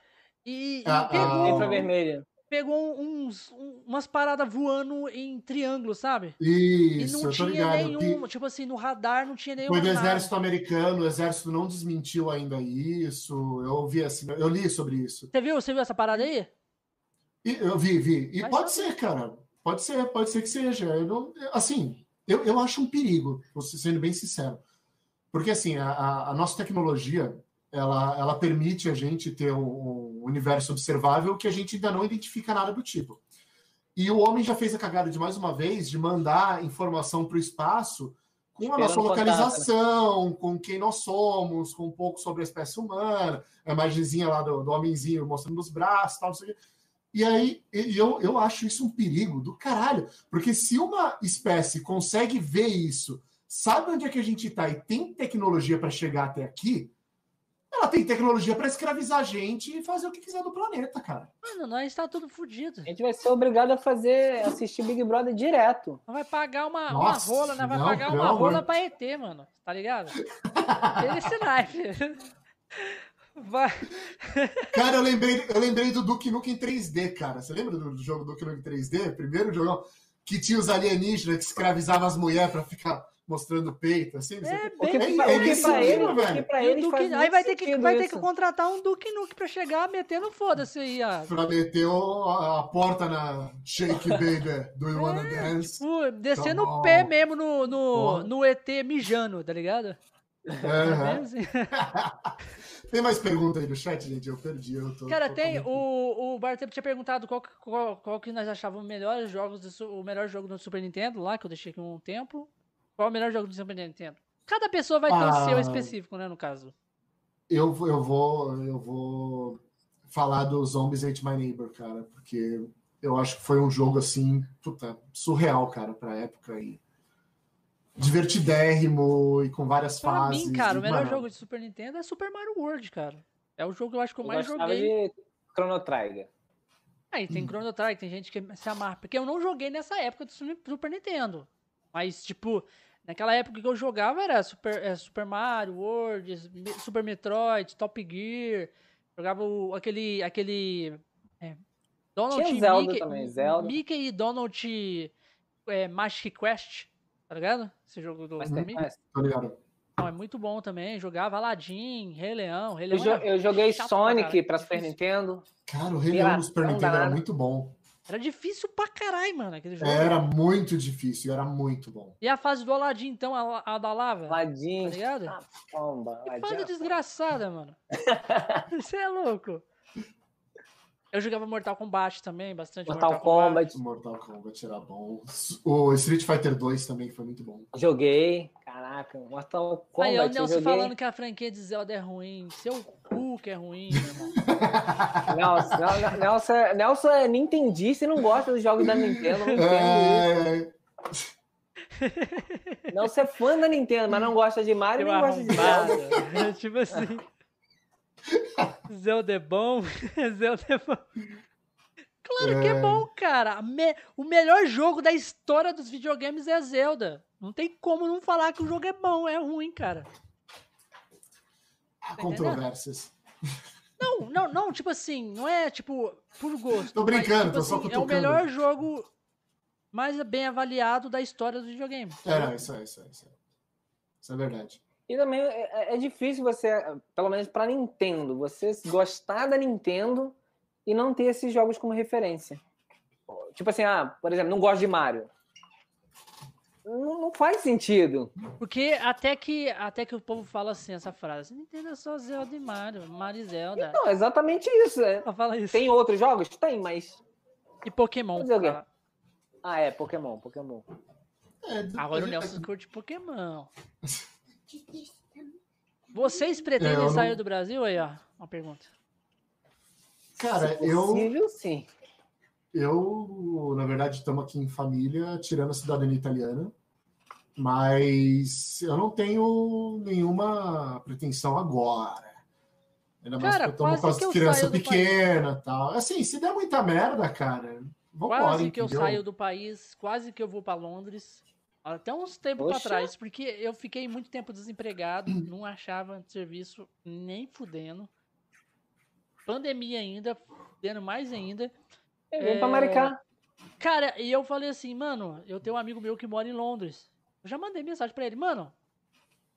E, Ah, e pegou, ah. vermelha. Pegou uns, um- umas paradas voando em triângulo, sabe? E Isso, não eu tô tinha ligado. nenhum, tipo assim, no radar não tinha nenhum. Foi do exército americano, o exército não desmentiu ainda isso. Eu ouvi assim, eu li sobre isso. Você viu, você viu essa parada aí? E eu vi, vi. E Mas pode ser, cara. Pode ser, pode ser que seja. Eu não, assim, eu, eu acho um perigo, você sendo bem sincero. Porque, assim, a- a, nossa tecnologia, ela, ela permite a gente ter um universo observável que a gente ainda não identifica nada do tipo. E o homem já fez a cagada de mais uma vez de mandar informação para o espaço com a Esperando nossa contato, localização, com quem nós somos, com um pouco sobre a espécie humana, a imagenzinha lá do, do homenzinho mostrando os braços, tal, não sei o quê. E aí, eu, eu acho isso um perigo do caralho. Porque se uma espécie consegue ver isso, sabe onde é que a gente está e tem tecnologia para chegar até aqui, ela tem tecnologia para escravizar a gente e fazer o que quiser do planeta, cara. Mano, nós tá tudo fudido. A gente vai ser obrigado a fazer, assistir Big Brother direto. Nós vai pagar uma, Nossa, uma rola, nós vai não, pagar uma amor. rola pra ET, mano. Tá ligado? *laughs* Esse naipe. Vai. Cara, eu lembrei, eu lembrei do Duke Nukem 3D, cara. Você lembra do, do jogo Duke Nukem 3D? Primeiro jogo que tinha os alienígenas que escravizavam as mulheres para ficar mostrando o peito, assim. não sei o quê. O que, bem- pra- é o que isso pra mesmo, ele, velho. pra E o eles Duke- aí vai ter, que, vai ter que contratar um Duke Nuke pra chegar metendo foda-se aí, ó. Pra meter o- a, a porta na Shake Baby do You Wanna É, Dance. tipo, descendo Tá o pé mesmo no, no, no ET mijando, tá ligado? É assim. *laughs* Tem mais pergunta aí no chat, gente? Eu perdi. Eu tô, Cara, tô- tem. tô- O, o Bartempo tinha perguntado qual, que- qual, qual que nós achávamos melhores jogos, do, o melhor jogo do Super Nintendo lá, que eu deixei aqui um tempo. Qual o melhor jogo do Super Nintendo? Cada pessoa vai ter o Ah. seu específico, né, no caso. Eu, eu vou eu vou falar do Zombies Ate My Neighbor, cara, porque eu acho que foi um jogo assim, puta, surreal, cara, pra época e divertidérrimo e com várias Pra fases. mim, cara, o melhor jogo de Super Nintendo é Super Mario World, cara. É o jogo que eu acho que eu Eu mais joguei. de Chrono Trigger. Aí tem Chrono Trigger, tem gente que se amarra. Porque eu não joguei nessa época do Su- Super Nintendo. Mas, tipo, naquela época que eu jogava era Super, é, Super Mario, World, Super Metroid, Top Gear. Jogava o- aquele. aquele é, Donald Tinha Zelda Mickey, também, Zelda. Mickey e Donald é, Magic Quest. Tá ligado? Esse jogo do, Mas Mickey. mas Tô ligado. Não, é muito bom também. Jogava Aladdin, Rei Leão. Rei eu, Leão jo- era eu joguei pra Sonic caralho, pra Super. Nintendo. Cara, o Rei Leão no Super Nintendo era muito bom. Era difícil pra caralho, mano, aquele jogo. Era muito difícil, era muito bom. E a fase do Aladdin, então, a, a da lava? Aladdin. Tá ligado? Ah, pomba. Que fase desgraçada, mano. *laughs* Você é louco. Eu jogava Mortal Kombat também, bastante Mortal Mortal, Kombat. Kombat. Mortal Kombat era bom. O Street Fighter 2 também foi muito bom. Joguei. Caraca, Mortal Aí, ó, o Kombat eu Nelson falando que a franquia de Zelda é ruim. Seu que é ruim, meu irmão. *laughs* Nelson, Nel- Nelson, é- Nelson é nintendista e não gosta dos jogos da Nintendo. Não entendo isso. Nelson é fã da Nintendo, mas não gosta de Mario nem gosta de. Zelda. *laughs* tipo assim. Zelda é bom. *laughs* Zelda é bom. Claro que é bom, cara. Me- O melhor jogo da história dos videogames é Zelda. Não tem como não falar que o jogo é bom, é ruim, cara. há controvérsias. Não, não, não, tipo assim, não é tipo por gosto. Tô brincando, mas, tô só É o melhor jogo mais bem avaliado da história do videogame. É, isso é, isso é, isso é. Isso é verdade. E também é, é difícil você, pelo menos pra Nintendo, você gostar da Nintendo e não ter esses jogos como referência. Tipo assim, ah, por exemplo, não gosto de Mario. Não, não faz sentido. Porque até que, até que o povo fala assim, essa frase, Nintendo é só Zelda e Mario, Mario e Zelda. Não, é exatamente isso. é. Só fala isso. Tem outros jogos? Tem, mas. E Pokémon. Fazer o quê? fala. Ah, é, Pokémon, Pokémon. É, Agora o Nelson curte Pokémon. *laughs* Vocês pretendem É, não- sair do Brasil? Aí, ó, uma pergunta. Cara, Se eu, possível, sim. eu, na verdade, estamos aqui em família, tirando a cidadania italiana, mas eu não tenho nenhuma pretensão agora. Ainda mais Cara, que eu tomo quase com as eu crianças pequenas e tal. Assim, se der muita merda, cara, vambora, Quase que eu entendeu? saio do país, quase que eu vou pra Londres. Até uns tempos pra Poxa. trás, porque eu fiquei muito tempo desempregado, *clears throat* não achava serviço nem fudendo. Pandemia ainda, fudendo mais ainda. É, vem pra É. Maricá. Cara, e eu falei assim, mano, eu tenho um amigo meu que mora em Londres. Eu já mandei mensagem pra ele, mano.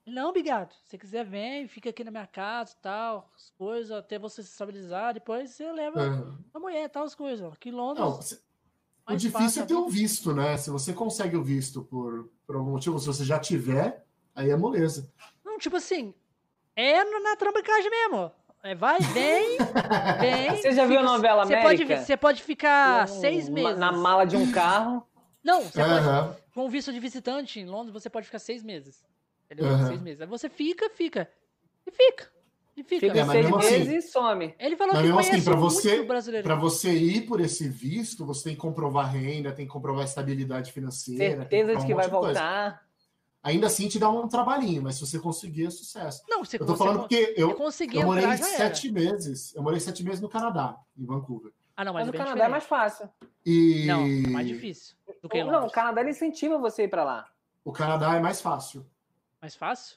Não, Bigato, se você quiser, vem, fica aqui na minha casa e tal, as coisas, até você se estabilizar, depois você leva É. a mulher e tal, as coisas. Aqui em Londres. Não, se- o difícil fácil, é ter o visto, né? Se você consegue o visto por, por algum motivo, se você já tiver, aí é moleza. Não, tipo assim, é na, trambicagem mesmo. É, vai, vem, *laughs* vem. Você já viu a novela Você pode, América? você pode ficar Um- seis meses. Na mala de um carro. Não, você pode, Aham. com visto de visitante em Londres, você pode ficar seis meses. Entendeu? Aham. Seis meses. Aí você fica, fica. E fica. E fica. Fica É, seis assim- meses e some. Ele falou que assim, pra muito você- brasileiro. Para você ir por esse visto, você tem que comprovar renda, tem que comprovar estabilidade financeira. Certeza de comprovar que um vai monte coisa. voltar. Ainda assim te dá um trabalhinho, mas se você conseguir, é sucesso. Não, você Eu tô falando porque eu, conseguir eu morei entrar, já era. sete meses. Eu morei sete meses no Canadá, em Vancouver. Ah, não, mas, Mas é o Canadá é mais diferente. fácil. E Não, mais difícil do que Não, o. Canadá ele incentiva você a ir pra lá. o Canadá é mais fácil. Mais fácil?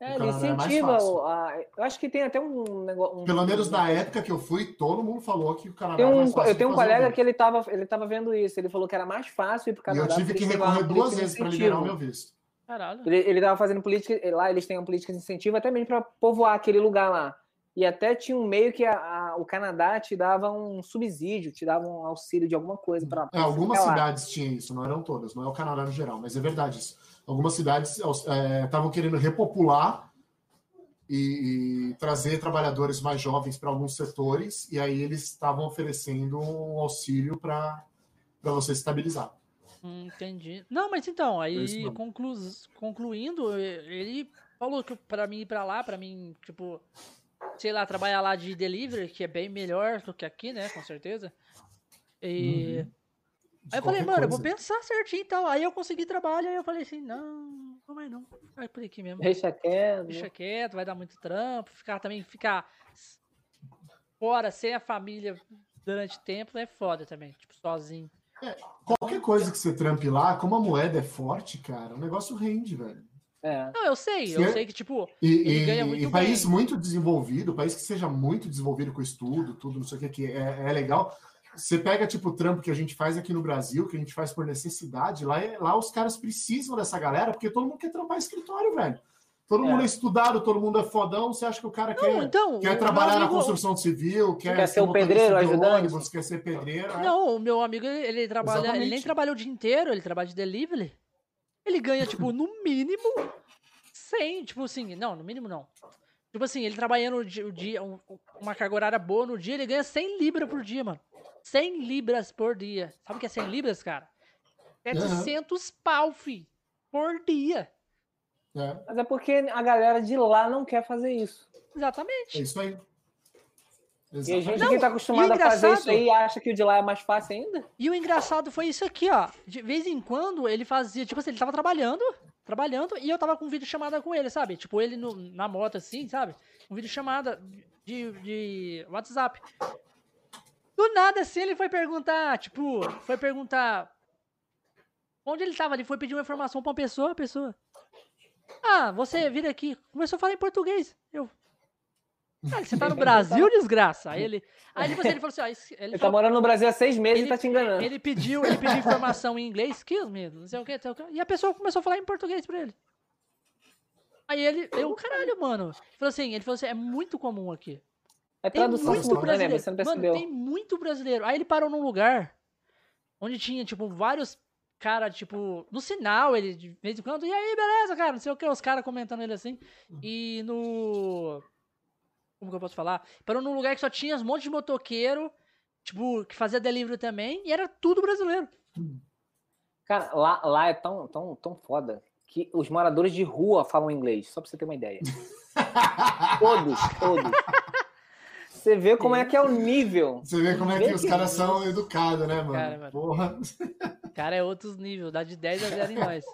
É, O ele é mais incentiva. o- a- eu acho que tem até um negócio. um- Pelo menos na época que eu fui, todo mundo falou que o Canadá Tem é um, mais fácil eu tenho um o colega que ele tava, ele tava vendo isso. Ele falou que era mais fácil ir pro E Canadá. eu tive que recorrer duas vezes para liberar o meu visto. Caralho. Ele, ele tava fazendo política, lá eles têm uma política de incentivo até mesmo para povoar aquele lugar lá. E até tinha um meio que a- a- o Canadá te dava um subsídio, te dava um auxílio de alguma coisa para. É, algumas cidades tinham isso, não eram todas, não é o Canadá no geral, mas é verdade isso. Algumas cidades estavam querendo repopular e, e trazer trabalhadores mais jovens para alguns setores, e aí eles estavam oferecendo um auxílio para você estabilizar. Hum, entendi. Não, mas então, É aí conclu... concluindo, ele falou que pra mim ir pra lá, pra mim, tipo, sei lá, trabalhar lá de delivery, que é bem melhor do que aqui, né, com certeza. E Uhum. Aí eu falei, mano, eu vou coisa. pensar certinho e tal. Aí eu consegui trabalho, aí eu falei assim, não, não vai não, vai por aqui mesmo. Deixa quieto. Deixa quieto, vai dar muito trampo, ficar também, ficar fora, sem a família durante tempo, é foda também, tipo, sozinho. Qualquer coisa que você trampe lá, como a moeda é forte, cara, o negócio rende, velho. É. Não, eu sei, eu Se- sei que, tipo, E, Ele e- ganha muito e país bem. muito desenvolvido, país que seja muito desenvolvido com estudo, tudo, não sei o que, que é, é legal. Você pega, tipo, o trampo que a gente faz aqui no Brasil, que a gente faz por necessidade, lá, é- lá os caras precisam dessa galera, porque todo mundo quer trampar escritório, velho. Todo É. mundo é estudado, todo mundo é fodão, você acha que o cara Não, quer, então. quer trabalhar na amigo- construção civil, quer, Quer ser motorista pedreiro, de ajudante? ônibus, quer ser pedreiro. é. Não, o meu amigo, ele trabalha. Ele nem trabalha o dia inteiro, ele trabalha de delivery. Ele ganha, tipo, no mínimo 100, tipo assim, não, no mínimo não. Tipo assim, ele trabalhando o dia, o dia- um- uma carga horária boa no dia, ele ganha 100 libras por dia, mano. 100 libras por dia. Sabe o que é 100 libras, cara? 700 pau, fi, por dia. É, Mas é porque a galera de lá não quer fazer isso. é Exatamente. isso aí. E a gente Não, que tá acostumado a fazer isso aí acha que o de lá é mais fácil ainda. E o engraçado foi isso aqui, ó. De vez em quando ele fazia, tipo assim, ele tava trabalhando, trabalhando, e eu tava com vídeo chamada com ele, sabe? Tipo, ele no- na moto assim, sabe? Um vídeo chamada de, de WhatsApp. Do nada, assim, ele foi perguntar, tipo, foi perguntar onde ele tava. Ele foi pedir uma informação pra uma pessoa, a pessoa. Ah, você vira aqui. Começou a falar em português. Eu. Ah, você tá no Brasil, desgraça? Aí ele. Aí depois ele falou assim, ó, ele Ele tá falou, morando no Brasil há seis meses Ele- e tá te enganando. ele pediu, ele pediu informação em inglês, excuse me, não sei o que, não sei o que, e a pessoa começou a falar em português pra ele. Aí ele, eu, caralho, mano. Ele falou assim, ele falou assim, é muito comum aqui. É Tem tradução muito simultânea, brasileiro. você não Mano, percebeu. tem muito brasileiro. Aí ele parou num lugar onde tinha, tipo, vários caras, tipo, no sinal, ele de vez em quando, e aí, beleza, cara, não sei o que, os caras comentando ele assim. E no. Como que eu posso falar? Parou num lugar que só tinha um monte de motoqueiro, tipo, que fazia delivery também, e era tudo brasileiro. Cara, lá, lá é tão, tão, tão foda que os moradores de rua falam inglês, só pra você ter uma ideia. *laughs* todos, todos. Você vê como é que é o nível. Você vê como é que os caras são educados, né, mano? Cara, mano. Porra, Cara, é outros níveis, dá de 10 a 0 em nós.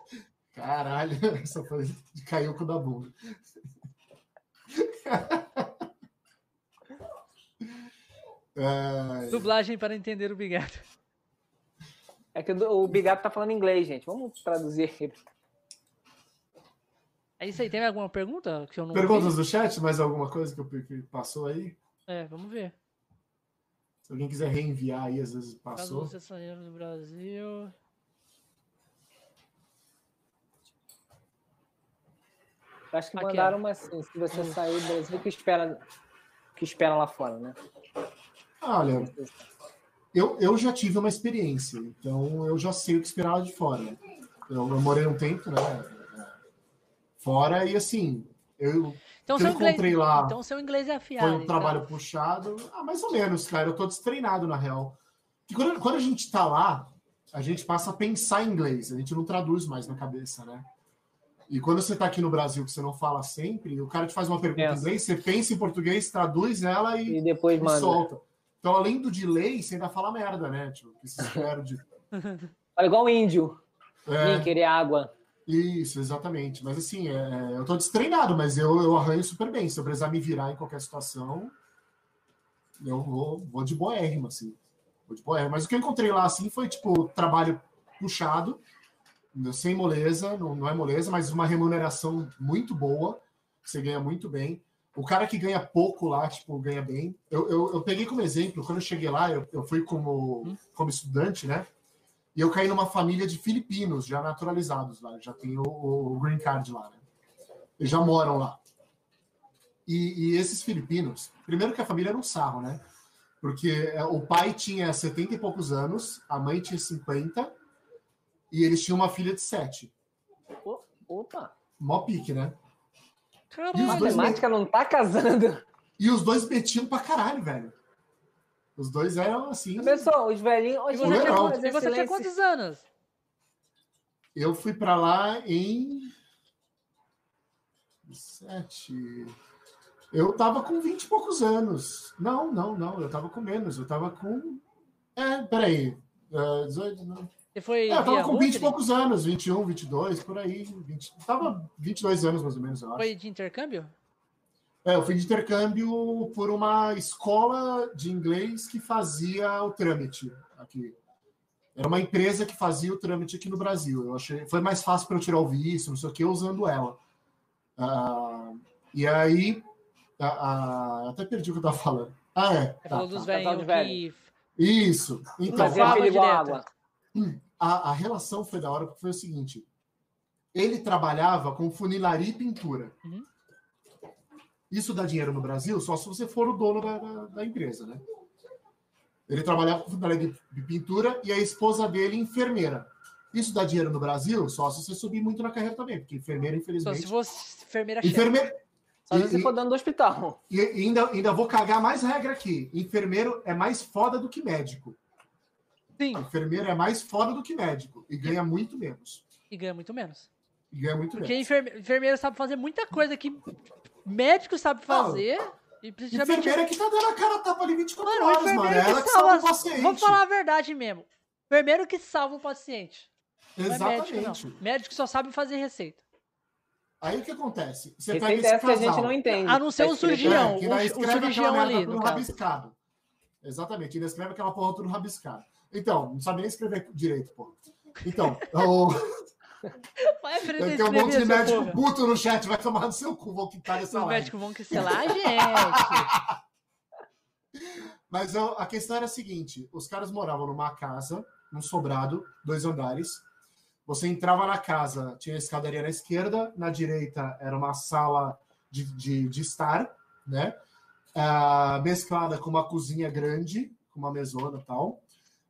caralho, *laughs* essa foi de caiu com o da bunda. *laughs* Ai, Dublagem para entender o Bigato. *laughs* É que o Bigato tá falando inglês, gente. Vamos traduzir aqui. É isso aí. Tem alguma pergunta que eu não Perguntas do chat? Mais alguma coisa que, eu, que passou aí? É, vamos ver. Se alguém quiser reenviar aí, às vezes passou. Caso do Brasil. Acho que Aqui, mandaram uma assim, se você sair do Brasil, que espera, que espera lá fora, né? Olha, eu, eu já tive uma experiência, então eu já sei o que esperar lá de fora. Eu, eu morei um tempo, né? Fora e assim, eu Então, eu seu inglês, encontrei lá então seu inglês é afiado. foi um então. trabalho puxado. Ah, mais ou menos, cara. Eu tô destreinado, na real. E quando, quando a gente tá lá, a gente passa a pensar em inglês, a gente não traduz mais na cabeça, né? E quando você tá aqui no Brasil, que você não fala sempre, o cara te faz uma pergunta em inglês, você pensa em português, traduz ela e, E depois e manda. solta. Então, além do delay, você ainda fala merda, né? Tipo, que se perde. Olha, igual o índio. É, querer água. isso, exatamente. Mas assim, é, eu tô destreinado, mas eu, eu arranho super bem. Se eu precisar me virar em qualquer situação, eu vou, vou de boérrima, assim. Vou de boérrima. Mas o que eu encontrei lá, assim, foi, tipo, trabalho puxado, sem moleza, não, não é moleza, mas uma remuneração muito boa, você ganha muito bem. O cara que ganha pouco lá, tipo, ganha bem. Eu, eu, eu peguei como exemplo, quando eu cheguei lá, eu, eu fui como, como estudante, né? E eu caí numa família de filipinos já naturalizados lá, já tem o, o green card lá, né? Eles já moram lá. E, e esses filipinos, primeiro que a família era um sarro, né? Porque é, o pai tinha 70 e poucos anos, a mãe tinha 50, e eles tinham uma filha de 7. O- Opa! Mó pique, né? E os Caralho. dois Matemática não tá casando. E os dois metiam pra caralho, velho. Os dois eram assim. Pessoal, os velhinhos. E Hoje você, Não, tinha, quantos- e você tinha quantos anos? Eu fui pra lá em. Sete. Eu tava com 20 e poucos anos. Não, não, não. Eu tava com menos. Eu tava com. É, peraí. É, 18, não. Você foi. É, eu tava com 20 e poucos anos, 21, 22, por aí. 20, tava 22 anos mais ou menos, eu acho. Foi de intercâmbio? É, eu fui de intercâmbio por uma escola de inglês que fazia o trâmite aqui. Era uma empresa que fazia o trâmite aqui no Brasil. Eu achei foi mais fácil para eu tirar o visto, não sei o que, usando ela. Ah, e aí, ah, ah, até perdi o que eu estava falando. Ah, é. Você tá, falou dos tá. Casal velhinhos de velho. que. Isso. Então, Fazia fala água. A, a relação foi da hora porque foi o seguinte: ele trabalhava com funilaria e pintura. Uhum. Isso dá dinheiro no Brasil só se você for o dono da, da, da empresa, né? Ele trabalhava com funilaria de, de pintura e a esposa dele enfermeira. Isso dá dinheiro no Brasil só se você subir muito na carreira também, porque enfermeira, Só infelizmente. se fosse enfermeira. Enfermeira. Só se você for dando do hospital. E e ainda, ainda vou cagar mais regra aqui. Enfermeiro é mais foda do que médico. Sim. Enfermeiro é mais foda do que médico e ganha muito menos. E ganha muito menos. E ganha muito Porque menos. enferme- enfermeiro sabe fazer muita coisa que médico sabe fazer. E principalmente. Enfermeira que tá dando a cara a tapa ali 24 Mano, o horas, mano. enfermeiro É ela que que salva o paciente. Vamos falar a verdade mesmo. Enfermeiro que salva o paciente. Não é Exatamente. médico, não. Médico só sabe fazer receita. Aí o que acontece? Você pega Receita esse essa que a casal, gente não entende. A não ser o cirurgião. é, que o- o escreve cirurgião ali, no rabiscado. Exatamente, ainda escreve aquela porra tudo rabiscado. Então, não sabe nem escrever direito, pô. Então, o... *laughs* Vai tem um monte de médico porra. puto no chat, vai tomar no seu cu, vou quitar essa live. médicos vão cancelar a gente. *laughs* Mas a questão era a seguinte: os caras moravam numa casa, num sobrado, dois andares. Você entrava na casa, tinha a escadaria na esquerda, na direita era uma sala de, de, de estar, né? Ah, mesclada com uma cozinha grande, com uma mesona e tal.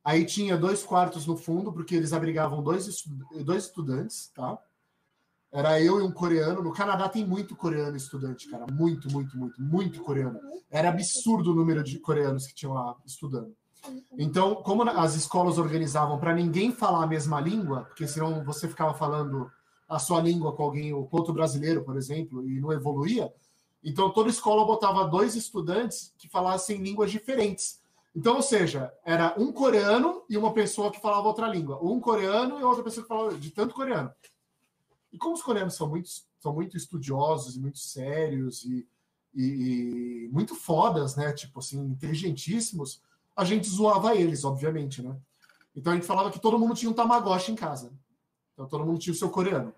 Aí tinha dois quartos no fundo, porque eles abrigavam dois, estu- dois estudantes, tá? Era eu e um coreano. No Canadá tem muito coreano estudante, cara. Muito, muito, muito, muito coreano. Era absurdo o número de coreanos que tinham lá estudando. Então, como as escolas organizavam para ninguém falar a mesma língua, porque senão você ficava falando a sua língua com alguém, o ponto brasileiro, por exemplo, e não evoluía, então toda escola botava dois estudantes que falassem línguas diferentes. Então, ou seja, era um coreano e uma pessoa que falava outra língua. Um coreano e outra pessoa que falava de tanto coreano. E como os coreanos são muito, são muito estudiosos e muito sérios e, e- e muito fodas, né? Tipo assim, inteligentíssimos, a gente zoava eles, obviamente, né? Então a gente falava que todo mundo tinha um Tamagotchi em casa. Então todo mundo tinha o seu coreano.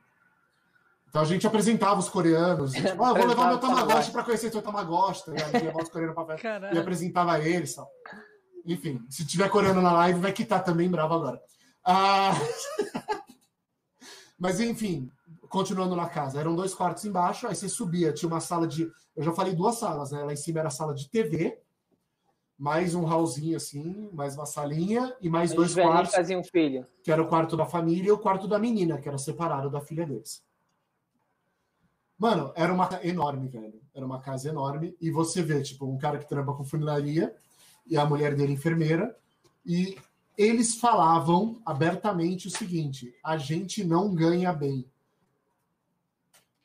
Então a gente apresentava os coreanos. Tipo, ah, eu vou levar meu Tamagotchi para conhecer seu Tamagotchi. Tá ligado? levar os coreanos pra festa. Caralho. E apresentava eles. Tal. Enfim, se tiver coreano na live, vai quitar também bravo agora. Ah... *laughs* Mas enfim, continuando na casa, eram dois quartos embaixo, aí você subia, tinha uma sala de. Eu já falei duas salas, né? Lá em cima era a sala de TV, mais um hallzinho assim, mais uma salinha e mais Os dois quartos, faziam filho. que era o quarto da família e o quarto da menina, que era separado da filha deles. Mano, era uma enorme, velho. Era uma casa enorme. E você vê, tipo, um cara que trampa com funilaria e a mulher dele enfermeira. E eles falavam abertamente o seguinte: a gente não ganha bem.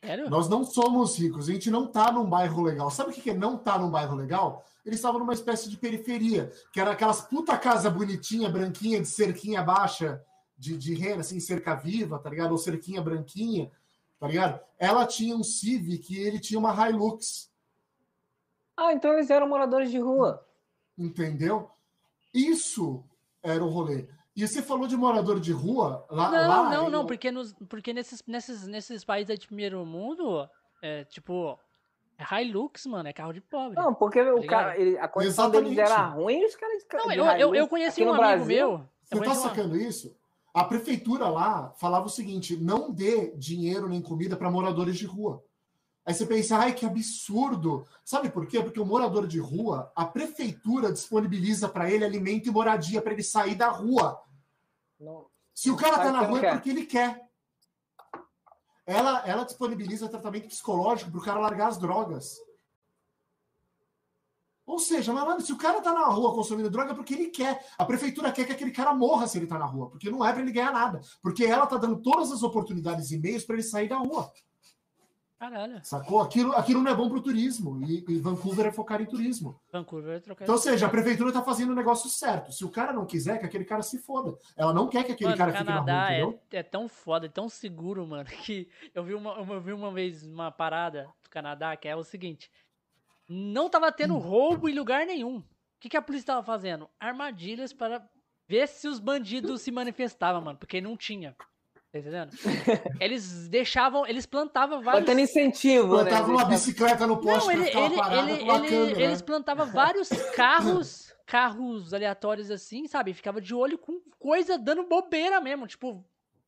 Sério? Nós não somos ricos, a gente não tá num bairro legal. Sabe o que é não tá num bairro legal? Eles estavam numa espécie de periferia, que era aquelas puta casa bonitinha, branquinha, de cerquinha baixa, de, de rena, assim, cerca viva, tá ligado? Ou cerquinha branquinha, tá ligado? Ela tinha um Civic e ele tinha uma Hilux, Ah, então eles eram moradores de rua. entendeu? Isso era o rolê. E você falou de morador de rua lá. Não, lá, não, eu- não, porque, nos, porque nesses, nesses, nesses países aí de primeiro mundo, é tipo, é Hilux, mano, é carro de pobre. Não, porque o ligado? cara, ele- a condição deles Exatamente. era ruim e os caras. Não, de eu, eu, eu conheci aqui um amigo Brasil, meu. eu Você tá conheci uma- sacando isso? A prefeitura lá falava o seguinte: não dê dinheiro nem comida para moradores de rua. Aí você pensa, ai, que absurdo. Sabe por quê? Porque o morador de rua, a prefeitura disponibiliza para ele alimento e moradia para ele sair da rua. Não, Se o cara tá na rua é porque ele quer. Ela, ela disponibiliza tratamento psicológico pro cara largar as drogas. Ou seja, mas, mano, se o cara tá na rua consumindo droga é porque ele quer. A prefeitura quer que aquele cara morra se ele tá na rua, porque não é pra ele ganhar nada. Porque ela tá dando todas as oportunidades e meios para ele sair da rua. Caralho, Sacou? Aquilo, aquilo não é bom pro turismo. E, e Vancouver é focar em turismo. Vancouver vai trocar Então, ou seja, a prefeitura tá fazendo o negócio certo. Se o cara não quiser, que aquele cara se foda. Ela não quer que aquele Mano, cara fique na rua, entendeu? é, é tão foda, é tão seguro, mano, *laughs* que eu vi, uma, eu vi uma vez uma parada do Canadá que é o seguinte: não tava tendo Hum. roubo em lugar nenhum. O que, que a polícia tava fazendo? Armadilhas para ver se os bandidos se manifestavam, mano, porque não tinha. Tá entendendo? *laughs* Eles deixavam, eles plantavam vários. Botando incentivo, né? Plantava uma bicicleta no poste Não, ele, ele, parada ele, ele- câmera. eles plantavam vários carros, carros aleatórios assim, sabe? Ficava de olho com coisa dando bobeira mesmo. Tipo,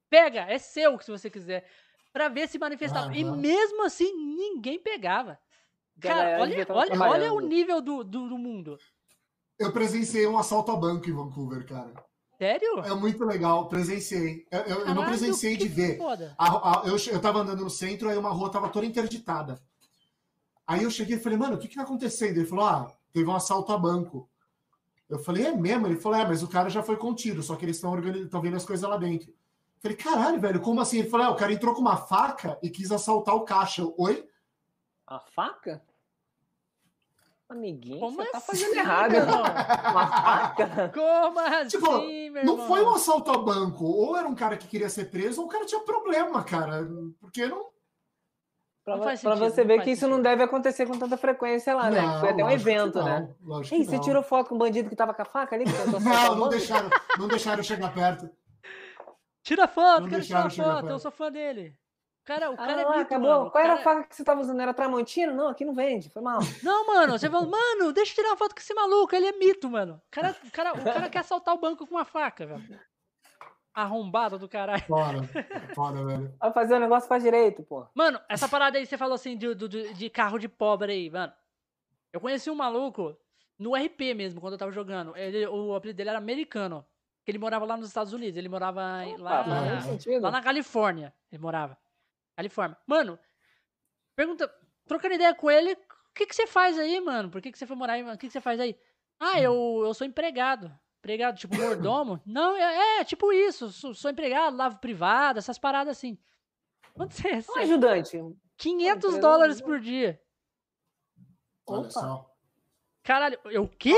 pega, é seu se você quiser. Pra ver se manifestava. E Aham. mesmo assim, ninguém pegava. Cara, olha, estar olha, olha o nível do, do, do mundo. Eu presenciei um assalto a banco em Vancouver, cara. Sério? É muito legal, presenciei. Eu, eu- eu não Caralho, presenciei de ver. A- a- eu, eu tava andando no centro, aí uma rua tava toda interditada. Aí eu cheguei e falei, mano, o que que tá acontecendo? Ele falou, ah, teve um assalto a banco. Eu falei, é mesmo? Ele falou, é, mas o cara já foi contido, só que eles estão estão vendo as coisas lá dentro. Eu falei, caralho, velho, como assim? Ele falou, é, o cara entrou com uma faca e quis assaltar o caixa. Eu, Oi? A faca? Amiguinho, Como você tá assim, fazendo errado. irmão. Uma faca? *laughs* Como assim, Tipo, meu Não irmão? foi um assalto a banco. Ou era um cara que queria ser preso, ou o cara tinha problema, cara. Porque não. Pra, Não faz pra sentido, você ver que isso sentido. não deve acontecer com tanta frequência lá, né? Não, Foi até um evento, não, né? lógico Ei, você tirou foto com o bandido que tava com a faca ali? *laughs* Não, não deixaram, não deixaram chegar perto. Tira foto, Não quero tirar deixaram chegar foto, eu sou fã dele. O cara, o Ah, cara é lá, mito, acabou. mano. Qual era a cara- faca que você tava usando? Era Tramontina? Não, aqui não vende. Foi mal. Não, mano, você fala, *laughs* mano, deixa eu tirar uma foto com esse maluco, ele é mito, mano. O cara, o cara, o cara quer assaltar o banco com uma faca, velho. Arrombado do caralho. Foda, *laughs* foda, velho. Vai fazer o negócio faz direito, pô. Mano, essa parada aí, você falou assim, de, do- de carro de pobre aí, mano. Eu conheci um maluco no RP mesmo, quando eu tava jogando. Ele, o apelido dele era americano. Ele morava lá nos Estados Unidos, ele morava em- lá, Ah, Ah. lá na Califórnia. Ele morava. Califórnia. Mano, pergunta, trocando ideia com ele, o que, que você faz aí, mano? Por que, que você foi morar aí? mano? O que, que você faz aí? Ah, eu, eu sou empregado. Empregado, tipo *coughs* mordomo? Não, é, é, tipo isso. Sou, sou empregado, lavo privado, essas paradas assim. Quanto você Um recebe? ajudante. 500 emprego- dólares por dia. Olha só. Caralho, eu o quê?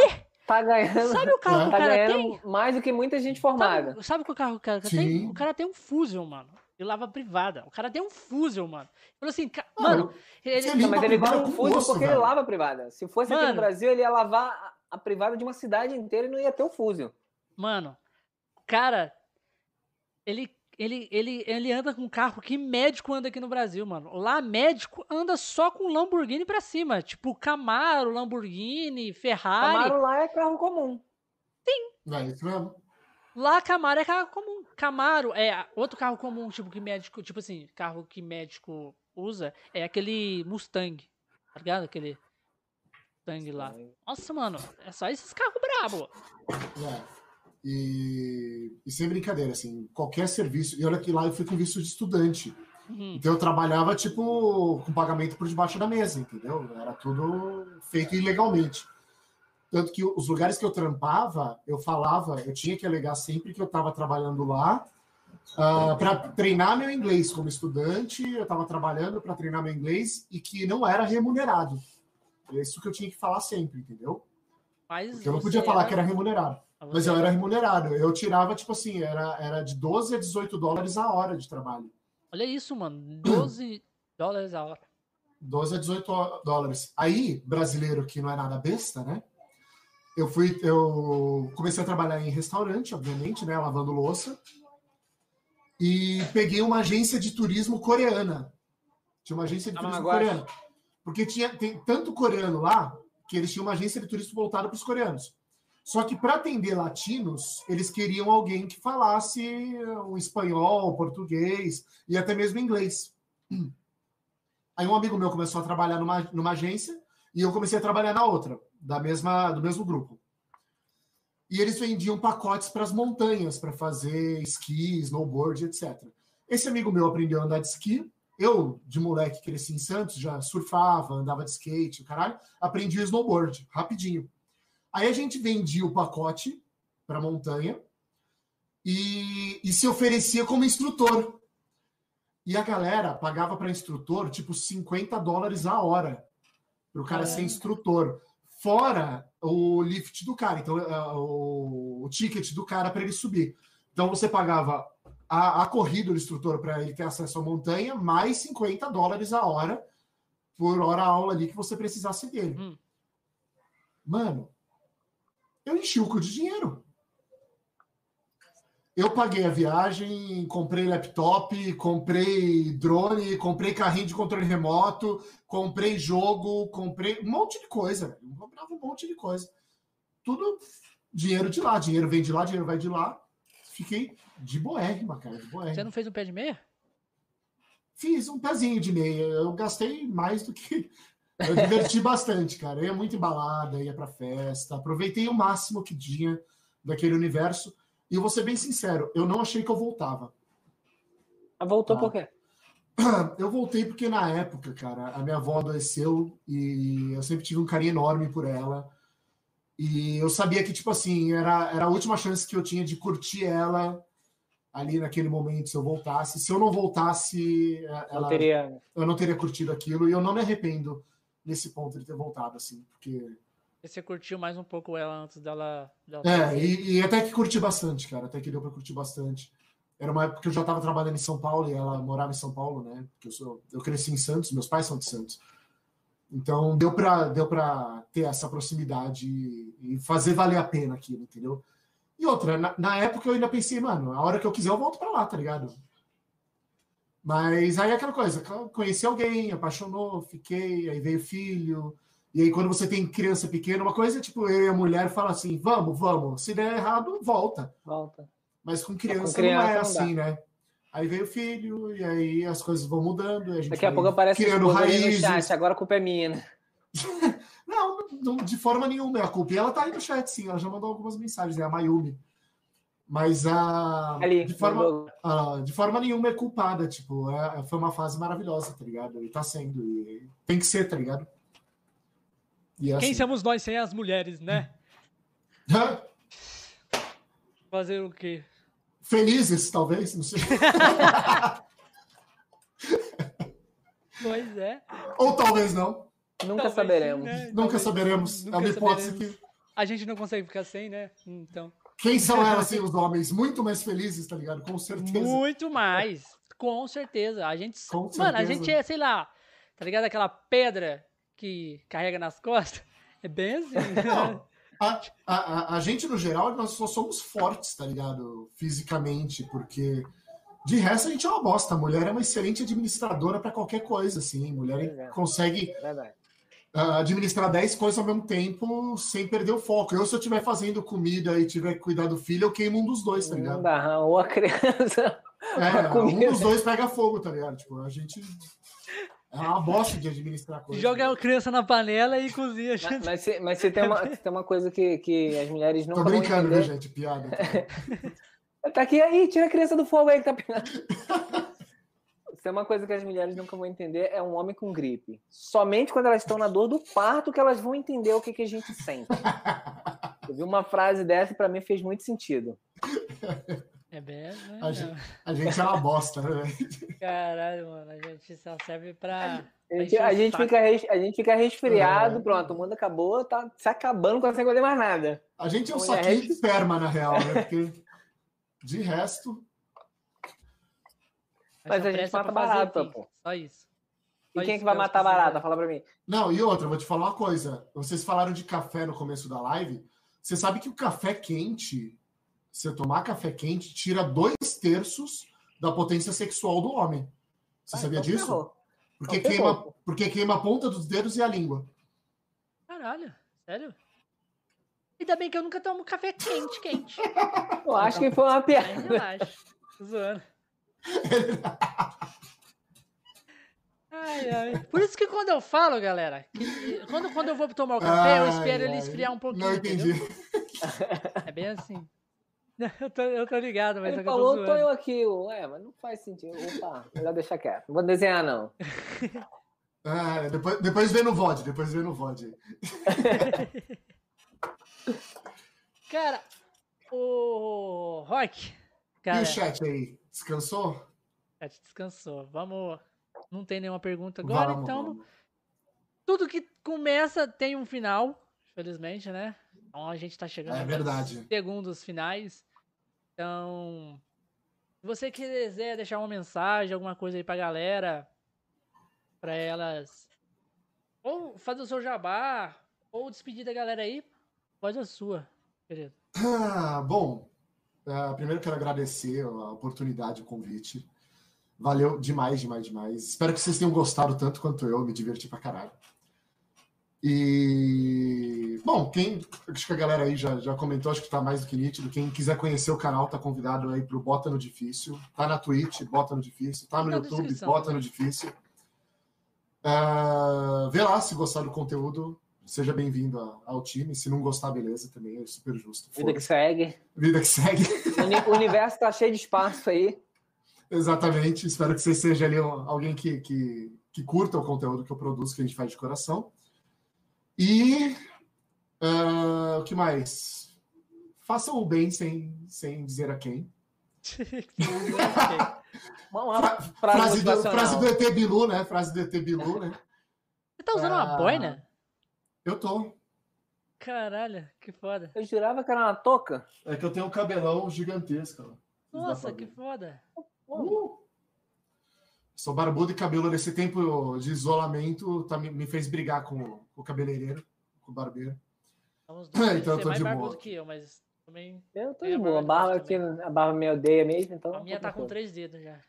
Tá ganhando. Sabe o carro que o Tá cara ganhando tem? mais do que muita gente formada. Sabe, sabe que o carro que o cara Sim. tem? O cara tem um Fusion, mano. Ele lava privada. O cara tem um Fusion, mano. Falou assim, ca- Ah, mano, ele, você Não, mas ele privada um gosto, porque ele velho. lava privada. Se fosse aqui Mano. no Brasil, ele ia lavar a- privada de uma cidade inteira e não ia ter o fuso. mano, Cara, ele, ele, ele, ele anda com um carro que médico anda aqui no Brasil, mano. Lá, médico anda só com Lamborghini pra cima. Tipo, Camaro, Lamborghini, Ferrari. Camaro lá é carro comum. É isso mesmo. Lá, Camaro é carro comum. Camaro é outro carro comum, tipo, que médico, tipo assim, carro que médico usa é aquele Mustang, tá ligado? Aquele Mustang lá. Nossa, mano, é só esses carros brabo. É. E, e sem brincadeira, assim, qualquer serviço. E olha que lá eu fui com visto de estudante. Uhum. Então eu trabalhava, tipo, com pagamento por debaixo da mesa, entendeu? Era tudo feito ilegalmente. Tanto que os lugares que eu trampava, eu falava, eu tinha que alegar sempre que eu estava trabalhando lá para treinar meu inglês como estudante, eu estava trabalhando para treinar meu inglês e que não era remunerado. É isso que eu tinha que falar sempre, entendeu? Mas Porque eu não podia falar que era remunerado. Mas eu era remunerado. Eu tirava, tipo assim, era, era de 12 a 18 dólares a hora de trabalho. Olha isso, mano. 12 *clears throat* dólares a hora. 12 a 18 dólares. Aí, brasileiro que não é nada besta, né? Eu fui, eu comecei a trabalhar em restaurante, obviamente, né? Lavando louça. E peguei uma agência de turismo coreana. Tinha uma agência de turismo coreana. Porque tinha tem tanto coreano lá que eles tinham uma agência de turismo voltada para os coreanos. Só que para atender latinos, eles queriam alguém que falasse o espanhol, o português e até mesmo inglês. Aí um amigo meu começou a trabalhar numa, numa agência e eu comecei a trabalhar na outra, da mesma do mesmo grupo. E eles vendiam pacotes para as montanhas para fazer esqui, snowboard, etc. Esse amigo meu aprendeu a andar de esqui. Eu, de moleque, cresci em Santos, já surfava, andava de skate, o caralho, aprendi o snowboard rapidinho. Aí a gente vendia o pacote para montanha e, e se oferecia como instrutor. E a galera pagava para instrutor tipo 50 dólares a hora para o cara ser Caramba. instrutor. Fora o lift do cara, então é, o, o ticket do cara para ele subir. Então você pagava a, a corrida do instrutor para ele ter acesso à montanha, mais 50 dólares a hora por hora aula ali que você precisasse dele. Hum. Mano, eu enchi o cu de dinheiro. Eu paguei a viagem, comprei laptop, comprei drone, comprei carrinho de controle remoto, comprei jogo, comprei um monte de coisa. Eu comprava um monte de coisa. Tudo dinheiro de lá. Dinheiro vem de lá, dinheiro vai de lá. Fiquei de boérrima, cara, de Você boérrima. não fez um pé de meia? Fiz um pezinho de meia. Eu gastei mais do que. *laughs* Eu diverti bastante, cara. Eu ia muito embalada, ia pra festa. Aproveitei o máximo que tinha daquele universo. E eu vou ser bem sincero, eu não achei que eu voltava. Mas voltou Ah. por quê? *clears throat* Eu voltei porque na época, cara, a minha avó adoeceu e eu sempre tive um carinho enorme por ela. E eu sabia que, tipo assim, era, era a última chance que eu tinha de curtir ela ali naquele momento, se eu voltasse. Se eu não voltasse, Não ela, teria. eu não teria curtido aquilo e eu não me arrependo nesse ponto de ter voltado, assim, porque. Você curtiu mais um pouco ela antes dela. dela É, e, e até que curti bastante, cara, até que deu pra curtir bastante. Era uma época que eu já tava trabalhando em São Paulo e ela morava em São Paulo, né? Porque eu, sou, eu cresci em Santos, meus pais são de Santos. Então deu pra, deu pra ter essa proximidade e, e fazer valer a pena aquilo, entendeu? E outra, na, na época eu ainda pensei, mano, a hora que eu quiser eu volto pra lá, tá ligado? Mas aí é aquela coisa, conheci alguém, apaixonou, fiquei, aí veio filho. E aí, quando você tem criança pequena, uma coisa é tipo, eu e a mulher fala assim: vamos, vamos. Se der errado, volta. Volta. Mas com criança, criança não é não assim, né? Aí veio o filho, e aí as coisas vão mudando. e a gente Daqui a pouco aparece criando no raízes. chat, agora a culpa é minha, né? *laughs* Não, não, de forma nenhuma é a culpa. E ela tá aí no chat, sim. Ela já mandou algumas mensagens, é a Mayumi. Mas a. Ali, de, forma, ah, de forma nenhuma é culpada. Tipo, é- foi uma fase maravilhosa, tá ligado? E tá sendo. E tem que ser, tá ligado? E é Quem assim. somos nós sem as mulheres, né? Fazer o quê? Felizes, talvez, não sei. *laughs* Pois é. Ou talvez não. Nunca Talvez saberemos. sim, né? Nunca Talvez- saberemos. nunca é uma hipótese saberemos. que. A gente não consegue ficar sem, né? Então. Quem são *laughs* elas sem os homens? Muito mais felizes, tá ligado? Com certeza. Muito mais. Com certeza. A gente. Com Mano, a gente é, sei lá, tá ligado? Aquela pedra que carrega nas costas. É bem assim. *laughs* Não, A, a, a, gente, no geral, nós só somos fortes, tá ligado? Fisicamente, porque de resto a gente é uma bosta. A mulher é uma excelente administradora para qualquer coisa, assim. Mulher é consegue uh, administrar 10 coisas ao mesmo tempo sem perder o foco. Eu, se eu estiver fazendo comida e tiver que cuidar do filho, eu queimo um dos dois, tá ligado? Não dá, ou a criança. É, *laughs* um dos dois pega fogo, tá ligado? Tipo, a gente. É uma bosta de administrar coisas. Joga a criança na panela e cozinha. Mas, mas, se, mas se tem, uma, se tem uma coisa que, que as mulheres não Tô brincando, viu, gente? *laughs* Piada. tá aqui aí, tira a criança do fogo aí que tá pegando. se tem uma coisa que as mulheres nunca vão entender, é um homem com gripe. Somente quando elas estão na dor do parto que elas vão entender o que, que a gente sente. *laughs* Eu vi uma frase dessa e pra mim fez muito sentido. É bem. Né? A, gente, a gente é uma bosta, né? *laughs* Caralho, mano. A gente só serve pra. A gente, a gente fica, a gente fica resfriado, é. pronto, o mundo acabou, tá se acabando, não consegue fazer mais nada. A gente é um então, saquinho é de esperma, na real, né? *laughs* Porque de resto. Mas, a gente mata barata, pô. Só isso. Só e quem isso que vai matar barata? Fala pra mim. Não, e outra, vou te falar uma coisa. Vocês falaram de café no começo da live. Você sabe que o café quente você tomar café quente, tira dois terços da potência sexual do homem. Você ah, sabia então disso? Ferrou. Porque, então queima, porque queima a ponta dos dedos e a língua. Caralho, sério? Ainda bem que eu nunca tomo café quente, quente. *laughs* Eu acho que foi uma piada. Relaxa. Tô zoando. *laughs* Ai, ai. Por isso que quando eu falo, galera, que, quando, quando eu vou tomar o café, ai, eu espero ai, ele esfriar um pouquinho. Não entendi. Entendeu? *laughs* É bem assim. *laughs* Eu tô, eu tô ligado, mas Ele falou, tô, tô eu aqui. Ué, mas não faz sentido. Opa, melhor deixar quieto. Não vou desenhar, não. *laughs* Ah, depois, depois vê no VOD, depois vê no VOD. *laughs* cara, o Rock. Cara, e o chat aí? Descansou? O chat descansou. Vamos. Não tem nenhuma pergunta agora, vamos, então. Vamos. Tudo que começa tem um final, felizmente, né? Então a gente tá chegando é verdade. segundos finais. Então, se você quiser deixar uma mensagem, alguma coisa aí pra galera, pra elas ou fazer o seu jabá, ou despedir da galera aí, pode a sua, querido. Ah, bom, uh, primeiro quero agradecer a oportunidade, o convite. Valeu demais, demais, demais. Espero que vocês tenham gostado tanto quanto eu, me diverti pra caralho. E, bom, quem, acho que a galera aí já, já comentou, acho que está mais do que nítido. Quem quiser conhecer o canal, tá convidado aí pro Bota no Difícil. Tá na Twitch, Bota no Difícil. Tá no YouTube, Bota no Difícil. Uh, vê lá se gostar do conteúdo. Seja bem-vindo ao time. Se não gostar, beleza, também é super justo. Vida que segue. Vida que segue. O universo tá cheio de espaço aí. Exatamente. Espero que você seja ali alguém que, que, que curta o conteúdo que eu produzo, que a gente faz de coração. E uh, o que mais? Façam o bem sem, sem dizer a quem. *laughs* Uma frase, do, frase do ET Bilu, né? Frase do ET Bilu, né? Você tá usando uh, uma boina? Eu tô. Caralho, que foda. Eu jurava que era uma touca. É que eu tenho um cabelão gigantesco. Nossa, que foda. Uh! Sou barbudo e cabelo nesse tempo de isolamento tá, me, me fez brigar com, com, o cabeleireiro, com o barbeiro. *laughs* Dois, então eu tô de boa. que eu, mas também. Eu tô de boa. A barba, aqui, a barba me odeia mesmo, então. A minha tá com três dedos já.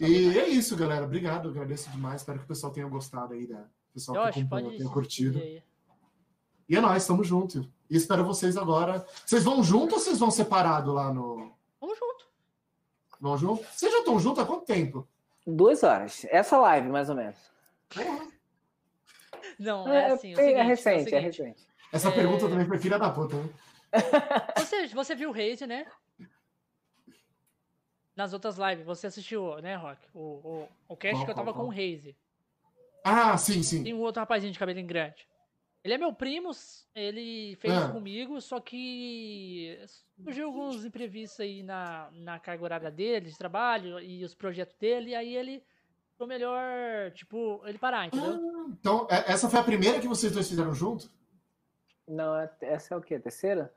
e é isso, galera. Obrigado, agradeço demais. Espero que o pessoal tenha gostado aí, da O pessoal que acompanhou tenha curtido. E é nóis, estamos juntos. E espero vocês agora. Vocês vão junto ou vocês vão separado lá no. Vão junto? Vocês já estão juntos há quanto tempo? Duas horas. Essa live, mais ou menos. Não, é, é assim. É, seguinte, é recente, é, é recente. Essa é... pergunta também foi filha da puta, né? *laughs* *laughs* Você, você viu o Raze, né? Nas outras lives, você assistiu, né, Rock? O, o, o cast qual, que eu tava qual, com o Raze. Ah, sim, sim. Tem um outro rapazinho de cabelinho grande. Ele é meu primo, ele fez é. comigo, só que surgiu alguns imprevistos aí na, na carga horária dele, de trabalho, e os projetos dele, e aí ele foi melhor, tipo, ele parar, entendeu? Ah, então, é, essa foi a primeira que vocês dois fizeram junto? Não, é, essa é o quê? A terceira?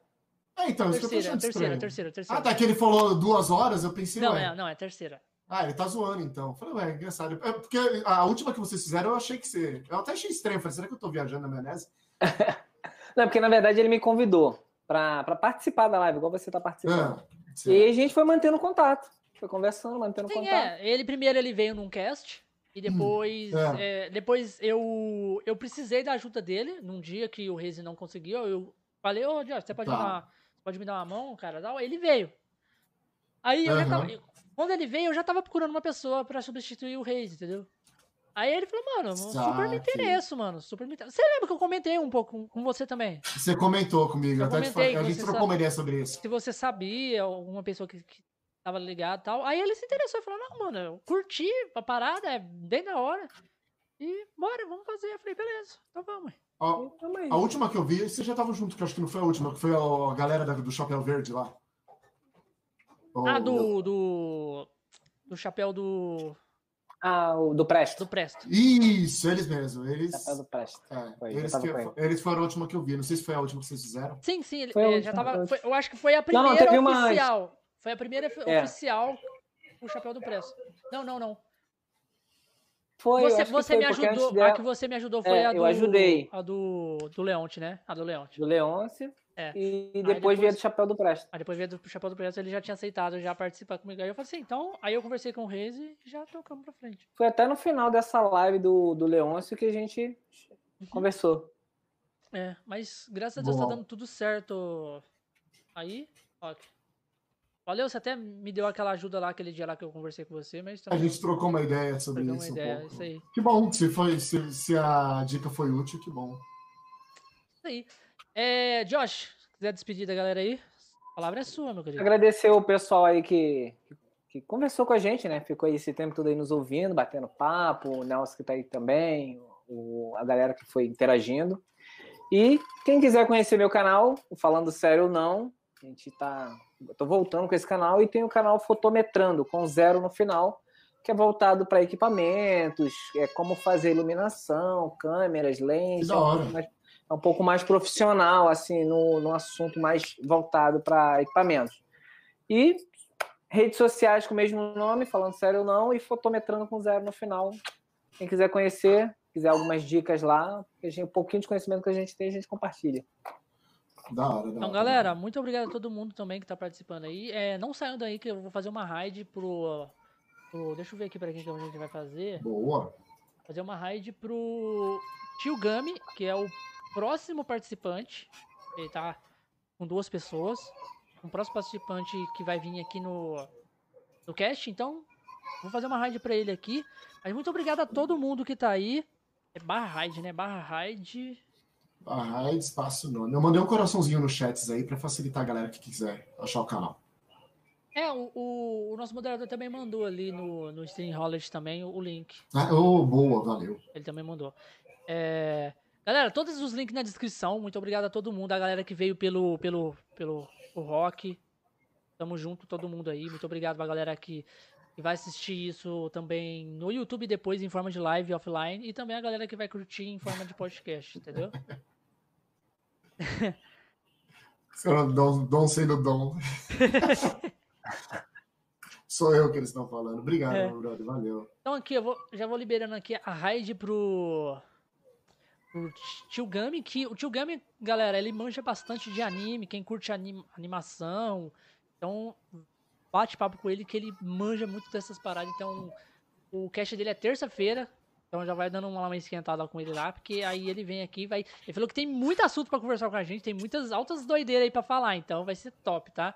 É, então, terceira, isso que eu tô terceira, terceira, terceira. Ah, tá, que ele falou duas horas, eu pensei. Não, é, não, é terceira. Ah, ele tá zoando então. Eu falei, ué, engraçado. É porque a última que vocês fizeram eu achei que você. Eu até achei estranho. Falei, será que eu tô viajando na maionese? *laughs* Não, porque na verdade ele me convidou para participar da live, igual você tá participando. Ah, e a gente foi mantendo contato. Foi conversando, mantendo Sim, contato. é. Ele primeiro ele veio num cast. E depois, Hum, é, depois eu, eu precisei da ajuda dele num dia que o Reise não conseguiu. Eu falei, ô, Josh, você pode, Tá. me dar, você pode me dar uma mão, cara? Tal. Ele veio. Aí eu já tava. eu- Quando ele veio, eu já tava procurando uma pessoa pra substituir o Reise, entendeu? Aí ele falou, mano, super me interesso, mano. Super me interesso. Você lembra que eu comentei um pouco com, você também? Você comentou comigo, Eu até te falei, que a gente você trocou sabe- uma ideia sobre isso. se você sabia, alguma pessoa que, que tava ligado e tal. Aí ele se interessou e falou, não, mano, eu curti a parada, é bem da hora. E bora, vamos fazer. Eu falei, beleza, então vamos. Ó, Tamo aí. a última que eu vi, você já tava junto, que eu acho que não foi a última, que foi a galera da- do Chapéu Verde lá. O- Ah, do. do. do chapéu do. Ah, o do Presto. do Presto. Isso, eles mesmo. Eles, Chapéu do Presto. é, Foi, eles, que- eles foram a última que eu vi. Não sei se foi a última que vocês fizeram. Sim, sim, ele é, já tava. foi eu acho que foi a Não, primeira não, teve uma antes. oficial. Foi a primeira É. oficial o chapéu do Presto. Não, não, não. Foi, você você foi, me ajudou. dela- A que você me ajudou foi É, a do. eu ajudei. A do. Do Leonte, né? A do Leonte. do Leôncio. É. E Aí depois, veio depois- do Chapéu do Presto. Aí depois veio do Chapéu do Presto, ele já tinha aceitado já participar comigo. Aí eu falei assim, então. Aí eu conversei com o Reis e já tocamos pra frente. Foi até no final dessa live do, do Leôncio que a gente Uhum. conversou. É, mas graças a Deus tá Boa. dando tudo certo. Aí, ó. Valeu, você até me deu aquela ajuda lá aquele dia lá que eu conversei com você, mas A também gente trocou uma ideia sobre trocamos isso. uma um ideia, pouco. isso aí. Que bom, se, foi, se, se a dica foi útil, que bom. Isso aí. É, Josh, se quiser despedir da galera aí, a palavra é sua, meu querido. Agradecer o pessoal aí que, que conversou com a gente, né? Ficou aí esse tempo todo aí nos ouvindo, batendo papo, o Nelson que tá aí também, o, a galera que foi interagindo. E quem quiser conhecer meu canal, Falando Sério ou Não, a gente tá. Eu tô voltando com esse canal e tem o canal Fotometrando, com zero no final, que é voltado para equipamentos, é como fazer iluminação, câmeras, lentes. Mais- é um pouco mais profissional, assim, no, no assunto mais voltado para equipamentos. E redes sociais com o mesmo nome, falando sério ou não, e fotometrando com zero no final. Quem quiser conhecer, quiser algumas dicas lá, gente, um pouquinho de conhecimento que a gente tem, a gente compartilha. Da hora, da Então, hora. galera, muito obrigado a todo mundo também que tá participando aí. É, não saiam daí que eu vou fazer uma raid pro. pro deixa eu ver aqui pra quem que a gente vai fazer. Boa. Fazer uma raid pro Tio Gami, que é o próximo participante. Ele tá com duas pessoas. Um próximo participante que vai vir aqui no, no cast. Então, vou fazer uma raid pra ele aqui. Mas muito obrigado a todo mundo que tá aí. É barra raid, né? Barra raid. Ah, espaço nome. Eu mandei um coraçãozinho nos chats aí pra facilitar a galera que quiser achar o canal. É, o, o, o nosso moderador também mandou ali no, no Stream Holland também o, o link. Ah, oh, boa, valeu. Ele também mandou. É, Galera, todos os links na descrição. Muito obrigado a todo mundo, a galera que veio pelo, pelo, pelo o rock. Tamo junto, todo mundo aí. Muito obrigado pra galera que, que vai assistir isso também no YouTube depois em forma de live offline. E também a galera que vai curtir em forma de podcast, entendeu? Dão sendo dom. *laughs* Sou eu que eles estão falando. Obrigado, É. meu brother. Valeu. Então aqui, eu vou, já vou liberando aqui a raid pro, pro Tio Gami, que o Tio Gami, galera, ele manja bastante de anime, quem curte anim- animação, então bate papo com ele que ele manja muito dessas paradas, então o cast dele é terça-feira, então já vai dando uma, uma esquentada com ele lá, porque aí ele vem aqui vai... Ele falou que tem muito assunto pra conversar com a gente, tem muitas altas doideiras aí pra falar, então vai ser top, tá?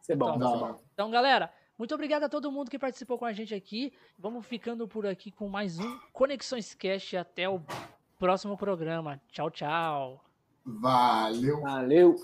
Isso é bom, Top. isso é. Então, galera, muito obrigado a todo mundo que participou com a gente aqui. Vamos ficando por aqui com mais um Conexões Cast. Até o próximo programa. Tchau, tchau. Valeu. Valeu.